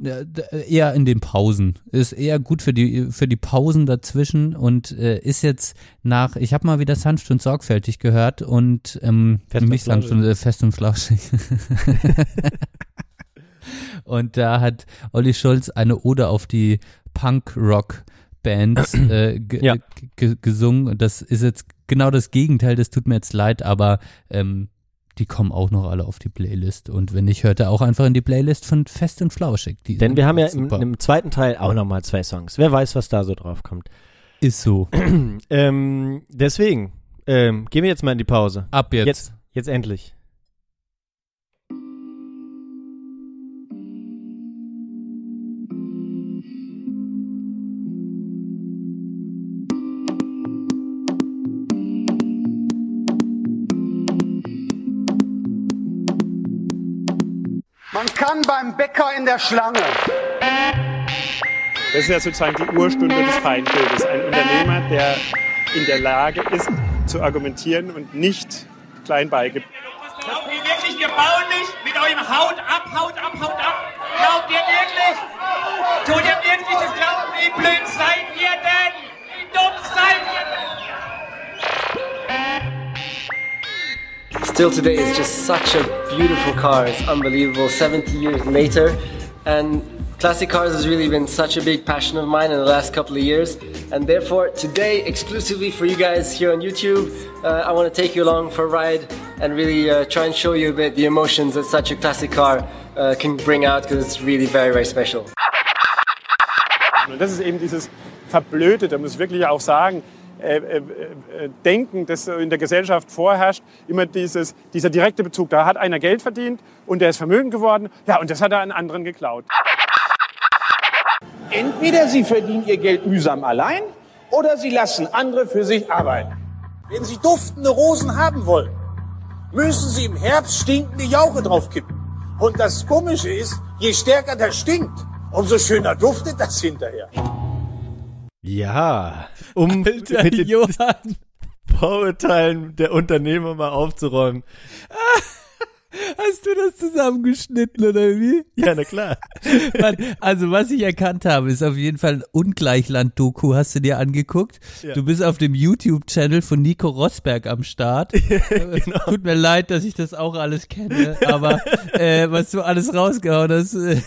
eher in den Pausen. Ist eher gut für die, für die Pausen dazwischen und äh, ist jetzt nach, ich habe mal wieder sanft und sorgfältig gehört und ähm,
Fest und
nicht sanft und äh, fest und flauschig. und da hat Olli Schulz eine Ode auf die Punk-Rock-Bands äh, ge
Ja.
ge gesungen. Und das ist jetzt genau das Gegenteil, das tut mir jetzt leid, aber ähm, die kommen auch noch alle auf die Playlist. Und wenn nicht, hört er auch einfach in die Playlist von Fest und Flauschig. Die
Denn wir haben ja im, im zweiten Teil auch nochmal zwei Songs. Wer weiß, was da so drauf kommt.
Ist so.
ähm, deswegen, ähm, gehen wir jetzt mal in die Pause.
Ab jetzt.
Jetzt, jetzt endlich.
Beim Bäcker in der Schlange.
Das ist ja sozusagen die Urstunde des Feindbildes. Ein Unternehmer, der in der Lage ist, zu argumentieren und nicht klein beigibt.
Glaubt ihr wirklich, wir bauen nicht mit eurem Haut ab, Haut ab, Haut ab? Glaubt ihr wirklich? Tut ihr wirklich das glauben? Wie blöd seid ihr denn?
Still today is just such a beautiful car. It's unbelievable. 70 years later, and classic cars has really been such a big passion of mine in the last couple of years. And therefore, today, exclusively for you guys here on YouTube, uh, I want to take you along for a ride and really uh, try and show you a bit the emotions that such a classic car uh, can bring out because it's really very, very special.
Das ist eben dieses Verblödete, muss ich wirklich auch sagen, äh, äh, äh, Denken, das in der Gesellschaft vorherrscht, immer dieses, dieser direkte Bezug. Da hat einer Geld verdient und der ist vermögend geworden, ja, und das hat er an anderen geklaut.
Entweder Sie verdienen Ihr Geld mühsam allein oder Sie lassen andere für sich arbeiten. Wenn Sie duftende Rosen haben wollen, müssen Sie im Herbst stinkende Jauche draufkippen. Und das Komische ist, je stärker das stinkt, umso schöner duftet das hinterher.
Ja, um
Alter,
mit den
Johann.
Vorurteilen der Unternehmer mal aufzuräumen.
Hast du das zusammengeschnitten oder wie?
Ja, na klar.
Mann, also was ich erkannt habe, ist auf jeden Fall ein Ungleichland-Doku, hast du dir angeguckt?
Ja.
Du bist auf dem YouTube-Channel von Nico Rosberg am Start.
genau.
Tut mir leid, dass ich das auch alles kenne, aber äh, was du alles rausgehauen hast, äh,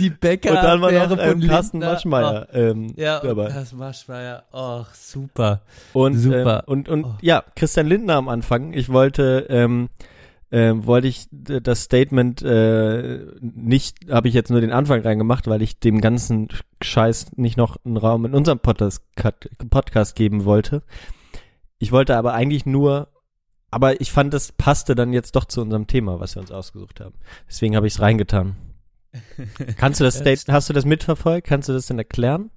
die Bäcker
Und dann war noch ähm, Carsten
Lindner.
Maschmeyer ähm,
Oh, ja, und
dabei.
Carsten Maschmeyer, ach super.
Und,
Super.
Ähm, und, und
Oh.
ja, Christian Lindner am Anfang. Ich wollte, ähm, ähm, wollte ich das Statement äh, nicht, habe ich jetzt nur den Anfang reingemacht, weil ich dem ganzen Scheiß nicht noch einen Raum in unserem Podcast, Podcast geben wollte. Ich wollte aber eigentlich nur, aber ich fand, das passte dann jetzt doch zu unserem Thema, was wir uns ausgesucht haben. Deswegen habe ich es reingetan. Kannst du das State, hast du das mitverfolgt? Kannst du das denn erklären?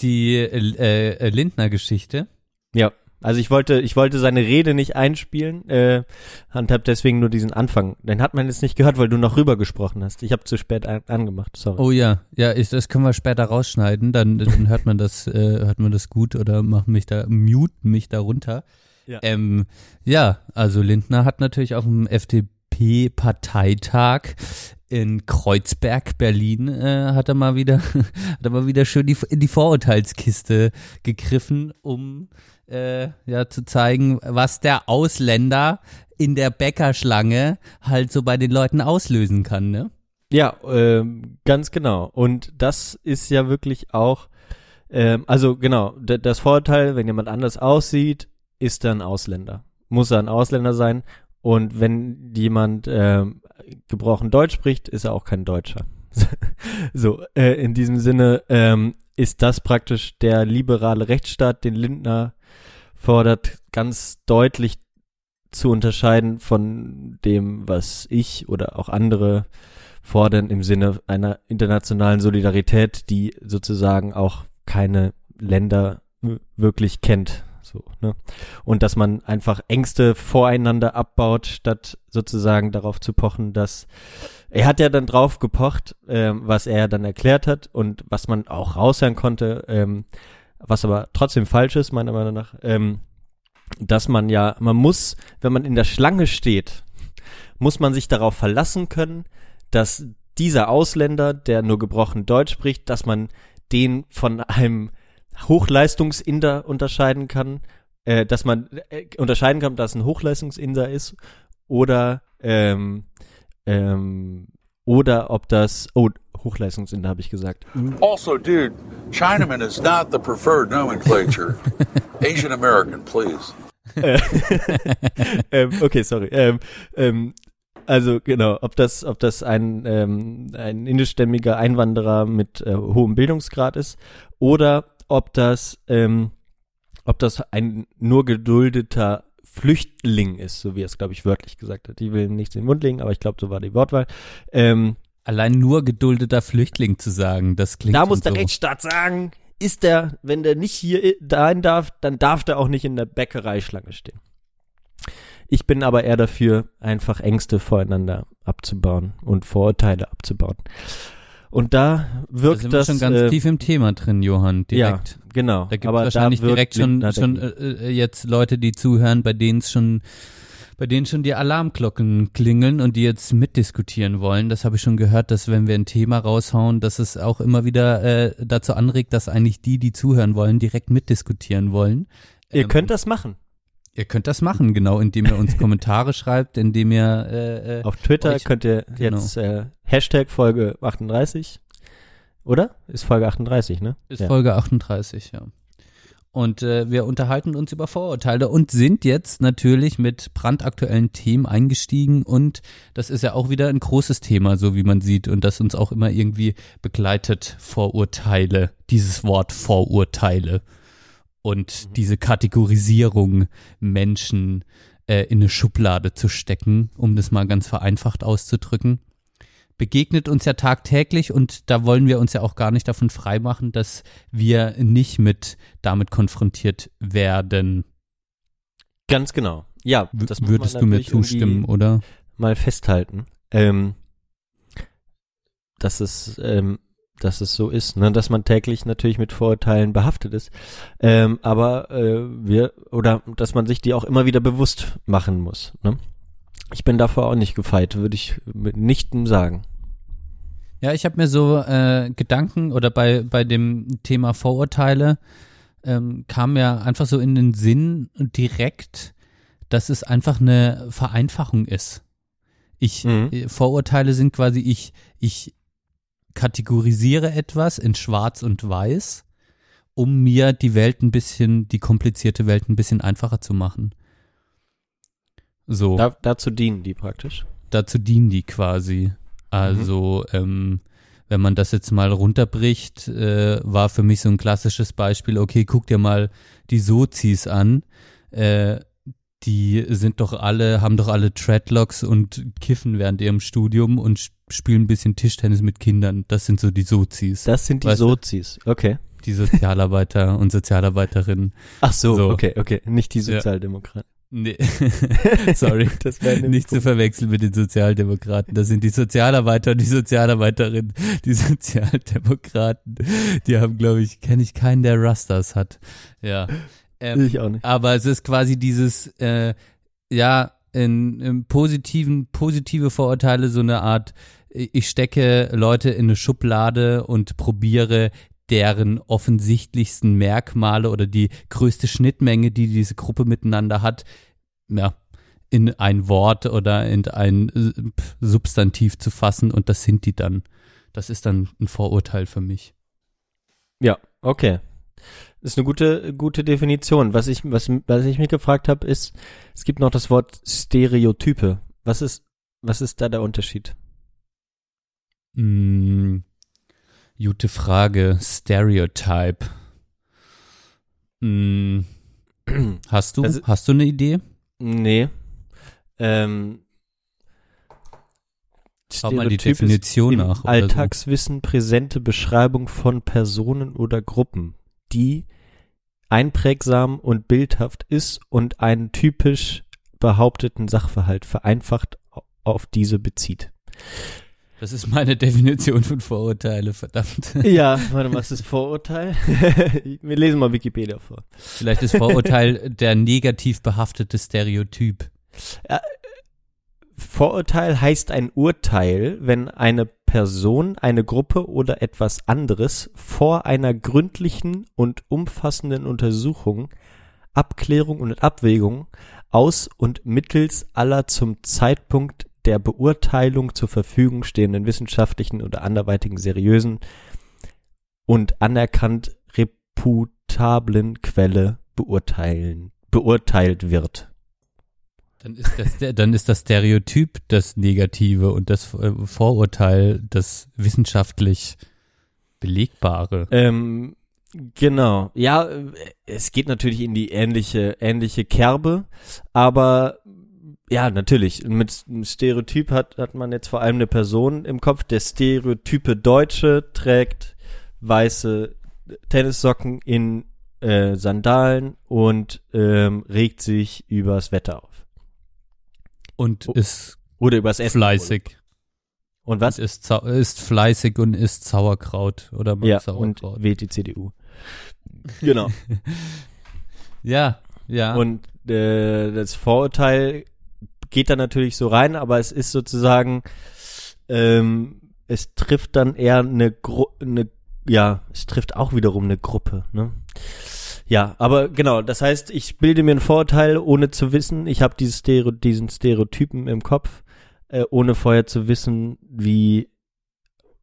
Die äh, äh, Lindner-Geschichte.
Ja. Also ich wollte, ich wollte seine Rede nicht einspielen äh, und habe deswegen nur diesen Anfang. Den hat man jetzt nicht gehört, weil du noch rüber gesprochen hast. Ich habe zu spät an, angemacht. Sorry.
Oh ja, ja, ich, das können wir später rausschneiden, dann, dann hört man das, äh, hört man das gut oder machen mich da, mute mich da runter.
Ja.
Ähm, ja, also Lindner hat natürlich auf dem FDP-Parteitag in Kreuzberg, Berlin, äh, hat er mal wieder, hat er mal wieder schön die, in die Vorurteilskiste gegriffen, um äh, ja zu zeigen, was der Ausländer in der Bäckerschlange halt so bei den Leuten auslösen kann, ne?
Ja, ähm, ganz genau. Und das ist ja wirklich auch, ähm, also genau, das Vorurteil, wenn jemand anders aussieht, ist er ein Ausländer. Muss er ein Ausländer sein. Und wenn jemand ähm, gebrochen Deutsch spricht, ist er auch kein Deutscher. so, äh, in diesem Sinne ähm, ist das praktisch der liberale Rechtsstaat, den Lindner fordert, ganz deutlich zu unterscheiden von dem, was ich oder auch andere fordern im Sinne einer internationalen Solidarität, die sozusagen auch keine Länder wirklich kennt. So, ne? Und dass man einfach Ängste voreinander abbaut, statt sozusagen darauf zu pochen, dass er hat ja dann drauf gepocht, ähm, was er dann erklärt hat und was man auch raushören konnte, ähm, was aber trotzdem falsch ist, meiner Meinung nach, ähm, dass man ja, man muss, wenn man in der Schlange steht, muss man sich darauf verlassen können, dass dieser Ausländer, der nur gebrochen Deutsch spricht, dass man den von einem Hochleistungsinder unterscheiden kann, äh, dass man äh, unterscheiden kann, dass ein Hochleistungsinder ist oder ähm, ähm, oder ob das oh Hochleistungsinder habe ich gesagt.
Also, dude, Chinaman is not the preferred nomenclature. Asian American, please.
ähm, okay, sorry. Ähm, ähm, also genau, ob das, ob das ein, ähm, ein indischstämmiger Einwanderer mit äh, hohem Bildungsgrad ist oder ob das, ähm, ob das ein nur geduldeter Flüchtling ist, so wie er es, glaube ich, wörtlich gesagt hat. Ich will nichts in den Mund legen, aber ich glaube, so war die Wortwahl. Ähm,
Allein nur geduldeter Flüchtling zu sagen, das klingt
da muss der
so.
Rechtsstaat sagen, ist der, wenn der nicht hier dahin darf, dann darf der auch nicht in der Bäckereischlange stehen. Ich bin aber eher dafür, einfach Ängste voreinander abzubauen und Vorurteile abzubauen. Und da
Da
wirkt
sind wir
das
schon ganz
äh,
tief im Thema drin, Johann, direkt.
Ja, genau.
Da gibt es wahrscheinlich
da
direkt schon, schon äh, äh, jetzt Leute, die zuhören, bei denen es schon, bei denen schon die Alarmglocken klingeln und die jetzt mitdiskutieren wollen. Das habe ich schon gehört, dass wenn wir ein Thema raushauen, dass es auch immer wieder äh, dazu anregt, dass eigentlich die, die zuhören wollen, direkt mitdiskutieren wollen.
Ihr
Ähm,
könnt das machen.
Ihr könnt das machen, genau, indem ihr uns Kommentare schreibt, indem ihr äh, äh,
Auf Twitter
euch-
könnt ihr
genau.
jetzt äh, Hashtag Folge 38, oder? Ist Folge 38, ne?
Ist
ja.
Folge 38, ja. Und äh, wir unterhalten uns über Vorurteile und sind jetzt natürlich mit brandaktuellen Themen eingestiegen und das ist ja auch wieder ein großes Thema, so wie man sieht und das uns auch immer irgendwie begleitet, Vorurteile, dieses Wort Vorurteile und diese Kategorisierung Menschen äh, in eine Schublade zu stecken, um das mal ganz vereinfacht auszudrücken begegnet uns ja tagtäglich und da wollen wir uns ja auch gar nicht davon freimachen, dass wir nicht mit damit konfrontiert werden.
Ganz genau. Ja, das
würdest du mir zustimmen, oder?
mal festhalten, ähm, dass es, ähm, dass es so ist, ne, dass man täglich natürlich mit Vorurteilen behaftet ist, ähm, aber äh, wir oder dass man sich die auch immer wieder bewusst machen muss. Ne? Ich bin davor auch nicht gefeit, würde ich mit nichtem sagen.
Ja, ich habe mir so äh, Gedanken oder bei, bei dem Thema Vorurteile ähm, kam mir einfach so in den Sinn direkt, dass es einfach eine Vereinfachung ist. Ich,
Mhm.
äh, Vorurteile sind quasi, ich, ich kategorisiere etwas in schwarz und weiß, um mir die Welt ein bisschen, die komplizierte Welt ein bisschen einfacher zu machen. So
Da, dazu dienen die praktisch.
dazu dienen die quasi. Also, ähm, wenn man das jetzt mal runterbricht, äh, war für mich so ein klassisches Beispiel, okay, guck dir mal die Sozis an. Äh, die sind doch alle, haben doch alle Treadlocks und kiffen während ihrem Studium und sp- spielen ein bisschen Tischtennis mit Kindern. Das sind so die Sozis.
Das sind die
Weißt?
Sozis. Okay.
die Sozialarbeiter und Sozialarbeiterinnen.
Ach so,
So.
okay, okay. Nicht die
Ja.
Sozialdemokraten.
Nee. Sorry.
Das wäre
Nicht zu verwechseln mit den Sozialdemokraten. Das sind die Sozialarbeiter und die Sozialarbeiterinnen. Die Sozialdemokraten, die haben, glaube ich, kenne ich keinen, der Rastas hat. Ja. Ähm,
Ich auch nicht.
aber es ist quasi dieses, äh, ja, in, im positiven, positive Vorurteile, so eine Art, ich stecke Leute in eine Schublade und probiere deren offensichtlichsten Merkmale oder die größte Schnittmenge, die diese Gruppe miteinander hat, ja, in ein Wort oder in ein äh, Substantiv zu fassen und das sind die dann. Das ist dann ein Vorurteil für mich.
Ja, okay. Das ist eine gute, gute Definition. Was ich, was, was ich mich gefragt habe, ist, es gibt noch das Wort Stereotype. Was ist, was ist da der Unterschied?
Mm, gute Frage. Stereotype. Mm, hast du,
Also-
hast du eine Idee?
Nee. Ähm,
Schau mal die Definition nach. oder so.
Alltagswissen präsente Beschreibung von Personen oder Gruppen, die einprägsam und bildhaft ist und einen typisch behaupteten Sachverhalt vereinfacht au- auf diese bezieht.
Das ist meine Definition von Vorurteile, verdammt.
Ja, warte mal, was ist Vorurteil? Wir lesen mal Wikipedia vor.
Vielleicht ist Vorurteil der negativ behaftete Stereotyp.
Vorurteil heißt ein Urteil, wenn eine Person, eine Gruppe oder etwas anderes vor einer gründlichen und umfassenden Untersuchung, Abklärung und Abwägung aus und mittels aller zum Zeitpunkt der Beurteilung zur Verfügung stehenden wissenschaftlichen oder anderweitigen seriösen und anerkannt reputablen Quelle beurteilen, beurteilt wird.
Dann ist das, dann ist das Stereotyp das Negative und das äh, Vorurteil das wissenschaftlich Belegbare.
Ähm, genau. Ja, es geht natürlich in die ähnliche, ähnliche Kerbe, aber ja, natürlich. Mit Stereotyp hat, hat man jetzt vor allem eine Person im Kopf. Der stereotype Deutsche trägt weiße Tennissocken in äh, Sandalen und ähm, regt sich übers Wetter auf.
Und ist
Oder übers Essen.
fleißig.
Und was?
Und ist, ist fleißig und isst Sauerkraut oder
Ja, und
Sauerkraut.
wählt die CDU. Genau.
ja, ja.
Und äh, das Vorurteil geht da natürlich so rein, aber es ist sozusagen, ähm, es trifft dann eher eine, Gru eine ja, es trifft auch wiederum eine Gruppe, ne? Ja, aber genau, das heißt, ich bilde mir ein Vorurteil, ohne zu wissen, ich habe dieses Stereo, diesen Stereotypen im Kopf, äh, ohne vorher zu wissen, wie,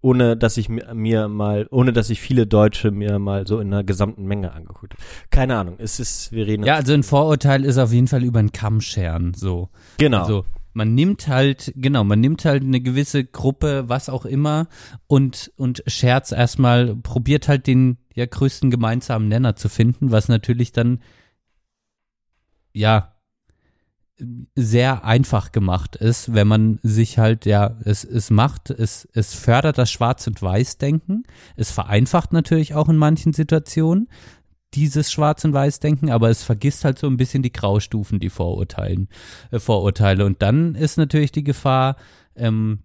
ohne dass ich mir, mir mal, ohne dass ich viele Deutsche mir mal so in einer gesamten Menge angeguckt habe. Keine Ahnung, es ist, wir reden
ja, also ein Vorurteil ist auf jeden Fall über einen Kamm scheren, so.
genau.
Also man nimmt halt, genau, man nimmt halt eine gewisse Gruppe, was auch immer, und, und scherzt erstmal, probiert halt den ja größten gemeinsamen Nenner zu finden, was natürlich dann ja sehr einfach gemacht ist, wenn man sich halt, ja, es, es macht, es, es fördert das Schwarz- und Weiß-Denken, es vereinfacht natürlich auch in manchen Situationen dieses Schwarz- und Weiß-Denken, aber es vergisst halt so ein bisschen die Graustufen, die Vorurteilen, äh, Vorurteile. Und dann ist natürlich die Gefahr, ähm,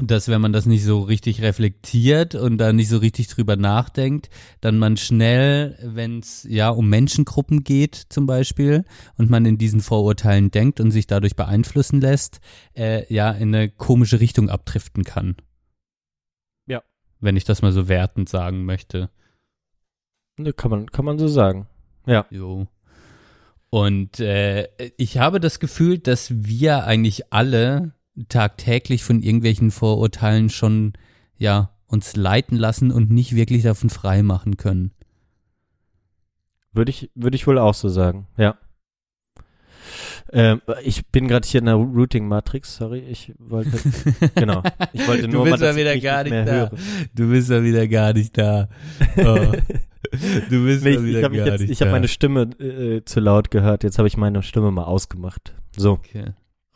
dass wenn man das nicht so richtig reflektiert und da nicht so richtig drüber nachdenkt, dann man schnell, wenn es ja um Menschengruppen geht zum Beispiel und man in diesen Vorurteilen denkt und sich dadurch beeinflussen lässt, äh, ja in eine komische Richtung abdriften kann.
Ja.
Wenn ich das mal so wertend sagen möchte.
Ne, Kann man, kann man so sagen. Ja.
Jo. Und äh, ich habe das Gefühl, dass wir eigentlich alle tagtäglich von irgendwelchen Vorurteilen schon ja uns leiten lassen und nicht wirklich davon frei machen können.
Würde ich, würde ich wohl auch so sagen. Ja. Ähm, ich bin gerade hier in der Routing Matrix, sorry, ich wollte, genau, ich wollte nur
du
mal,
bist ja
dass ich
wieder gar
nicht
nicht da.
höre.
Du bist ja wieder gar nicht da. Oh. Du bist
Nee, ich
wieder
ich habe
gar
jetzt,
nicht
ich habe
da.
meine Stimme äh, zu laut gehört, jetzt habe ich meine Stimme mal ausgemacht. So,
Okay,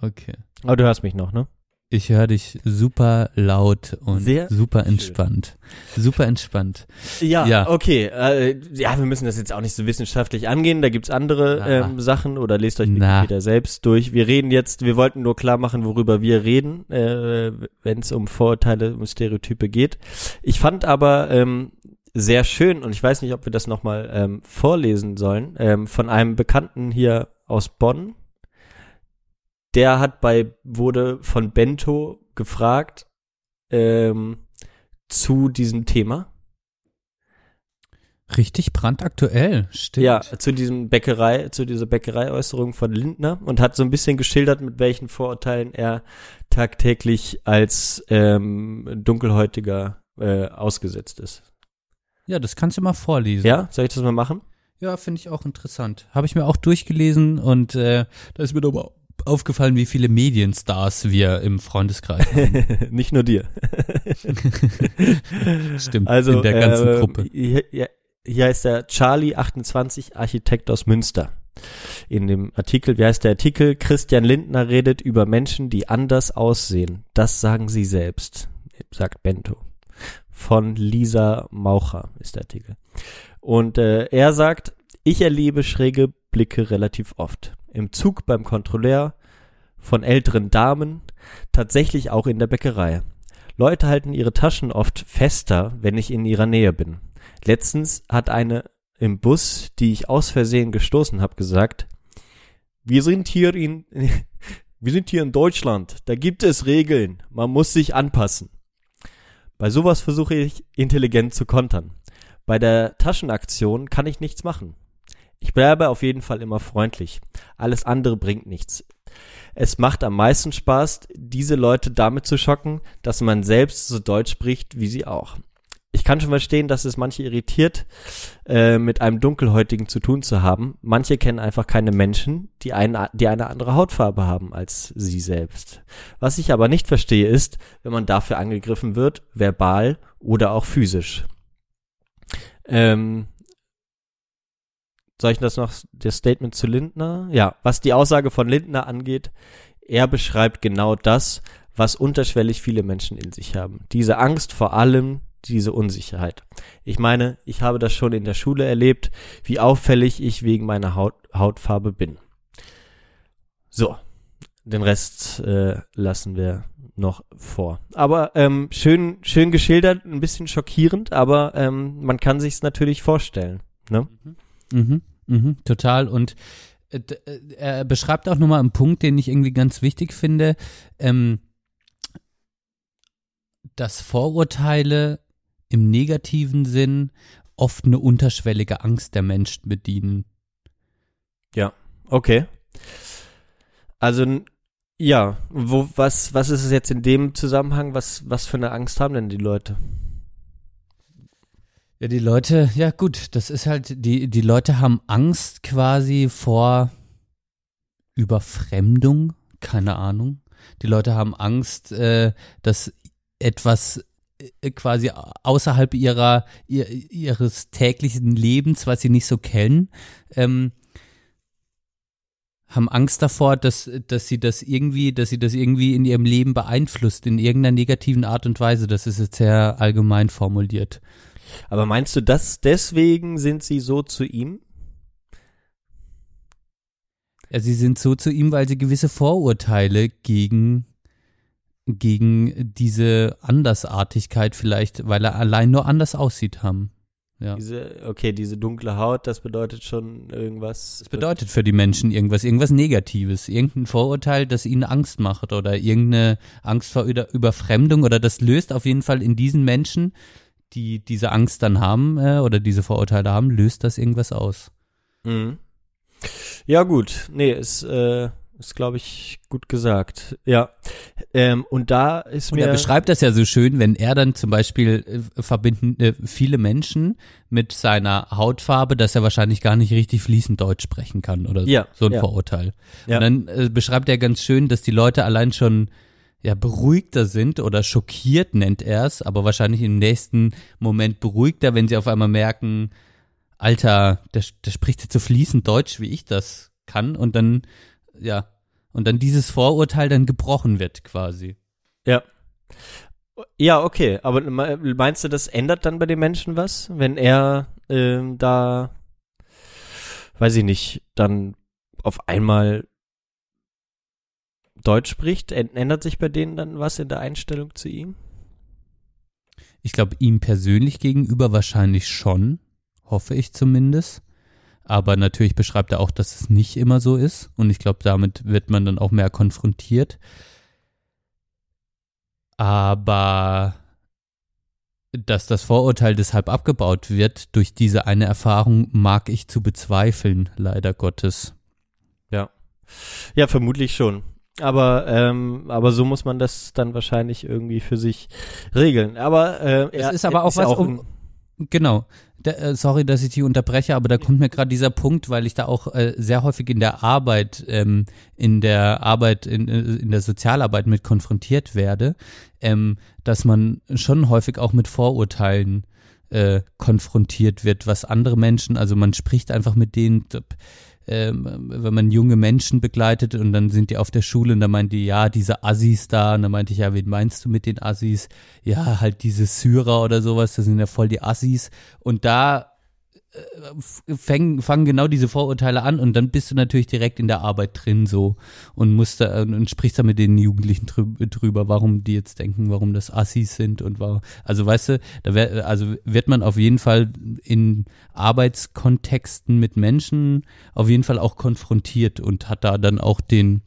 okay.
aber du hörst mich noch, ne?
Ich höre dich super laut und
Sehr
super
schön.
entspannt. Super entspannt.
Ja,
Ja.
okay. Äh, ja, wir müssen das jetzt auch nicht so wissenschaftlich angehen. Da gibt's andere ähm, Sachen oder lest euch. Wikipedia selbst durch. Wir reden jetzt, wir wollten nur klar machen, worüber wir reden, äh, wenn es um Vorurteile, um Stereotype geht. Ich fand aber ähm, sehr schön, und ich weiß nicht, ob wir das nochmal ähm, vorlesen sollen, ähm, von einem Bekannten hier aus Bonn. Der hat bei, wurde von Bento gefragt ähm, zu diesem Thema.
Richtig brandaktuell, stimmt.
Ja, zu diesem Bäckerei, zu dieser Bäckereiäußerung von Lindner und hat so ein bisschen geschildert, mit welchen Vorurteilen er tagtäglich als ähm, Dunkelhäutiger äh, ausgesetzt ist.
Ja, das kannst du mal vorlesen.
Ja, soll ich das mal machen?
Ja, finde ich auch interessant. Habe ich mir auch durchgelesen und äh, da ist mir doch mal aufgefallen, wie viele Medienstars wir im Freundeskreis haben.
Nicht nur dir.
Stimmt,
Also
in der ganzen
äh,
Gruppe.
Hier, hier- heißt der Charlie 28 Architekt aus Münster. In dem Artikel, wie heißt der Artikel? Christian Lindner redet über Menschen, die anders aussehen. Das sagen sie selbst, sagt Bento. Von Lisa Maucher ist der Artikel. Und äh, er sagt, ich erlebe schräge Blicke relativ oft. Im Zug beim Kontrolleur, von älteren Damen, tatsächlich auch in der Bäckerei. Leute halten ihre Taschen oft fester, wenn ich in ihrer Nähe bin. Letztens hat eine im Bus, die ich aus Versehen gestoßen habe, gesagt, wir sind hier in, wir sind hier in Deutschland, da gibt es Regeln, man muss sich anpassen. Bei sowas versuche ich intelligent zu kontern. Bei der Taschenaktion kann ich nichts machen. Ich bleibe auf jeden Fall immer freundlich. Alles andere bringt nichts. Es macht am meisten Spaß, diese Leute damit zu schocken, dass man selbst so Deutsch spricht wie sie auch. Ich kann schon verstehen, dass es manche irritiert, äh, mit einem Dunkelhäutigen zu tun zu haben. Manche kennen einfach keine Menschen, die eine, die eine andere Hautfarbe haben als sie selbst. Was ich aber nicht verstehe ist, wenn man dafür angegriffen wird, verbal oder auch physisch. Ähm, soll ich das noch, das Statement zu Lindner? Ja, was die Aussage von Lindner angeht, er beschreibt genau das, was unterschwellig viele Menschen in sich haben. Diese Angst vor allem, diese Unsicherheit. Ich meine, ich habe das schon in der Schule erlebt, wie auffällig ich wegen meiner Haut, Hautfarbe bin. So, den Rest äh, lassen wir noch vor. Aber ähm, schön, schön geschildert, ein bisschen schockierend, aber ähm, man kann sich's natürlich vorstellen. Ne?
Mhm, mhm, total. Und äh, äh, er beschreibt auch nochmal einen Punkt, den ich irgendwie ganz wichtig finde, ähm, dass Vorurteile im negativen Sinn oft eine unterschwellige Angst der Menschen bedienen.
Okay. Also ja, wo was was ist es jetzt in dem Zusammenhang? Was was für eine Angst haben denn die Leute?
Ja, die Leute, ja gut, das ist halt, die, die Leute haben Angst quasi vor Überfremdung, keine Ahnung. Die Leute haben Angst, äh, dass etwas äh, quasi außerhalb ihrer, ihr, ihres täglichen Lebens, was sie nicht so kennen, ähm, haben Angst davor, dass, dass sie das irgendwie, dass sie das irgendwie in ihrem Leben beeinflusst, in irgendeiner negativen Art und Weise. Das ist jetzt sehr allgemein formuliert.
Aber meinst du, dass deswegen sind sie so zu ihm?
Ja, sie sind so zu ihm, weil sie gewisse Vorurteile gegen, gegen diese Andersartigkeit vielleicht, weil er allein nur anders aussieht, haben. Ja.
Diese okay, diese dunkle Haut, das bedeutet schon irgendwas.
Das bedeutet für die Menschen irgendwas, irgendwas Negatives, irgendein Vorurteil, das ihnen Angst macht oder irgendeine Angst vor Über Überfremdung oder das löst auf jeden Fall in diesen Menschen, die diese Angst dann haben äh, oder diese Vorurteile haben, löst das irgendwas aus.
Mhm. Ja, gut. Nee, ist, äh, ist glaube ich, gut gesagt. Ja. Ähm, und da ist
Und
mir.
er beschreibt das ja so schön, wenn er dann zum Beispiel äh, verbinden äh, viele Menschen mit seiner Hautfarbe, dass er wahrscheinlich gar nicht richtig fließend Deutsch sprechen kann oder
Ja,
so ein
ja.
Vorurteil.
Ja.
Und dann äh, beschreibt er ganz schön, dass die Leute allein schon ja beruhigter sind oder schockiert nennt er es, aber wahrscheinlich im nächsten Moment beruhigter, wenn sie auf einmal merken, Alter, der, der spricht jetzt so fließend Deutsch, wie ich das kann und dann ja und dann dieses Vorurteil dann gebrochen wird quasi.
Ja. Ja, okay. Aber me- meinst du, das ändert dann bei den Menschen was, wenn er ähm, da, weiß ich nicht, dann auf einmal Deutsch spricht? Ändert sich bei denen dann was in der Einstellung zu ihm?
Ich glaube, ihm persönlich gegenüber wahrscheinlich schon, hoffe ich zumindest. Aber natürlich beschreibt er auch, dass es nicht immer so ist. Und ich glaube, damit wird man dann auch mehr konfrontiert. Aber dass das Vorurteil deshalb abgebaut wird durch diese eine Erfahrung, mag ich zu bezweifeln, leider Gottes.
Ja, vermutlich schon. Aber, ähm, aber so muss man das dann wahrscheinlich irgendwie für sich regeln. Aber äh,
Es ist aber auch
ja
was,
ein-
um, genau. Da, äh, sorry, dass ich dich unterbreche, aber da kommt mir gerade dieser Punkt, weil ich da auch äh, sehr häufig in der Arbeit, ähm, in der Arbeit, in, äh, in der Sozialarbeit mit konfrontiert werde, ähm, dass man schon häufig auch mit Vorurteilen äh, konfrontiert wird, was andere Menschen, also man spricht einfach mit denen, ähm, wenn man junge Menschen begleitet und dann sind die auf der Schule und dann meint die, ja, diese Assis da und dann meinte ich, ja, wen meinst du mit den Assis? Ja, halt diese Syrer oder sowas, das sind ja voll die Assis und da äh, fängen, fangen genau diese Vorurteile an und dann bist du natürlich direkt in der Arbeit drin so und musst da und sprichst da mit den Jugendlichen drü- drüber, warum die jetzt denken, warum das Assis sind und warum, also weißt du, da wär, also wird man auf jeden Fall in Arbeitskontexten mit Menschen auf jeden Fall auch konfrontiert und hat da dann auch den,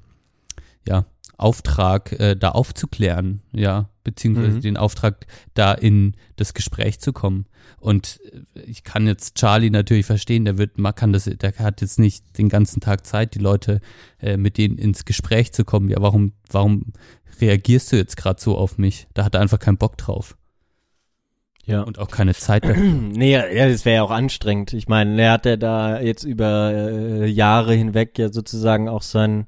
ja, Auftrag, äh, da aufzuklären, ja, beziehungsweise
Mhm.
den Auftrag, da in das Gespräch zu kommen. Und äh, ich kann jetzt Charlie natürlich verstehen, der wird, man kann das, der hat jetzt nicht den ganzen Tag Zeit, die Leute äh, mit denen ins Gespräch zu kommen. Ja, warum, warum reagierst du jetzt gerade so auf mich? Da hat er einfach keinen Bock drauf
ja.
und auch keine Zeit dafür.
Nee, ja, das wäre ja auch anstrengend. Ich meine, er hat ja da jetzt über äh, Jahre hinweg ja sozusagen auch seinen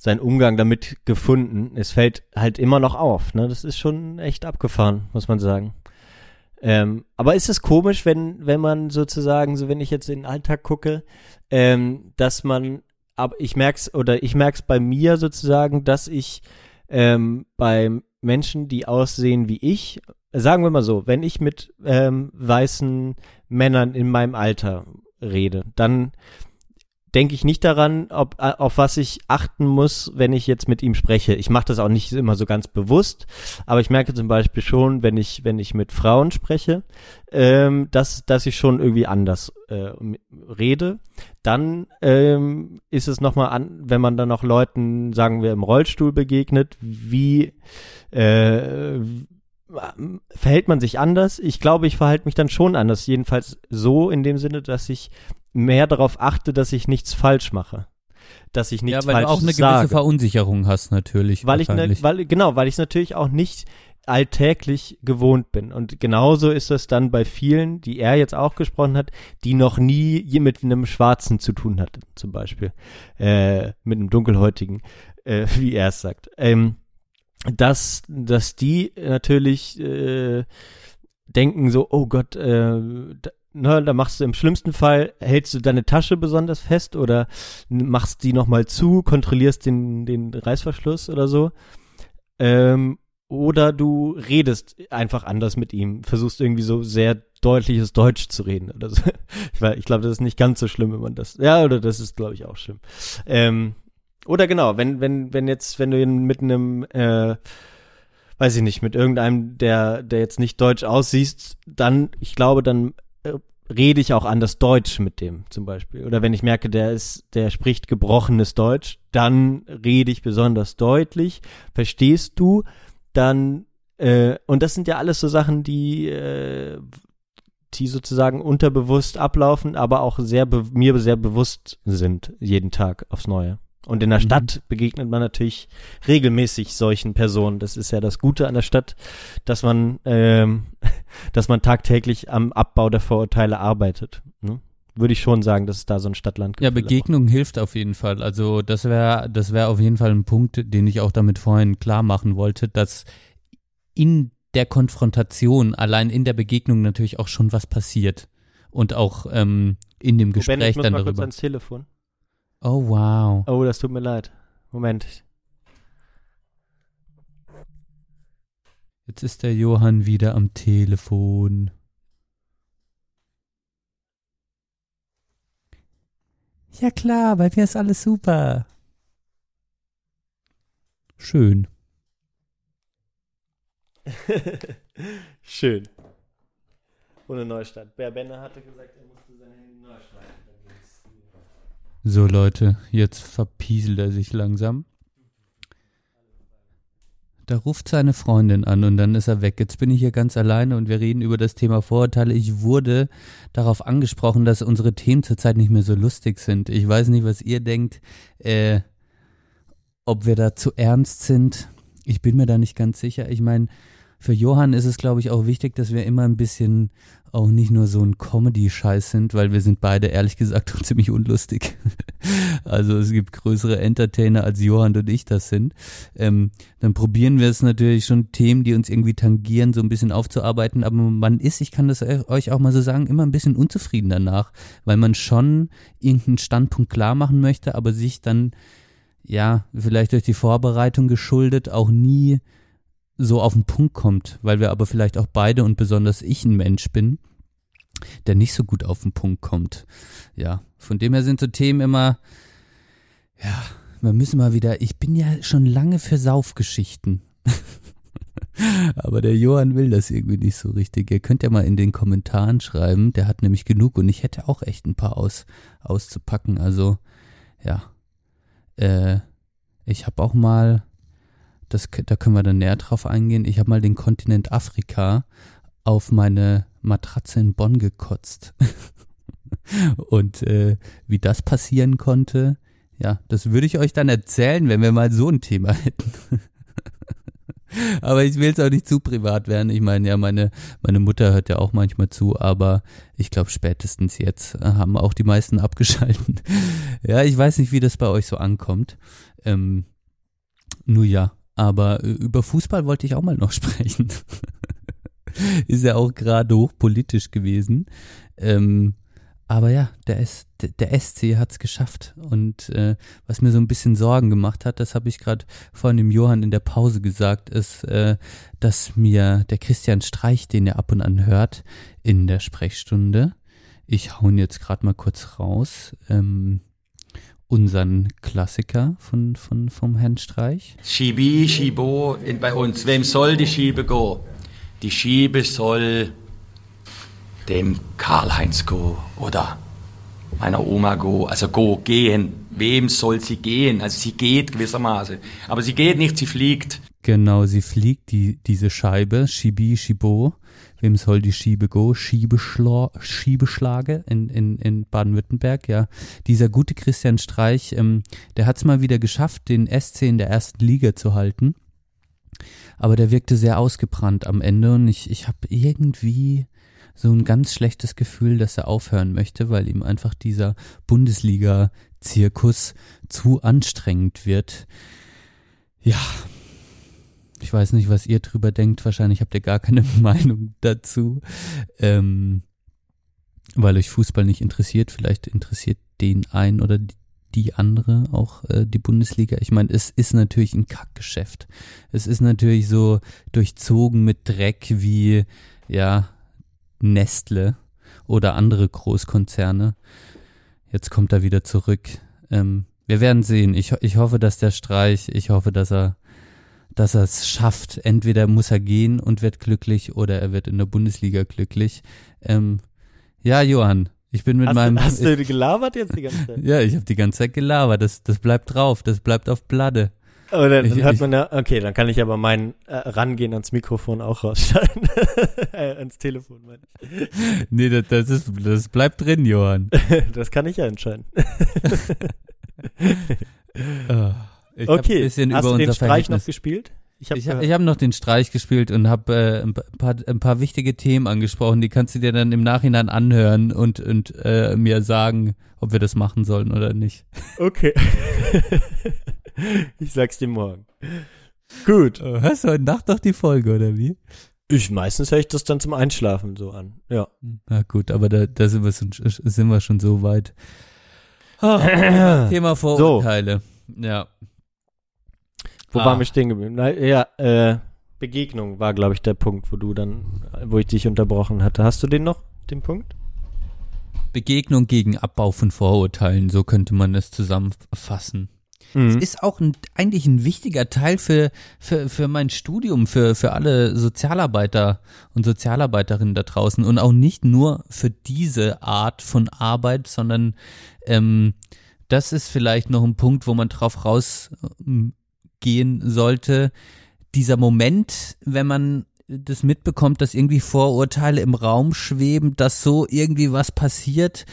seinen Umgang damit gefunden. Es fällt halt immer noch auf, ne? Das ist schon echt abgefahren, muss man sagen. Ähm, aber ist es komisch, wenn wenn man sozusagen, so wenn ich jetzt in den Alltag gucke, ähm, dass man, aber ich merk's oder ich merk's bei mir sozusagen, dass ich ähm, bei Menschen, die aussehen wie ich, sagen wir mal so, wenn ich mit ähm, weißen Männern in meinem Alter rede, dann denke ich nicht daran, ob, äh, auf was ich achten muss, wenn ich jetzt mit ihm spreche. Ich mache das auch nicht immer so ganz bewusst, aber ich merke zum Beispiel schon, wenn ich, wenn ich mit Frauen spreche, ähm, dass, dass ich schon irgendwie anders äh, rede. Dann ähm, ist es nochmal an, wenn man dann noch Leuten, sagen wir, im Rollstuhl begegnet, wie äh, verhält man sich anders? Ich glaube, ich verhalte mich dann schon anders. Jedenfalls so in dem Sinne, dass ich mehr darauf achte, dass ich nichts falsch mache. Dass ich nichts
ja, weil
falsch
du auch eine gewisse
sage.
Verunsicherung hast natürlich.
weil ich ne, weil genau, weil ich es natürlich auch nicht alltäglich gewohnt bin. Und genauso ist es dann bei vielen, die er jetzt auch gesprochen hat, die noch nie mit einem Schwarzen zu tun hatten, zum Beispiel. Äh, mit einem Dunkelhäutigen, äh, wie er es sagt. Ähm, dass, dass die natürlich äh, denken so, oh Gott, äh, na, da machst du im schlimmsten Fall, hältst du deine Tasche besonders fest oder machst die nochmal zu, kontrollierst den, den Reißverschluss oder so. Ähm, oder du redest einfach anders mit ihm, versuchst irgendwie so sehr deutliches Deutsch zu reden oder so. Ich, ich glaube, das ist nicht ganz so schlimm, wenn man das, ja, oder das ist, glaube ich, auch schlimm. Ähm, oder genau, wenn, wenn, wenn jetzt, wenn du ihn mit einem, äh, weiß ich nicht, mit irgendeinem, der, der jetzt nicht deutsch aussiehst, dann, ich glaube, dann äh, rede ich auch anders Deutsch mit dem zum Beispiel. Oder wenn ich merke, der ist, der spricht gebrochenes Deutsch, dann rede ich besonders deutlich. Verstehst du? Dann, äh, und das sind ja alles so Sachen, die, äh, die sozusagen unterbewusst ablaufen, aber auch sehr mir sehr bewusst sind, jeden Tag aufs Neue. Und in der
Mhm.
Stadt begegnet man natürlich regelmäßig solchen Personen. Das ist ja das Gute an der Stadt, dass man, ähm, dass man tagtäglich am Abbau der Vorurteile arbeitet. Ne? Würde ich schon sagen, dass es da so ein Stadtland
Ja, Begegnung hilft auf jeden Fall. Also das wäre das wäre auf jeden Fall ein Punkt, den ich auch damit vorhin klar machen wollte, dass in der Konfrontation, allein in der Begegnung natürlich auch schon was passiert. Und auch ähm, in dem
Ben, ich
Gespräch
muss
dann
mal kurz
darüber.
ans Telefon.
Oh wow.
Oh, das tut mir leid. Moment.
Jetzt ist der Johann wieder am Telefon. Ja klar, bei mir ist alles super. Schön.
Schön. Ohne Neustart. Bär Bender hatte gesagt, er musste sein Handy neu schneiden. Dann ging's.
So Leute, jetzt verpieselt er sich langsam. Da ruft seine Freundin an und dann ist er weg. Jetzt bin ich hier ganz alleine und wir reden über das Thema Vorurteile. Ich wurde darauf angesprochen, dass unsere Themen zurzeit nicht mehr so lustig sind. Ich weiß nicht, was ihr denkt, äh, ob wir da zu ernst sind. Ich bin mir da nicht ganz sicher. Ich meine, für Johann ist es, glaube ich, auch wichtig, dass wir immer ein bisschen auch nicht nur so ein Comedy-Scheiß sind, weil wir sind beide ehrlich gesagt auch ziemlich unlustig. also es gibt größere Entertainer als Johann und ich das sind. Ähm, dann probieren wir es natürlich schon Themen, die uns irgendwie tangieren, so ein bisschen aufzuarbeiten. Aber man ist, ich kann das euch auch mal so sagen, immer ein bisschen unzufrieden danach, weil man schon irgendeinen Standpunkt klar machen möchte, aber sich dann ja, vielleicht durch die Vorbereitung geschuldet, auch nie so auf den Punkt kommt, weil wir aber vielleicht auch beide und besonders ich ein Mensch bin, der nicht so gut auf den Punkt kommt. Ja, von dem her sind so Themen immer, ja, wir müssen mal wieder, ich bin ja schon lange für Saufgeschichten. aber der Johann will das irgendwie nicht so richtig. Ihr könnt ja mal in den Kommentaren schreiben, der hat nämlich genug und ich hätte auch echt ein paar aus, auszupacken. Also, ja. Äh, ich habe auch mal das, da können wir dann näher drauf eingehen. Ich habe mal den Kontinent Afrika auf meine Matratze in Bonn gekotzt. Und äh, wie das passieren konnte, ja, das würde ich euch dann erzählen, wenn wir mal so ein Thema hätten. aber ich will es auch nicht zu privat werden. Ich meine, ja, meine, meine Mutter hört ja auch manchmal zu, aber ich glaube, spätestens jetzt haben auch die meisten abgeschalten. ja, ich weiß nicht, wie das bei euch so ankommt. Ähm, nur ja, aber äh, über Fußball wollte ich auch mal noch sprechen. Ist ja auch gerade hochpolitisch gewesen. Ähm, aber ja, der, S, der SC hat's geschafft. Und äh, was mir so ein bisschen Sorgen gemacht hat, das habe ich gerade vorhin dem Johann in der Pause gesagt, ist, äh, dass mir der Christian Streich, den er ab und an hört, in der Sprechstunde, ich hau ihn jetzt gerade mal kurz raus, ähm, unseren Klassiker von, von, vom Herrn Streich.
Schibi, Schibo in, bei uns. Wem soll die Schiebe go? Die Schiebe soll dem Karl-Heinz go oder meiner Oma go, also go, gehen. Wem soll sie gehen? Also sie geht gewissermaßen. Aber sie geht nicht, sie fliegt.
Genau, sie fliegt, die, diese Scheibe, Schibi, Schibo. Wem soll die Schiebe go? Schiebeschla Schiebeschlage in, in, in Baden-Württemberg, ja. Dieser gute Christian Streich, ähm, der hat es mal wieder geschafft, den SC in der ersten Liga zu halten. Aber der wirkte sehr ausgebrannt am Ende und ich, ich habe irgendwie so ein ganz schlechtes Gefühl, dass er aufhören möchte, weil ihm einfach dieser Bundesliga-Zirkus zu anstrengend wird. Ja, ich weiß nicht, was ihr drüber denkt. Wahrscheinlich habt ihr gar keine Meinung dazu, ähm, weil euch Fußball nicht interessiert. Vielleicht interessiert den ein oder die andere auch äh, die Bundesliga. Ich meine, es ist natürlich ein Kackgeschäft. Es ist natürlich so durchzogen mit Dreck wie ja Nestle oder andere Großkonzerne. Jetzt kommt er wieder zurück. Ähm, wir werden sehen. Ich, ich hoffe, dass der Streich, ich hoffe, dass er dass er es schafft. Entweder muss er gehen und wird glücklich oder er wird in der Bundesliga glücklich. Ähm, ja, Johann, ich bin mit
hast
meinem.
Du, hast du gelabert jetzt die ganze Zeit?
ja, ich habe die ganze Zeit gelabert. Das, das bleibt drauf, das bleibt auf Blatte.
Oh, dann, ich, hört man ja, okay, dann kann ich aber mein äh, Rangehen ans Mikrofon auch rausschneiden. äh, ans Telefon, meine ich.
Nee, das, das, ist, das bleibt drin, Johann.
das kann ich ja entscheiden.
oh. Ich
okay, hast du den Streich noch gespielt?
Ich habe ich hab, hab noch den Streich gespielt und habe äh, ein, paar, ein paar wichtige Themen angesprochen. Die kannst du dir dann im Nachhinein anhören und, und äh, mir sagen, ob wir das machen sollen oder nicht.
Okay. ich sag's dir morgen. Gut.
Oh, hörst du heute Nacht doch die Folge, oder wie?
Ich meistens höre ich das dann zum Einschlafen so an. Ja.
Na gut, aber da, da sind, wir schon, sind wir schon so weit. Oh, Thema Vorurteile. So. Ja.
Wo ah. waren wir stehen geblieben? Na, ja, äh, Begegnung war, glaube ich, der Punkt, wo du dann, wo ich dich unterbrochen hatte. Hast du den noch, den Punkt?
Begegnung gegen Abbau von Vorurteilen, so könnte man es zusammenfassen.
Mhm.
Es ist auch ein, eigentlich ein wichtiger Teil für, für, für mein Studium, für, für alle Sozialarbeiter und Sozialarbeiterinnen da draußen und auch nicht nur für diese Art von Arbeit, sondern ähm, das ist vielleicht noch ein Punkt, wo man drauf rausgehen sollte. Dieser Moment, wenn man das mitbekommt, dass irgendwie Vorurteile im Raum schweben, dass so irgendwie was passiert,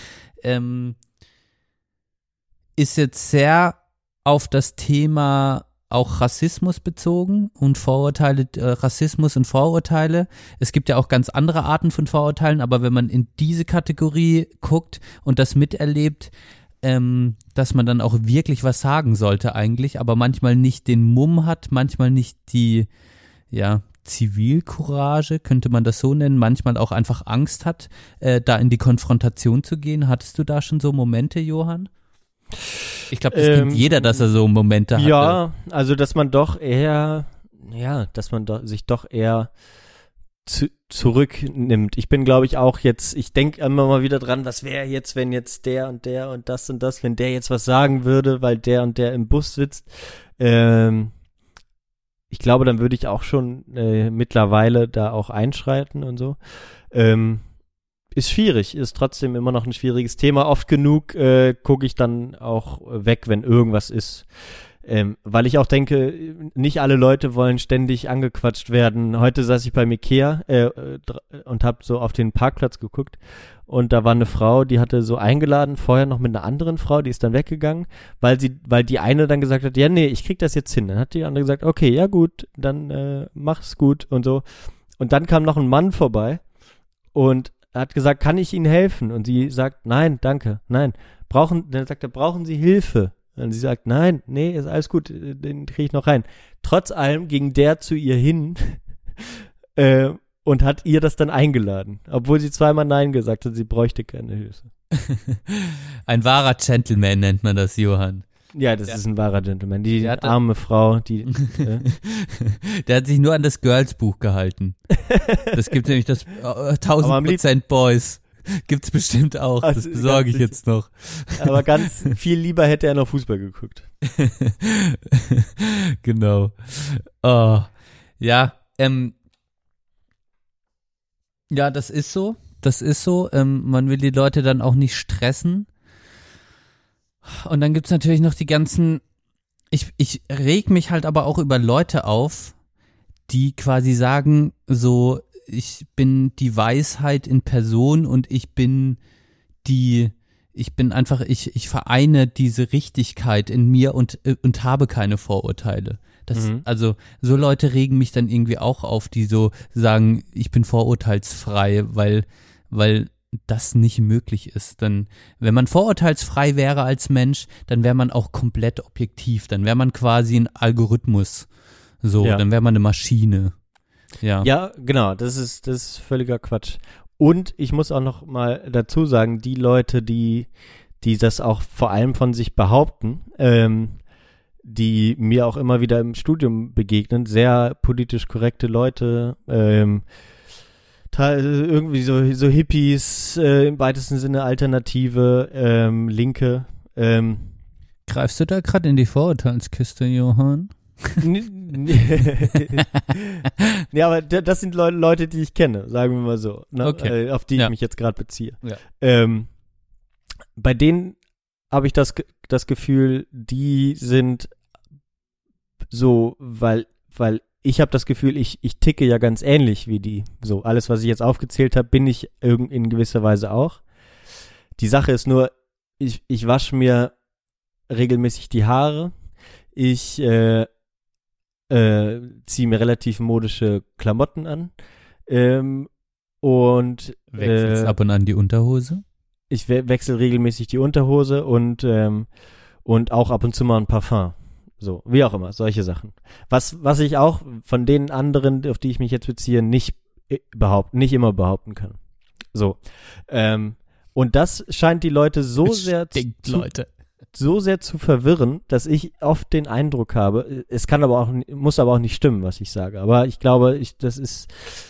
ähm, ist jetzt sehr auf das Thema auch Rassismus bezogen und Vorurteile, äh, Rassismus und Vorurteile. Es gibt ja auch ganz andere Arten von Vorurteilen, aber wenn man in diese Kategorie guckt und das miterlebt, ähm, dass man dann auch wirklich was sagen sollte eigentlich, aber manchmal nicht den Mumm hat, manchmal nicht die, ja, Zivilcourage, könnte man das so nennen, manchmal auch einfach Angst hat, äh, da in die Konfrontation zu gehen. Hattest du da schon so Momente, Johann? Ich glaube, das
Ähm,
kennt jeder, dass er so Momente hatte.
Ja, also dass man doch eher, ja, dass man doch, sich doch eher zu, zurücknimmt. Ich bin, glaube ich, auch jetzt, ich denke immer mal wieder dran, was wäre jetzt, wenn jetzt der und der und das und das, wenn der jetzt was sagen würde, weil der und der im Bus sitzt. Ähm, ich glaube, dann würde ich auch schon äh, mittlerweile da auch einschreiten und so. Ähm, ist schwierig, ist trotzdem immer noch ein schwieriges Thema. Oft genug äh, gucke ich dann auch weg, wenn irgendwas ist. Ähm, weil ich auch denke, nicht alle Leute wollen ständig angequatscht werden. Heute saß ich beim Ikea äh, äh, und habe so auf den Parkplatz geguckt und da war eine Frau, die hatte so eingeladen, vorher noch mit einer anderen Frau, die ist dann weggegangen, weil sie, weil die eine dann gesagt hat, ja nee, ich krieg das jetzt hin. Dann hat die andere gesagt, okay, ja gut, dann äh, mach's gut und so. Und dann kam noch ein Mann vorbei und hat gesagt, kann ich Ihnen helfen? Und sie sagt, nein, danke, nein. Brauchen, dann sagt er, brauchen Sie Hilfe? Und sie sagt, nein, nee, ist alles gut, äh, den kriege ich noch rein. Trotz allem ging der zu ihr hin äh, und hat ihr das dann eingeladen, obwohl sie zweimal Nein gesagt hat, sie bräuchte keine Hilfe.
Ein wahrer Gentleman nennt man das, Johann.
Ja, das
Ja.
ist ein wahrer Gentleman. Die
Der hatte-
arme Frau, die äh,
Der hat sich nur an das Girls-Buch gehalten. Das gibt nämlich das äh,
Aber
1000
am liebsten-
Prozent Boys. Gibt's bestimmt auch.
Also,
das besorge ich jetzt noch.
aber ganz viel lieber hätte er noch Fußball geguckt.
genau. Oh. Ja, ähm, ja, das ist so. Das ist so. Ähm, man will die Leute dann auch nicht stressen. Und dann gibt's natürlich noch die ganzen. Ich, ich reg mich halt aber auch über Leute auf, die quasi sagen, so, ich bin die Weisheit in Person und ich bin die, ich bin einfach, ich, ich vereine diese Richtigkeit in mir und, äh, und habe keine Vorurteile. Das,
Mhm.
also, so Leute regen mich dann irgendwie auch auf, die so sagen, ich bin vorurteilsfrei, weil, weil das nicht möglich ist. Dann, wenn man vorurteilsfrei wäre als Mensch, dann wäre man auch komplett objektiv. Dann wäre man quasi ein Algorithmus. So,
Ja.
dann wäre man eine Maschine. Ja.
Ja, genau, das ist, das ist völliger Quatsch. Und ich muss auch noch mal dazu sagen, die Leute, die, die das auch vor allem von sich behaupten, ähm, die mir auch immer wieder im Studium begegnen, sehr politisch korrekte Leute, ähm, irgendwie so, so Hippies, äh, im weitesten Sinne Alternative, ähm, Linke, ähm,
Greifst du da gerade in die Vorurteilskiste, Johann?
ja, aber das sind Leu Leute, die ich kenne, sagen wir mal so, ne?
Okay.
äh, auf die
Ja.
ich mich jetzt gerade beziehe.
Ja.
Ähm, bei denen habe ich das, das Gefühl, die sind so, weil, weil ich habe das Gefühl, ich, ich ticke ja ganz ähnlich wie die. So, alles, was ich jetzt aufgezählt habe, bin ich in gewisser Weise auch. Die Sache ist nur, ich, ich wasche mir regelmäßig die Haare. Ich äh, äh, ziehe mir relativ modische Klamotten an. Ähm, und
Wechselst
äh,
ab und an die Unterhose?
ich we wechsle regelmäßig die Unterhose und ähm, und auch ab und zu mal ein Parfum. So, wie auch immer, solche Sachen. Was was ich auch von den anderen, auf die ich mich jetzt beziehe, nicht äh, behaupten, nicht immer behaupten kann. So. Ähm, und das scheint die Leute so sehr
Stinkt,
zu,
Leute.
So sehr zu verwirren, dass ich oft den Eindruck habe, es kann aber auch, muss aber auch nicht stimmen, was ich sage. Aber ich glaube, ich, das ist,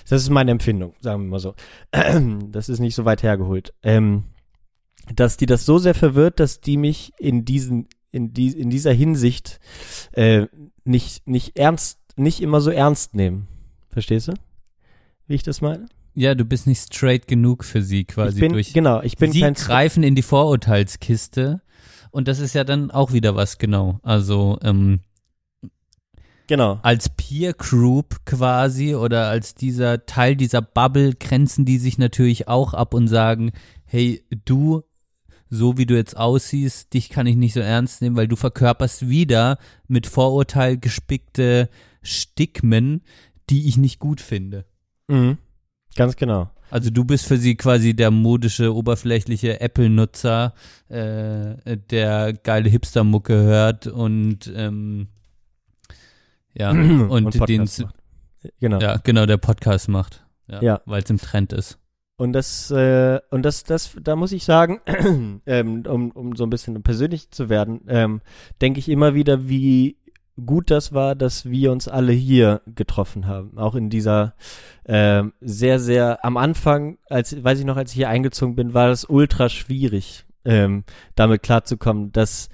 das ist meine Empfindung, sagen wir mal so. Das ist nicht so weit hergeholt. Ähm, dass die das so sehr verwirrt, dass die mich in diesen, in die, in dieser Hinsicht äh, nicht, nicht ernst, nicht immer so ernst nehmen. Verstehst du? Wie ich das meine?
Ja, du bist nicht straight genug für sie quasi
Ich bin,
durch.
genau, ich bin
sie
kein
greifen in die Vorurteilskiste und das ist ja dann auch wieder was genau. Also ähm,
genau.
als Peer Group quasi oder als dieser Teil dieser Bubble grenzen die sich natürlich auch ab und sagen, hey, du, so wie du jetzt aussiehst, dich kann ich nicht so ernst nehmen, weil du verkörperst wieder mit Vorurteil gespickte Stigmen, die ich nicht gut finde.
Mhm. Ganz genau.
Also du bist für sie quasi der modische, oberflächliche Apple-Nutzer, äh, der geile Hipster-Mucke hört und ähm, ja, und,
Und
den.
Genau.
ja, genau, der Podcast macht. Ja,
Ja.
weil es im Trend ist.
Und das, äh, und das, das, da muss ich sagen, ähm, um, um so ein bisschen persönlich zu werden, ähm, denke ich immer wieder, wie gut das war, dass wir uns alle hier getroffen haben. Auch in dieser ähm, sehr, sehr am Anfang, als weiß ich noch, als ich hier eingezogen bin, war das ultra schwierig, ähm, damit klarzukommen, dass,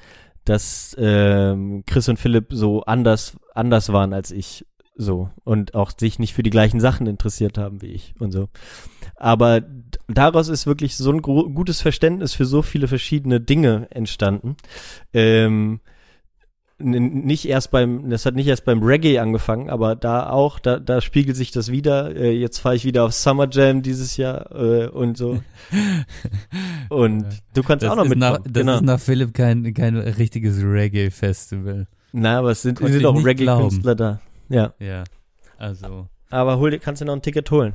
dass ähm, Chris und Philipp so anders, anders waren als ich so und auch sich nicht für die gleichen Sachen interessiert haben wie ich und so. Aber daraus ist wirklich so ein gutes Verständnis für so viele verschiedene Dinge entstanden. Ähm, nicht erst beim, das hat nicht erst beim Reggae angefangen, aber da auch, da, da spiegelt sich das wieder. Äh, jetzt fahre ich wieder auf Summer Jam dieses Jahr äh, und so. Und du kannst
Das,
auch noch
nach,
mitkommen.
das
genau.
ist nach Philipp kein, kein richtiges Reggae-Festival.
Na, aber es sind, sind auch Reggae-Künstler da. Ja.
Ja, also
Aber hol dir, kannst du noch ein Ticket holen.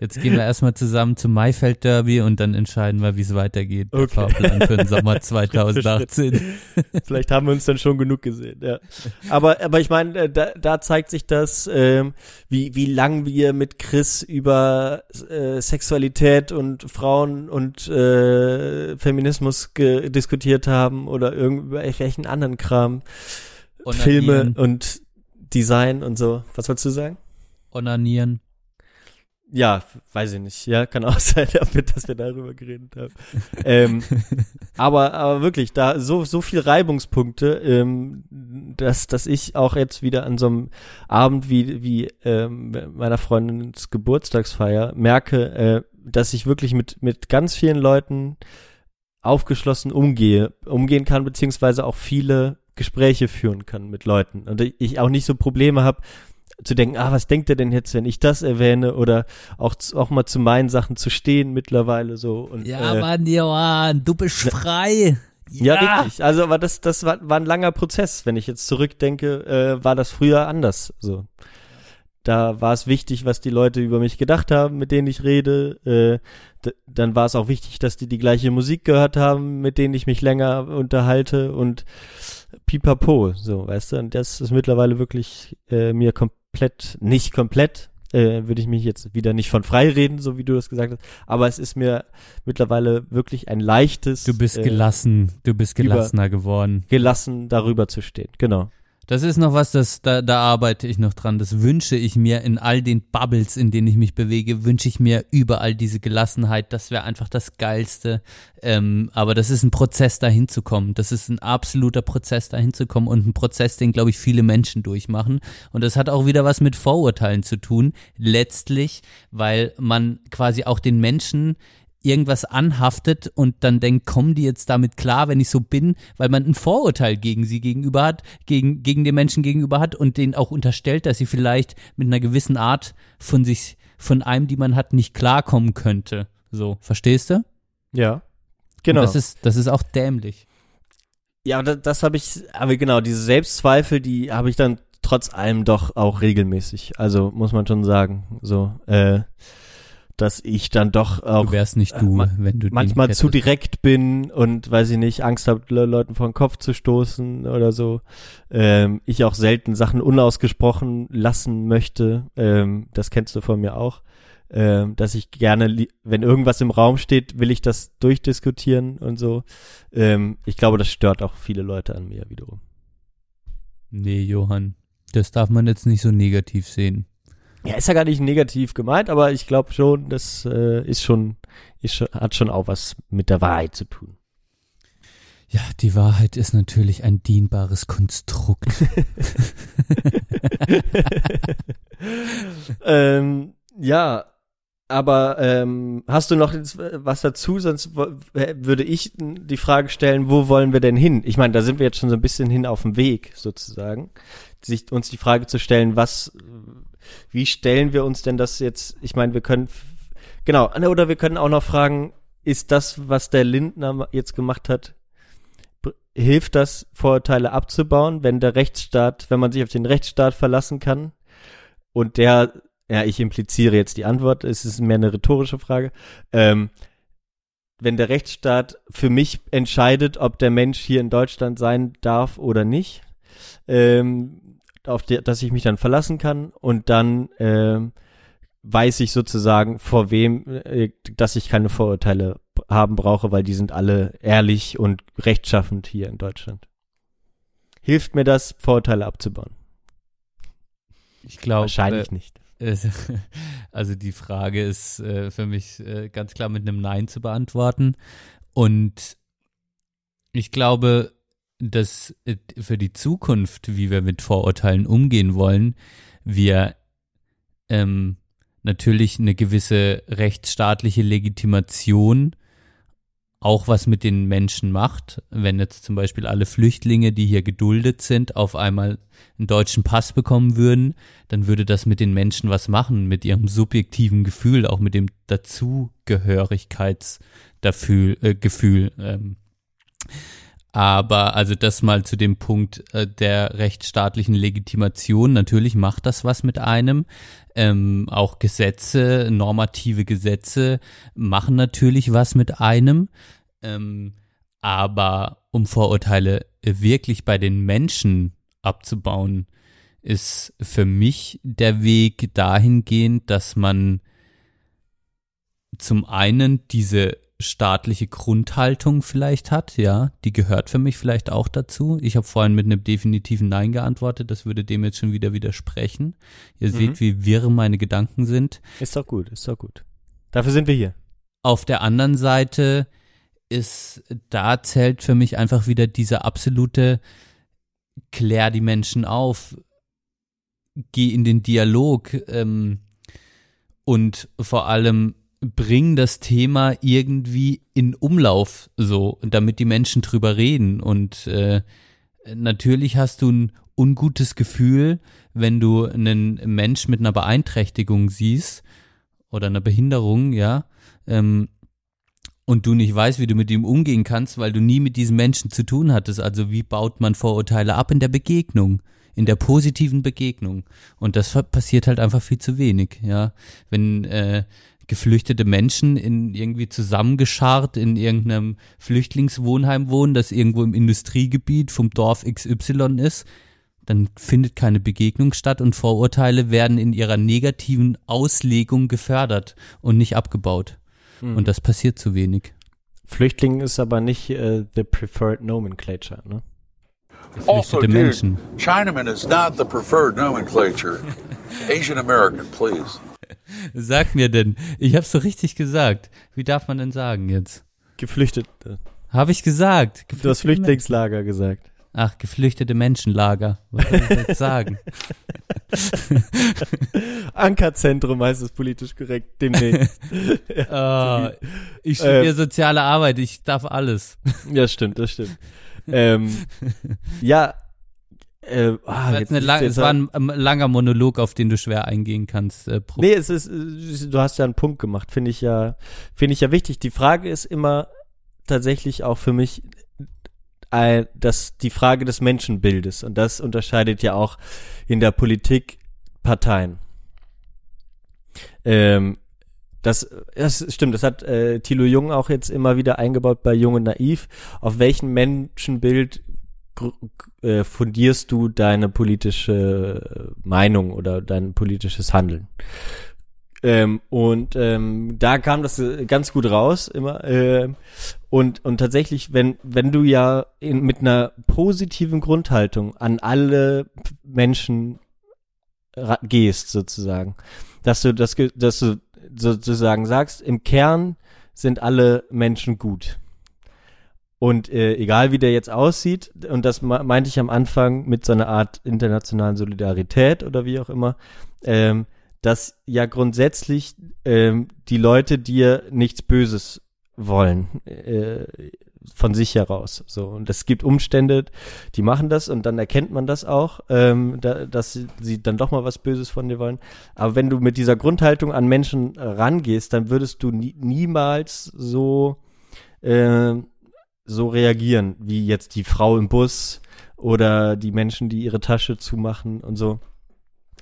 Jetzt gehen wir erstmal zusammen zum Maifeld Derby und dann entscheiden wir, wie es weitergeht. Der
Okay.
Fahrplan für den Sommer 2018.
Vielleicht haben wir uns dann schon genug gesehen, ja. Aber, aber ich meine, äh, da, da zeigt sich das, ähm, wie, wie lang wir mit Chris über äh, Sexualität und Frauen und äh, Feminismus ge- diskutiert haben oder irgend- über welchen anderen Kram. Filme
Onanieren.
und Design und so. Was wolltest du sagen?
Onanieren.
Ja, weiß ich nicht. Ja, kann auch sein, dass wir darüber geredet haben. ähm, aber, aber wirklich, da so, so viel Reibungspunkte, ähm, dass, dass ich auch jetzt wieder an so einem Abend wie, wie ähm, meiner Freundins Geburtstagsfeier merke, äh, dass ich wirklich mit, mit ganz vielen Leuten aufgeschlossen umgehe, umgehen kann, beziehungsweise auch viele Gespräche führen kann mit Leuten. Und ich auch nicht so Probleme habe, zu denken, ah, was denkt er denn jetzt, wenn ich das erwähne oder auch, auch mal zu meinen Sachen zu stehen mittlerweile so. Und,
Ja,
äh,
Mann, Johann, du bist frei.
ja, wirklich. Also, aber das, das war, war ein langer Prozess. Wenn ich jetzt zurückdenke, äh, war das früher anders. So. Da war es wichtig, was die Leute über mich gedacht haben, mit denen ich rede. Äh, dann war es auch wichtig, dass die die gleiche Musik gehört haben, mit denen ich mich länger unterhalte und pipapo, so, weißt du. Und das ist mittlerweile wirklich äh, mir komplett, nicht komplett, äh, würde ich mich jetzt wieder nicht von frei reden, so wie du das gesagt hast, aber es ist mir mittlerweile wirklich ein leichtes.
Du bist
äh,
gelassen, du bist
über-
gelassener geworden.
gelassen darüber zu stehen. Genau.
Das ist noch was, das, da, da arbeite ich noch dran. Das wünsche ich mir in all den Bubbles, in denen ich mich bewege, wünsche ich mir überall diese Gelassenheit. Das wäre einfach das Geilste. Ähm, aber das ist ein Prozess, dahin zu kommen. Das ist ein absoluter Prozess, dahin zu kommen und ein Prozess, den, glaube ich, viele Menschen durchmachen. Und das hat auch wieder was mit Vorurteilen zu tun. Letztlich, weil man quasi auch den Menschen irgendwas anhaftet und dann denkt, kommen die jetzt damit klar, wenn ich so bin, weil man ein Vorurteil gegen sie gegenüber hat, gegen, gegen den Menschen gegenüber hat und denen auch unterstellt, dass sie vielleicht mit einer gewissen Art von sich, von einem, die man hat, nicht klarkommen könnte. So, verstehst du?
Ja. Genau.
Und das ist, das ist auch dämlich.
Ja, das, das habe ich, aber genau, diese Selbstzweifel, die habe ich dann trotz allem doch auch regelmäßig. Also muss man schon sagen, so, äh, dass ich dann doch auch
Du wärst nicht du,
ma-
wenn du
manchmal zu direkt bin und weiß ich nicht, Angst habe, Le Leuten vor den Kopf zu stoßen oder so. Ähm, ich auch selten Sachen unausgesprochen lassen möchte. Ähm, das kennst du von mir auch. ähm, dass ich gerne, wenn irgendwas im Raum steht, will ich das durchdiskutieren und so. Ähm, ich glaube, das stört auch viele Leute an mir wiederum.
Nee, Johann, das darf man jetzt nicht so negativ sehen.
Ja, ist ja gar nicht negativ gemeint, aber ich glaube schon, das äh, ist schon, ist hat schon auch was mit der Wahrheit zu tun.
Ja, die Wahrheit ist natürlich ein dienbares Konstrukt.
ähm, ja, aber ähm, hast du noch jetzt was dazu? Sonst würde ich die Frage stellen, wo wollen wir denn hin? Ich meine, da sind wir jetzt schon so ein bisschen hin auf dem Weg sozusagen, sich uns die Frage zu stellen, was, wie stellen wir uns denn das jetzt? Ich meine, wir können genau oder wir können auch noch fragen, ist das, was der Lindner jetzt gemacht hat, hilft das Vorurteile abzubauen, wenn der Rechtsstaat, wenn man sich auf den Rechtsstaat verlassen kann? Und der, ja, ich impliziere jetzt die Antwort, es ist mehr eine rhetorische Frage. Ähm, wenn der Rechtsstaat für mich entscheidet, ob der Mensch hier in Deutschland sein darf oder nicht, ähm, auf der, dass ich mich dann verlassen kann und dann ähm, weiß ich sozusagen vor wem, äh, dass ich keine Vorurteile haben brauche, weil die sind alle ehrlich und rechtschaffend hier in Deutschland. Hilft mir das, Vorurteile abzubauen?
Ich glaube.
Wahrscheinlich nicht.
Es- Also die Frage ist äh, für mich äh, ganz klar mit einem Nein zu beantworten. Und ich glaube, dass äh, für die Zukunft, wie wir mit Vorurteilen umgehen wollen, wir ähm, natürlich eine gewisse rechtsstaatliche Legitimation auch was mit den Menschen macht. Wenn jetzt zum Beispiel alle Flüchtlinge, die hier geduldet sind, auf einmal einen deutschen Pass bekommen würden, dann würde das mit den Menschen was machen, mit ihrem subjektiven Gefühl, auch mit dem Dazugehörigkeitsgefühl. Äh, ähm. Aber also das mal zu dem Punkt äh, der rechtsstaatlichen Legitimation. Natürlich macht das was mit einem. Ähm, auch Gesetze, normative Gesetze machen natürlich was mit einem. Ähm, aber um Vorurteile wirklich bei den Menschen abzubauen, ist für mich der Weg dahingehend, dass man zum einen diese staatliche Grundhaltung vielleicht hat, ja, die gehört für mich vielleicht auch dazu. Ich habe vorhin mit einem definitiven Nein geantwortet, das würde dem jetzt schon wieder widersprechen. Ihr
Mhm.
seht, wie wirr meine Gedanken sind.
Ist doch gut, ist doch gut. Dafür sind wir hier.
Auf der anderen Seite ist, da zählt für mich einfach wieder diese absolute klär die Menschen auf, geh in den Dialog ähm, und vor allem bring das Thema irgendwie in Umlauf, so, damit die Menschen drüber reden. Und äh, natürlich hast du ein ungutes Gefühl, wenn du einen Mensch mit einer Beeinträchtigung siehst oder einer Behinderung, ja, ähm, und du nicht weißt, wie du mit ihm umgehen kannst, weil du nie mit diesem Menschen zu tun hattest. Also wie baut man Vorurteile ab in der Begegnung, in der positiven Begegnung? Und das passiert halt einfach viel zu wenig, ja. Wenn äh, geflüchtete Menschen in irgendwie zusammengescharrt in irgendeinem Flüchtlingswohnheim wohnen, das irgendwo im Industriegebiet vom Dorf XY ist, dann findet keine Begegnung statt und Vorurteile werden in ihrer negativen Auslegung gefördert und nicht abgebaut.
Mhm.
Und das passiert zu wenig.
Flüchtling ist aber nicht äh, the preferred nomenclature, ne?
Also,
Geflüchtete
dude,
Menschen.
Chinaman is not the preferred nomenclature. Asian American, please.
Sag mir denn, ich hab's so richtig gesagt. Wie darf man denn sagen jetzt?
Geflüchtete.
Habe ich gesagt.
Du hast
Geflüchtete
Flüchtlingslager gesagt.
Ach, geflüchtete Menschenlager. Was soll ich jetzt sagen?
Ankerzentrum heißt es politisch korrekt demnächst.
Ah, ich
Äh,
studiere soziale Arbeit, ich darf alles.
ja, stimmt, das stimmt. ähm, ja, äh, ah,
Das
jetzt,
eine lang, es war ein, ein langer Monolog, auf den du schwer eingehen kannst. Äh,
Nee, es ist, äh, du hast ja einen Punkt gemacht, finde ich ja, finde ich ja wichtig. Die Frage ist immer tatsächlich auch für mich äh, das, die Frage des Menschenbildes. Und das unterscheidet ja auch in der Politik Parteien. Ähm, das, das stimmt, das hat äh, Thilo Jung auch jetzt immer wieder eingebaut bei Jung und Naiv. Auf welchem Menschenbild äh, fundierst du deine politische Meinung oder dein politisches Handeln? Ähm, und ähm, da kam das äh, ganz gut raus immer. Ähm, und, und tatsächlich, wenn, wenn du ja in, mit einer positiven Grundhaltung an alle Menschen gehst, sozusagen, dass du das, dass du sozusagen sagst, im Kern sind alle Menschen gut. Und äh, egal wie der jetzt aussieht, und das me- meinte ich am Anfang mit so einer Art internationalen Solidarität oder wie auch immer, ähm, dass ja grundsätzlich ähm, die Leute dir nichts Böses wollen äh, von sich heraus. So und es gibt Umstände, die machen das und dann erkennt man das auch, ähm, da, dass sie, dann doch mal was Böses von dir wollen. Aber wenn du mit dieser Grundhaltung an Menschen rangehst, dann würdest du nie, niemals so äh, so reagieren wie jetzt die Frau im Bus oder die Menschen, die ihre Tasche zumachen und so.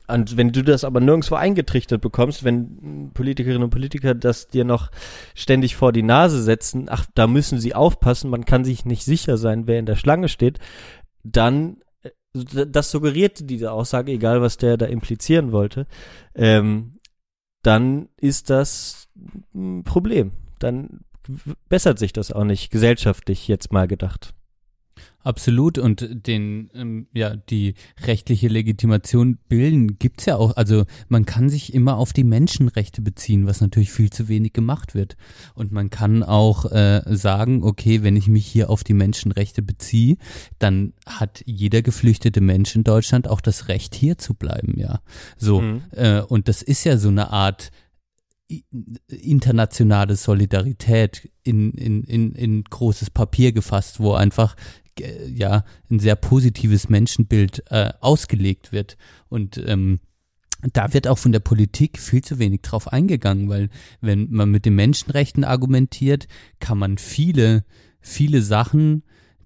Und wenn du das aber nirgendwo eingetrichtert bekommst, wenn Politikerinnen und Politiker das dir noch ständig vor die Nase setzen, ach, da müssen sie aufpassen, man kann sich nicht sicher sein, wer in der Schlange steht, dann, äh, das suggerierte diese Aussage, egal was der da implizieren wollte, ähm, dann ist das ein Problem. Dann bessert sich das auch nicht gesellschaftlich jetzt mal gedacht.
Absolut und den ähm, ja die rechtliche Legitimation bilden gibt's ja auch. Also man kann sich immer auf die Menschenrechte beziehen, was natürlich viel zu wenig gemacht wird. Und man kann auch äh, sagen, okay, wenn ich mich hier auf die Menschenrechte beziehe, dann hat jeder geflüchtete Mensch in Deutschland auch das Recht hier zu bleiben, ja. So
Mhm.
äh, und das ist ja so eine Art internationale Solidarität in, in, in, in großes Papier gefasst, wo einfach ja ein sehr positives Menschenbild äh, ausgelegt wird. Und ähm, da wird auch von der Politik viel zu wenig drauf eingegangen, weil wenn man mit den Menschenrechten argumentiert, kann man viele, viele Sachen,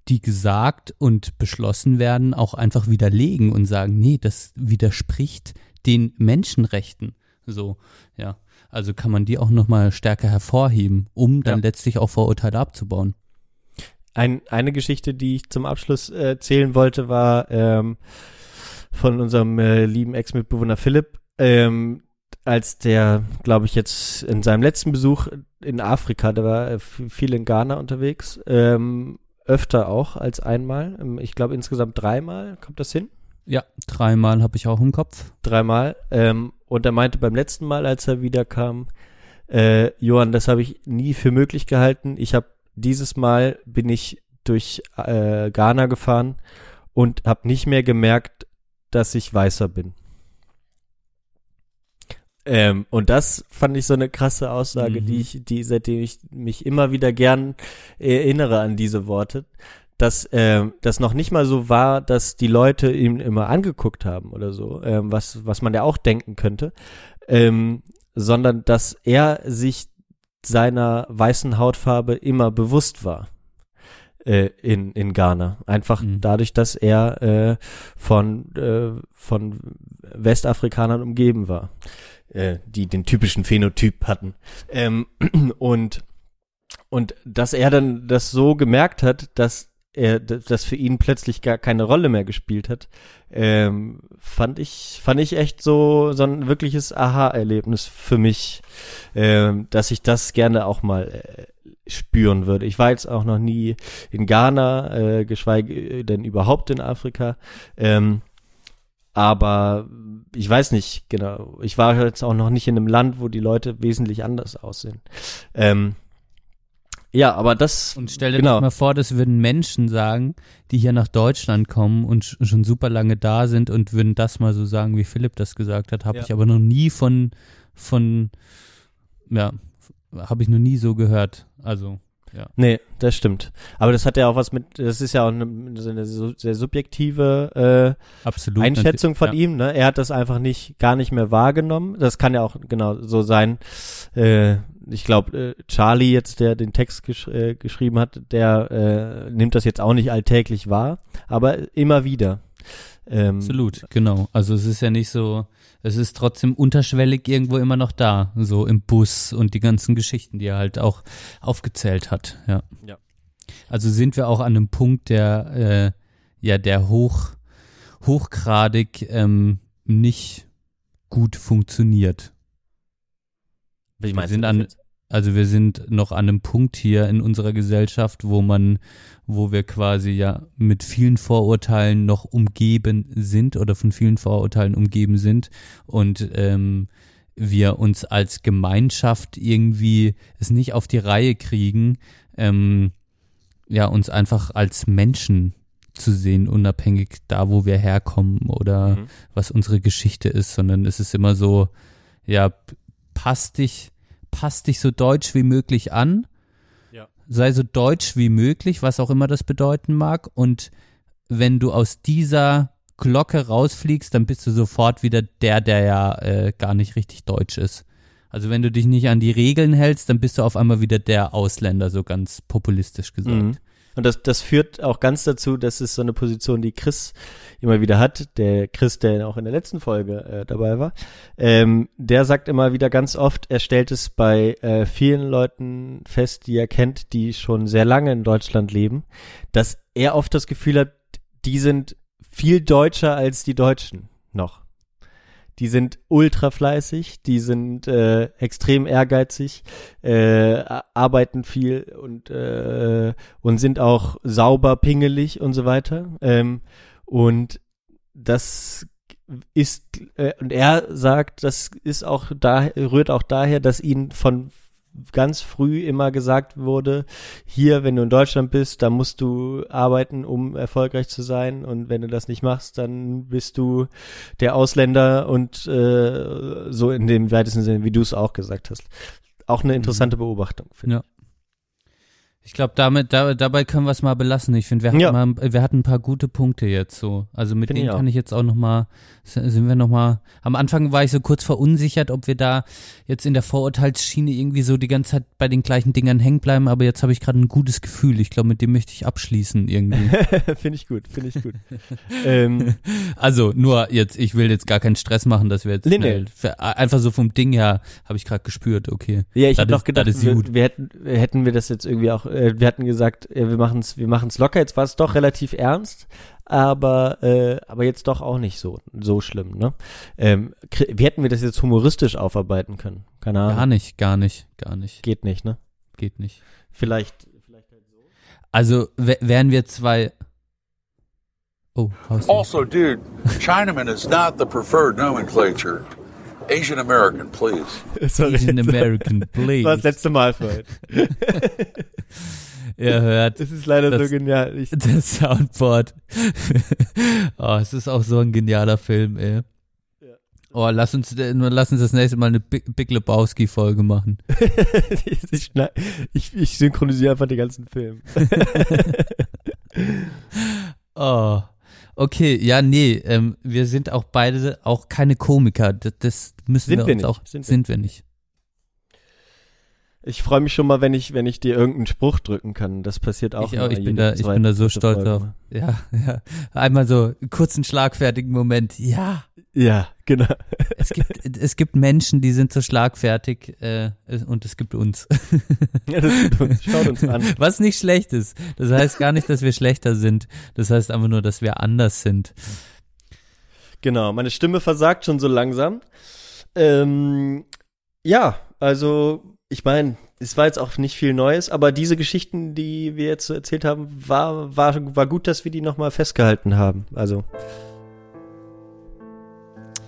die gesagt und beschlossen werden, auch einfach widerlegen und sagen, nee, das widerspricht den Menschenrechten. So, ja. Also kann man die auch nochmal stärker hervorheben, um dann
Ja.
letztlich auch Vorurteile abzubauen.
Ein, eine Geschichte, die ich zum Abschluss äh, erzählen wollte, war ähm, von unserem äh, lieben Ex-Mitbewohner Philipp, ähm, als der, glaube ich, jetzt in seinem letzten Besuch in Afrika, der war äh, viel in Ghana unterwegs, ähm, öfter auch als einmal. Ähm, Ich glaube insgesamt dreimal. Kommt das hin?
Ja, dreimal habe ich auch im Kopf.
Dreimal. Ähm, und er meinte beim letzten Mal, als er wiederkam, äh, Johann, das habe ich nie für möglich gehalten. Ich habe dieses Mal bin ich durch äh, Ghana gefahren und habe nicht mehr gemerkt, dass ich weißer bin. Ähm, und das fand ich so eine krasse Aussage,
Mhm.
die ich, die seitdem ich mich immer wieder gern erinnere an diese Worte, dass ähm, das noch nicht mal so war, dass die Leute ihn immer angeguckt haben oder so, ähm, was was man ja auch denken könnte, ähm, sondern dass er sich seiner weißen Hautfarbe immer bewusst war äh, in in Ghana, einfach
Mhm.
dadurch, dass er äh, von äh, von Westafrikanern umgeben war, äh, die den typischen Phänotyp hatten ähm, und und dass er dann das so gemerkt hat, dass er das für ihn plötzlich gar keine Rolle mehr gespielt hat, ähm, fand ich fand ich echt so so ein wirkliches Aha-Erlebnis für mich, ähm, dass ich das gerne auch mal äh, spüren würde. Ich war jetzt auch noch nie in Ghana, äh, geschweige denn überhaupt in Afrika, ähm, aber ich weiß nicht genau. Ich war jetzt auch noch nicht in einem Land, wo die Leute wesentlich anders aussehen. Ähm, ja, aber das
Und stell dir
genau.
mal vor, das würden Menschen sagen, die hier nach Deutschland kommen und sch- schon super lange da sind und würden das mal so sagen, wie Philipp das gesagt hat. Habe
Ja.
ich aber noch nie von, von, ja, habe ich noch nie so gehört. Also, ja.
Nee, das stimmt. Aber das hat ja auch was mit, das ist ja auch eine, so eine so- sehr subjektive äh. Einschätzung von
ja.
ihm. Ne? Er hat das einfach nicht, gar nicht mehr wahrgenommen. Das kann ja auch genau so sein. Äh, ich glaube, äh, Charlie jetzt, der den Text gesch äh, geschrieben hat, der äh, nimmt das jetzt auch nicht alltäglich wahr, aber immer wieder. Ähm,
Absolut, genau. Also es ist ja nicht so, es ist trotzdem unterschwellig irgendwo immer noch da, so im Bus und die ganzen Geschichten, die er halt auch aufgezählt hat, ja.
Ja.
Also sind wir auch an einem Punkt, der, äh, ja, der hoch, hochgradig ähm, nicht gut funktioniert.
Wie
Wir
meinst
sind
du das
an,
jetzt?
Also wir sind noch an einem Punkt hier in unserer Gesellschaft, wo man, wo wir quasi ja mit vielen Vorurteilen noch umgeben sind oder von vielen Vorurteilen umgeben sind und ähm, wir uns als Gemeinschaft irgendwie es nicht auf die Reihe kriegen, ähm, ja, uns einfach als Menschen zu sehen, unabhängig da, wo wir herkommen oder
Mhm.
was unsere Geschichte ist, sondern es ist immer so, ja, passt dich, passt dich so deutsch wie möglich an,
Ja.
sei so deutsch wie möglich, was auch immer das bedeuten mag und wenn du aus dieser Glocke rausfliegst, dann bist du sofort wieder der, der ja äh, gar nicht richtig deutsch ist. Also wenn du dich nicht an die Regeln hältst, dann bist du auf einmal wieder der Ausländer, so ganz populistisch gesagt.
Mhm. Und das, das führt auch ganz dazu, dass es so eine Position, die Chris immer wieder hat, der Chris, der auch in der letzten Folge äh, dabei war, ähm, der sagt immer wieder ganz oft, er stellt es bei äh, vielen Leuten fest, die er kennt, die schon sehr lange in Deutschland leben, dass er oft das Gefühl hat, die sind viel deutscher als die Deutschen noch. Die sind ultra fleißig, die sind äh, extrem ehrgeizig, äh, arbeiten viel und äh, und sind auch sauber, pingelig und so weiter. Ähm, und das ist äh, und er sagt, das ist auch da rührt auch daher, dass ihn von ganz früh immer gesagt wurde, hier, wenn du in Deutschland bist, da musst du arbeiten, um erfolgreich zu sein. Und wenn du das nicht machst, dann bist du der Ausländer und äh, so in dem weitesten Sinne, wie du es auch gesagt hast. Auch eine interessante Beobachtung. finde
Ja. Ich glaube, damit, da, dabei können wir es mal belassen. Ich finde, wir, hatten
Ja.
mal- wir hatten ein paar gute Punkte jetzt so. Also mit
Finde
denen
ich
kann ich jetzt auch noch mal, sind wir noch mal, am Anfang war ich so kurz verunsichert, ob wir da jetzt in der Vorurteilsschiene irgendwie so die ganze Zeit bei den gleichen Dingern hängen bleiben, aber jetzt habe ich gerade ein gutes Gefühl. Ich glaube, mit dem möchte ich abschließen irgendwie.
ich. finde ich gut, finde ich gut. ähm,
Also nur jetzt, ich will jetzt gar keinen Stress machen, dass wir jetzt
Nee, nee.
schnell, für- einfach so vom Ding her habe ich gerade gespürt, okay.
Ja, ich habe noch gedacht, wir, wir hätten, hätten wir das jetzt irgendwie auch, äh, wir hatten gesagt, äh, wir machen es wir machen's locker. Jetzt war es doch relativ ernst, aber, äh, aber jetzt doch auch nicht so, so schlimm, ne? Ähm, wie hätten wir das jetzt humoristisch aufarbeiten können? Keine Ahnung.
Gar nicht, gar nicht, gar nicht,
Geht nicht, ne?
geht nicht.
Vielleicht,
Also wä- wären wir zwei. Oh, Haus.
Also, dude, Chinaman is not the preferred nomenclature. Asian American, please.
sorry.
Asian American,
Das war das
please.
letzte Mal für heute.
Ihr hört
Das ist leider
Das-
so genial. Ich,
das Soundboard. oh, es ist auch so ein genialer Film, ey. Oh, lass uns, äh, lass uns das nächste Mal eine Big, Big Lebowski-Folge machen.
ich, ich, ich synchronisiere einfach den ganzen Film.
Oh. Okay, ja, nee, ähm, wir sind auch beide auch keine Komiker. Das, das müssen
Sind
wir
wir
uns
nicht,
auch.
sind
Sind
wir
wir, nicht.
Ich freue mich schon mal, wenn ich, wenn ich dir irgendeinen Spruch drücken kann. Das passiert auch.
ich, auch,
immer
ich, bin da, ich bin da so stolz drauf. Ja, ja. Einmal so einen kurzen, schlagfertigen Moment. Ja.
Ja, genau.
Es gibt, es gibt Menschen, die sind so schlagfertig äh, und es gibt uns.
Ja, das tut uns. Schaut uns an.
Was nicht schlecht ist. Das heißt gar nicht, dass wir schlechter sind. Das heißt einfach nur, dass wir anders sind.
Genau, meine Stimme versagt schon so langsam. Ähm, ja, also ich meine, es war jetzt auch nicht viel Neues, aber diese Geschichten, die wir jetzt erzählt haben, war, war, war gut, dass wir die nochmal festgehalten haben. Also,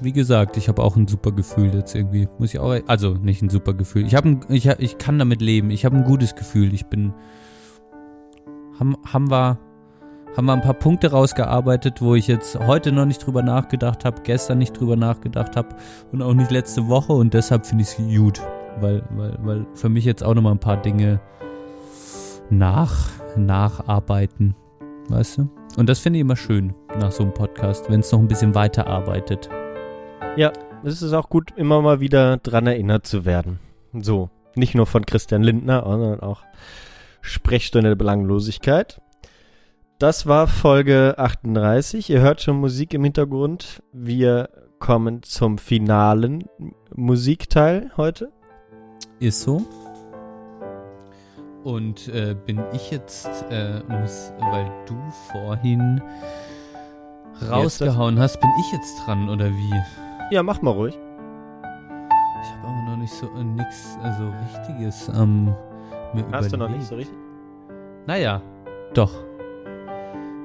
Wie gesagt, ich habe auch ein super Gefühl jetzt irgendwie. Muss ich auch, also nicht ein super Gefühl. Ich ein- ich, ich kann damit leben. Ich habe ein gutes Gefühl. Ich bin, haben, haben wir, haben wir ein paar Punkte rausgearbeitet, wo ich jetzt heute noch nicht drüber nachgedacht habe, gestern nicht drüber nachgedacht habe und auch nicht letzte Woche und deshalb finde ich es gut, weil, weil, weil für mich jetzt auch noch mal ein paar Dinge nach, nacharbeiten, weißt du? Und das finde ich immer schön nach so einem Podcast, wenn es noch ein bisschen weiterarbeitet.
es ist auch gut, immer mal wieder dran erinnert zu werden. So, nicht nur von Christian Lindner, sondern auch Sprechstunde der Belanglosigkeit. Das war Folge 38. Ihr hört schon Musik im Hintergrund. Wir kommen zum finalen Musikteil heute.
Ist so. Und äh, bin ich jetzt, äh, muss, weil du vorhin rausgehauen hast, bin ich jetzt dran oder wie?
Ja, mach mal ruhig.
Ich habe aber noch nicht so äh, nix also richtiges am mir
Hast du noch nicht so richtig?
Naja, doch.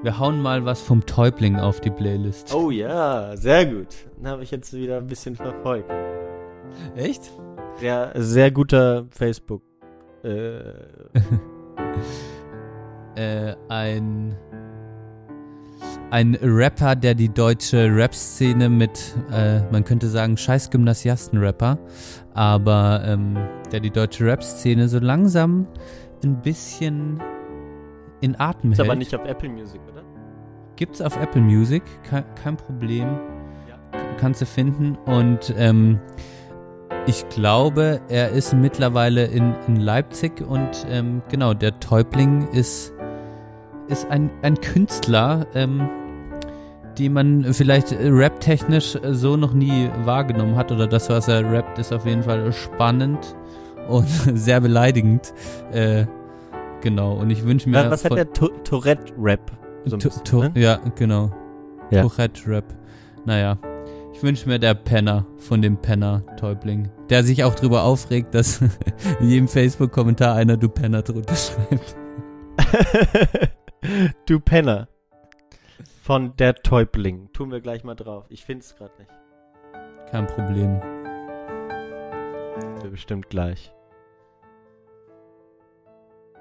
Wir hauen mal was vom Täubling auf die Playlist.
Oh ja, sehr gut. Dann habe ich jetzt wieder ein bisschen verfolgt.
Echt?
Ja, sehr guter Facebook. Äh,
Äh, ein ein Rapper, der die deutsche Rap-Szene mit, äh, man könnte sagen, scheiß Gymnasiasten-Rapper, aber ähm, der die deutsche Rap-Szene so langsam ein bisschen in Atem
ist
hält.
aber nicht auf Apple Music, oder?
Gibt's auf Apple Music, kein, kein Problem. Kannst du finden. Und ähm, ich glaube, er ist mittlerweile in, in Leipzig und ähm, genau, der Täubling ist, ist ein, ein Künstler, ähm, die man vielleicht rap-technisch so noch nie wahrgenommen hat. Oder das, was er rappt, ist auf jeden Fall spannend und sehr beleidigend. Äh, genau, und ich wünsche mir.
Was hat der Tourette-Rap? So bisschen, ne?
Ja, genau.
Ja.
Tourette-Rap. Naja. Ich wünsche mir der Penner von dem Penner-Täubling. Der sich auch drüber aufregt, dass in jedem Facebook-Kommentar einer Du Penner drunter schreibt.
du Penner. Von der Täubling. Tun wir gleich mal drauf. Ich find's gerade nicht.
Kein Problem.
Bestimmt gleich.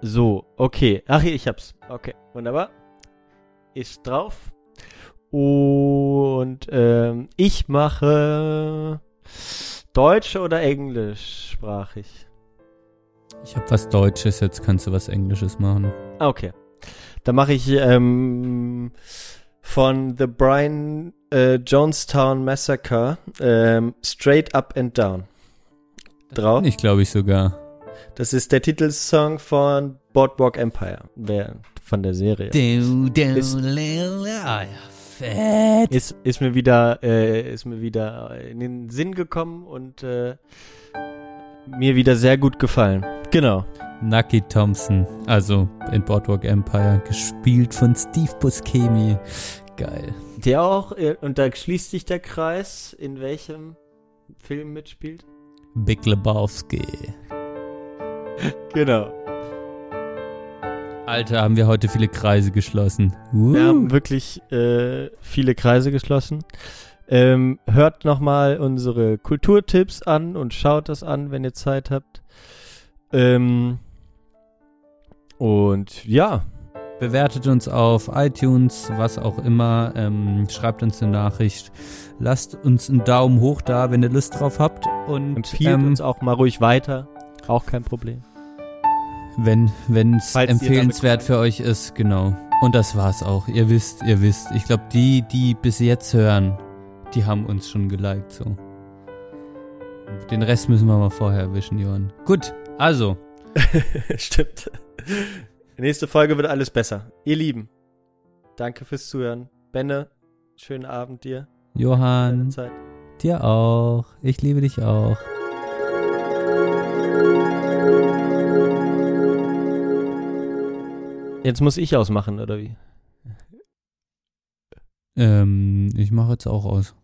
So, okay. Ach, hier, ich hab's. Okay, wunderbar. Ist drauf. Und ähm, ich mache Deutsch oder englischsprachig?
Ich habe was Deutsches, jetzt kannst du was Englisches machen.
Ah, Okay. Dann mache ich ähm, von The Brian äh, Jonestown Massacre ähm, Straight Up and Down. Drauf.
Ich glaube ich sogar.
Das ist der Titelsong von Boardwalk Empire. Wer von der Serie.
Du, du,
Ist-
ah, ja, fett.
Ist, ist mir wieder, äh, ist mir wieder in den Sinn gekommen und äh, mir wieder sehr gut gefallen. Genau.
Nucky Thompson, also in Boardwalk Empire, gespielt von Steve Buscemi. Geil.
Der auch, äh, und da schließt sich der Kreis, in welchem Film mitspielt.
Big Lebowski.
Genau.
Alter, haben wir heute viele Kreise geschlossen.
Wir
Uh.
haben wirklich äh, viele Kreise geschlossen. Ähm, hört nochmal unsere Kulturtipps an und schaut das an, wenn ihr Zeit habt. Ähm, und ja,
Bewertet uns auf iTunes, was auch immer. Ähm, schreibt uns eine Nachricht. Lasst uns einen Daumen hoch da, wenn ihr Lust drauf habt. Und
empfiehlt
ähm,
uns auch mal ruhig weiter. Auch kein Problem.
Wenn es empfehlenswert für euch ist, genau. Und das war's auch. Ihr wisst, ihr wisst. Ich glaube, die, die bis jetzt hören, die haben uns schon geliked. So. Den Rest müssen wir mal vorher erwischen, Johann. Gut, also.
Stimmt. Nächste Folge wird alles besser. Ihr Lieben, danke fürs Zuhören. Benne, schönen Abend dir.
Johann,
Zeit.
dir auch. Ich liebe dich auch.
Jetzt muss ich ausmachen, oder wie?
Ähm, ich mache jetzt auch aus.